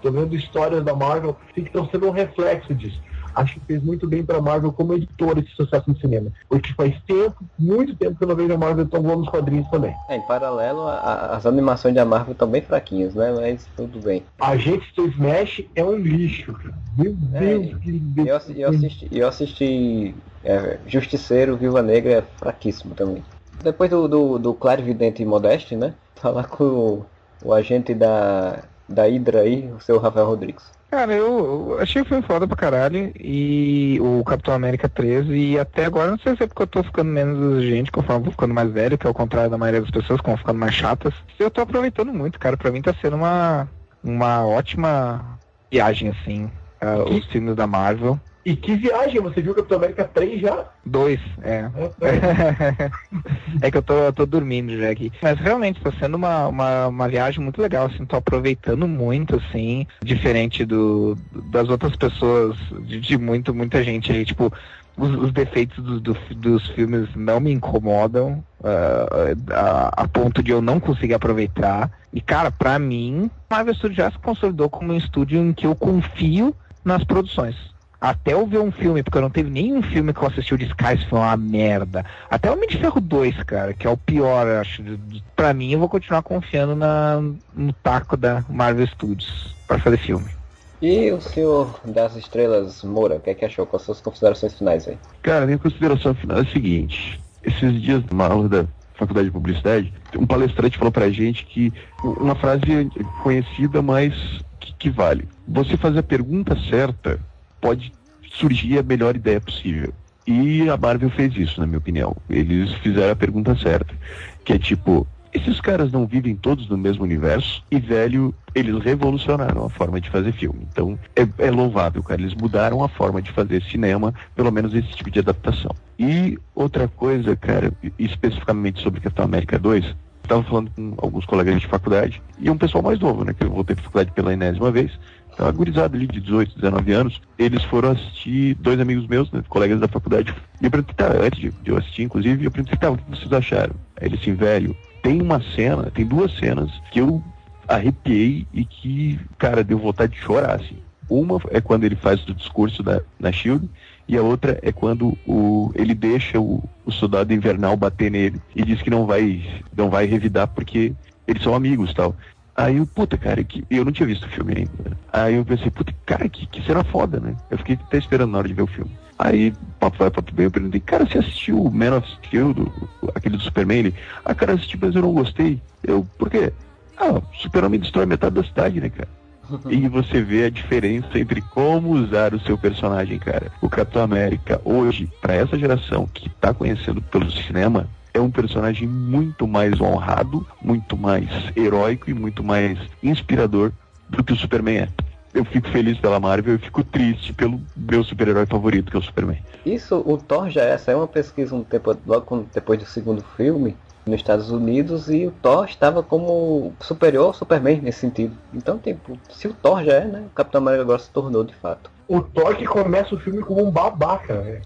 Tô vendo histórias da Marvel que estão sendo um reflexo disso. Acho que fez muito bem pra Marvel como editora esse sucesso no cinema. Porque faz tempo, muito tempo que eu não vejo a Marvel tão boa nos quadrinhos também. É, em paralelo, a- as animações da Marvel estão bem fraquinhas, né? Mas tudo bem. A gente do Smash é um lixo. Meu É, Deus, que Eu, assi- eu assisti, eu assisti é, Justiceiro, Viúva Negra é fraquíssimo também. Depois do, do, do Claro Vidente e Modeste, né? Falar com o, o agente da, da Hydra aí, o seu Rafael Rodrigues. Cara, eu, achei o filme foda pra caralho. E o Capitão América 3. E até agora, não sei se é porque eu tô ficando menos exigente conforme eu vou ficando mais velho, que é o contrário da maioria das pessoas, que vão ficando mais chatas. Eu tô aproveitando muito, cara. Pra mim tá sendo uma, uma ótima viagem, assim. ah, os filmes da Marvel. E que viagem, você viu Capitão América 3 já? Dois, é. é que eu tô, eu tô dormindo já aqui. Mas realmente tá sendo uma, uma, uma viagem muito legal, assim, tô aproveitando muito, assim, diferente do, das outras pessoas, de, de muito, muita gente aí, tipo, os, os defeitos do, do, dos filmes não me incomodam uh, a, a, ponto de eu não conseguir aproveitar. E, cara, pra mim, Marvel Studios já se consolidou como um estúdio em que eu confio nas produções. Até eu ver um filme, porque eu não teve nenhum filme que eu assisti de Sky, foi uma merda. Até o Homem de Ferro 2, cara, que é o pior, acho. Pra mim, eu vou continuar confiando na, no taco da Marvel Studios para fazer filme. E o senhor das estrelas Moura, o que é que achou? Quais suas considerações finais aí? Cara, minha consideração final é a seguinte. Esses dias, numa aula da faculdade de publicidade, um palestrante falou pra gente que uma frase conhecida, mas que, que vale. Você fazer a pergunta certa pode surgir a melhor ideia possível. E a Marvel fez isso, na minha opinião. Eles fizeram a pergunta certa, que é tipo, esses caras não vivem todos no mesmo universo e, velho, eles revolucionaram a forma de fazer filme. Então, é, é, louvável, cara. Eles mudaram a forma de fazer cinema, pelo menos esse tipo de adaptação. E outra coisa, cara, especificamente sobre Capitão América 2, estava falando com alguns colegas de faculdade e um pessoal mais novo, né, que eu voltei para faculdade pela enésima vez, tava gurizado ali de 18, 19 anos, eles foram assistir, dois amigos meus, né, colegas da faculdade, e eu perguntei, tá, antes de, de eu assistir, inclusive, eu perguntei, tá, o que vocês acharam? Aí eles assim, velho, tem uma cena, tem duas cenas que eu arrepiei e que, cara, deu vontade de chorar, assim. Uma é quando ele faz o discurso da, na Shield, e a outra é quando o, ele deixa o, o soldado invernal bater nele e diz que não vai, não vai revidar porque eles são amigos tal. Aí eu, puta, cara, que, eu não tinha visto o filme ainda. Aí eu pensei, puta, cara, que, que cena foda, né? Eu fiquei até esperando na hora de ver o filme. Aí, papo vai, papo bem, eu perguntei, cara, você assistiu o Man of Steel, do, aquele do Superman? Ele, ah, cara, assisti, mas eu não gostei. Eu, por quê? Ah, o Super-Homem destrói metade da cidade, né, cara? e você vê a diferença entre como usar o seu personagem, cara. O Capitão América, hoje, para essa geração que tá conhecendo pelo cinema, é um personagem muito mais honrado, muito mais heróico e muito mais inspirador do que o Superman é. Eu fico feliz pela Marvel e fico triste pelo meu super-herói favorito, que é o Superman. Isso, o Thor já é, saiu uma pesquisa um tempo, logo depois do segundo filme, nos Estados Unidos, e o Thor estava como superior ao Superman nesse sentido. Então, tipo, se o Thor já é, né, o Capitão América agora se tornou de fato. O Thor que começa o filme como um babaca, né?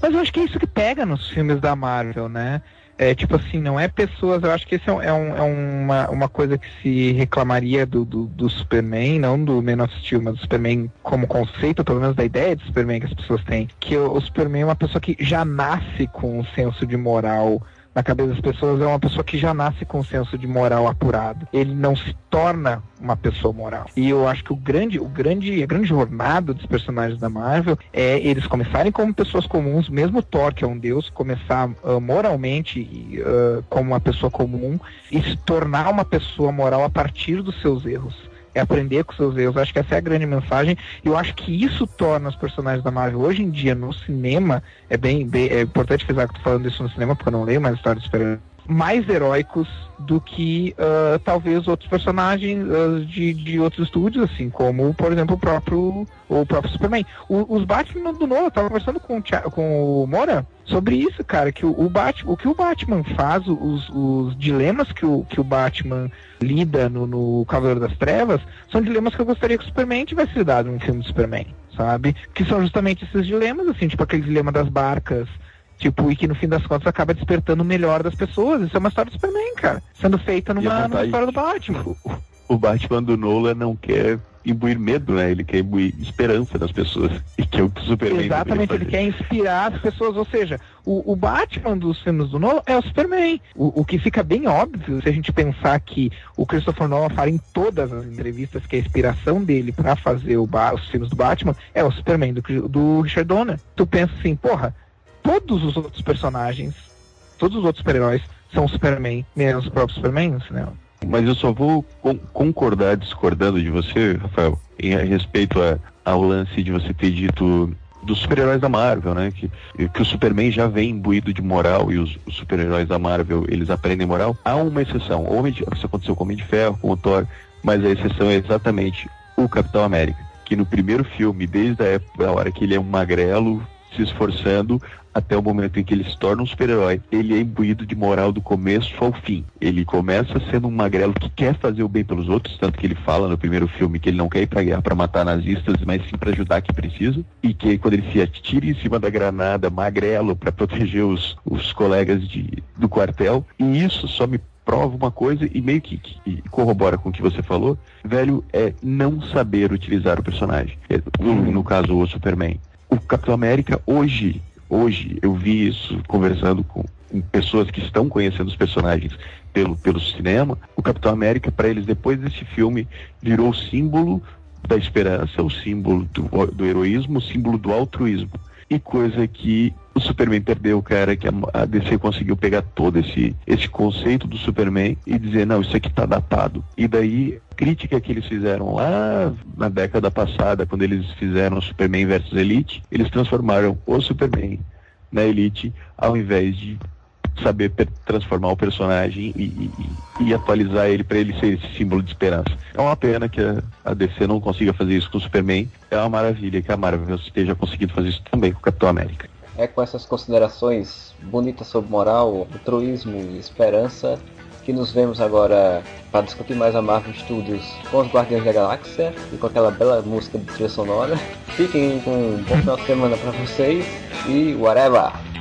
Mas eu acho que é isso que pega nos filmes da Marvel, né? É, tipo assim, não é pessoas. Eu acho que isso é, é, um, é uma, uma coisa que se reclamaria do, do, do, Superman, não do Man of Steel, mas do Superman como conceito, pelo menos da ideia de Superman que as pessoas têm. Que o, o Superman é uma pessoa que já nasce com um senso de moral na cabeça das pessoas é uma pessoa que já nasce com um senso de moral apurado. Ele não se torna uma pessoa moral. E eu acho que o grande, o grande, a grande jornada dos personagens da Marvel é eles começarem como pessoas comuns, mesmo Thor, que é um deus, começar uh, moralmente uh, como uma pessoa comum e se tornar uma pessoa moral a partir dos seus erros é aprender com seus erros. Acho que essa é a grande mensagem. E eu acho que isso torna os personagens da Marvel hoje em dia no cinema. É bem, bem é importante frisar que tô falando isso no cinema, porque eu não leio mais histórias de super mais heróicos do que uh, talvez outros personagens uh, de, de outros estúdios, assim, como, por exemplo, o próprio, o próprio Superman. O, os Batman do Nolan, eu tava conversando com, o, com o Mora sobre isso, cara, que o, o, Batman, o que o Batman faz, os, os dilemas que o, que o Batman lida no, no Cavaleiro das Trevas, são dilemas que eu gostaria que o Superman tivesse lidado num filme do Superman, sabe? Que são justamente esses dilemas, assim, tipo aquele dilema das barcas, Tipo, e que no fim das contas acaba despertando o melhor das pessoas. Isso é uma história do Superman, cara. Sendo feita numa, numa história do Batman. O, Batman do Nolan não quer imbuir medo, né? Ele quer imbuir esperança nas pessoas. E que é o que o Superman Exatamente, ele quer inspirar as pessoas. Ou seja, o, o Batman dos filmes do Nolan é o Superman. O, o, que fica bem óbvio, se a gente pensar que o Christopher Nolan fala em todas as entrevistas que a inspiração dele para fazer os filmes do Batman é o Superman do, do Richard Donner. Tu pensa assim, porra, todos os outros personagens, todos os outros super-heróis são Superman, menos o próprio Superman cinema. Mas eu só vou con concordar discordando de você, Rafael, em respeito a, ao lance de você ter dito dos super-heróis da Marvel, né? Que, que o Superman já vem imbuído de moral e os, os super-heróis da Marvel, eles aprendem moral. Há uma exceção. Homem de, isso aconteceu com o Homem de Ferro, com o Thor, mas a exceção é exatamente o Capitão América que no primeiro filme, desde a época, a hora que ele é um magrelo se esforçando até o momento em que ele se torna um super-herói, ele é imbuído de moral do começo ao fim. Ele começa sendo um magrelo que quer fazer o bem pelos outros, tanto que ele fala no primeiro filme que ele não quer ir pra guerra para matar nazistas, mas sim para ajudar quem precisa. E que quando ele se atira em cima da granada, magrelo, para proteger os, os colegas de, do quartel. E isso só me prova uma coisa e meio que, que, corrobora com o que você falou, velho, é não saber utilizar o personagem. É, no, no caso, o Superman. O Capitão América, hoje, hoje, eu vi isso conversando com, com pessoas que estão conhecendo os personagens pelo, pelo cinema. O Capitão América, para eles, depois desse filme, virou o símbolo da esperança, o símbolo do, do heroísmo, o símbolo do altruísmo e coisa que o Superman perdeu, cara, que a DC conseguiu pegar todo esse, esse conceito do Superman e dizer, não, isso aqui tá datado. E daí, crítica que eles fizeram lá na década passada, quando eles fizeram Superman versus Elite, eles transformaram o Superman na Elite, ao invés de saber transformar o personagem e, e, e atualizar ele para ele ser esse símbolo de esperança. É uma pena que a, a, DC não consiga fazer isso com o Superman. É uma maravilha que a Marvel esteja conseguindo fazer isso também com o Capitão América. É com essas considerações bonitas sobre moral, altruísmo e esperança que nos vemos agora para discutir mais a Marvel Studios com os Guardiões da Galáxia e com aquela bela música de trilha sonora. Fiquem com um bom final de semana para vocês e whatever!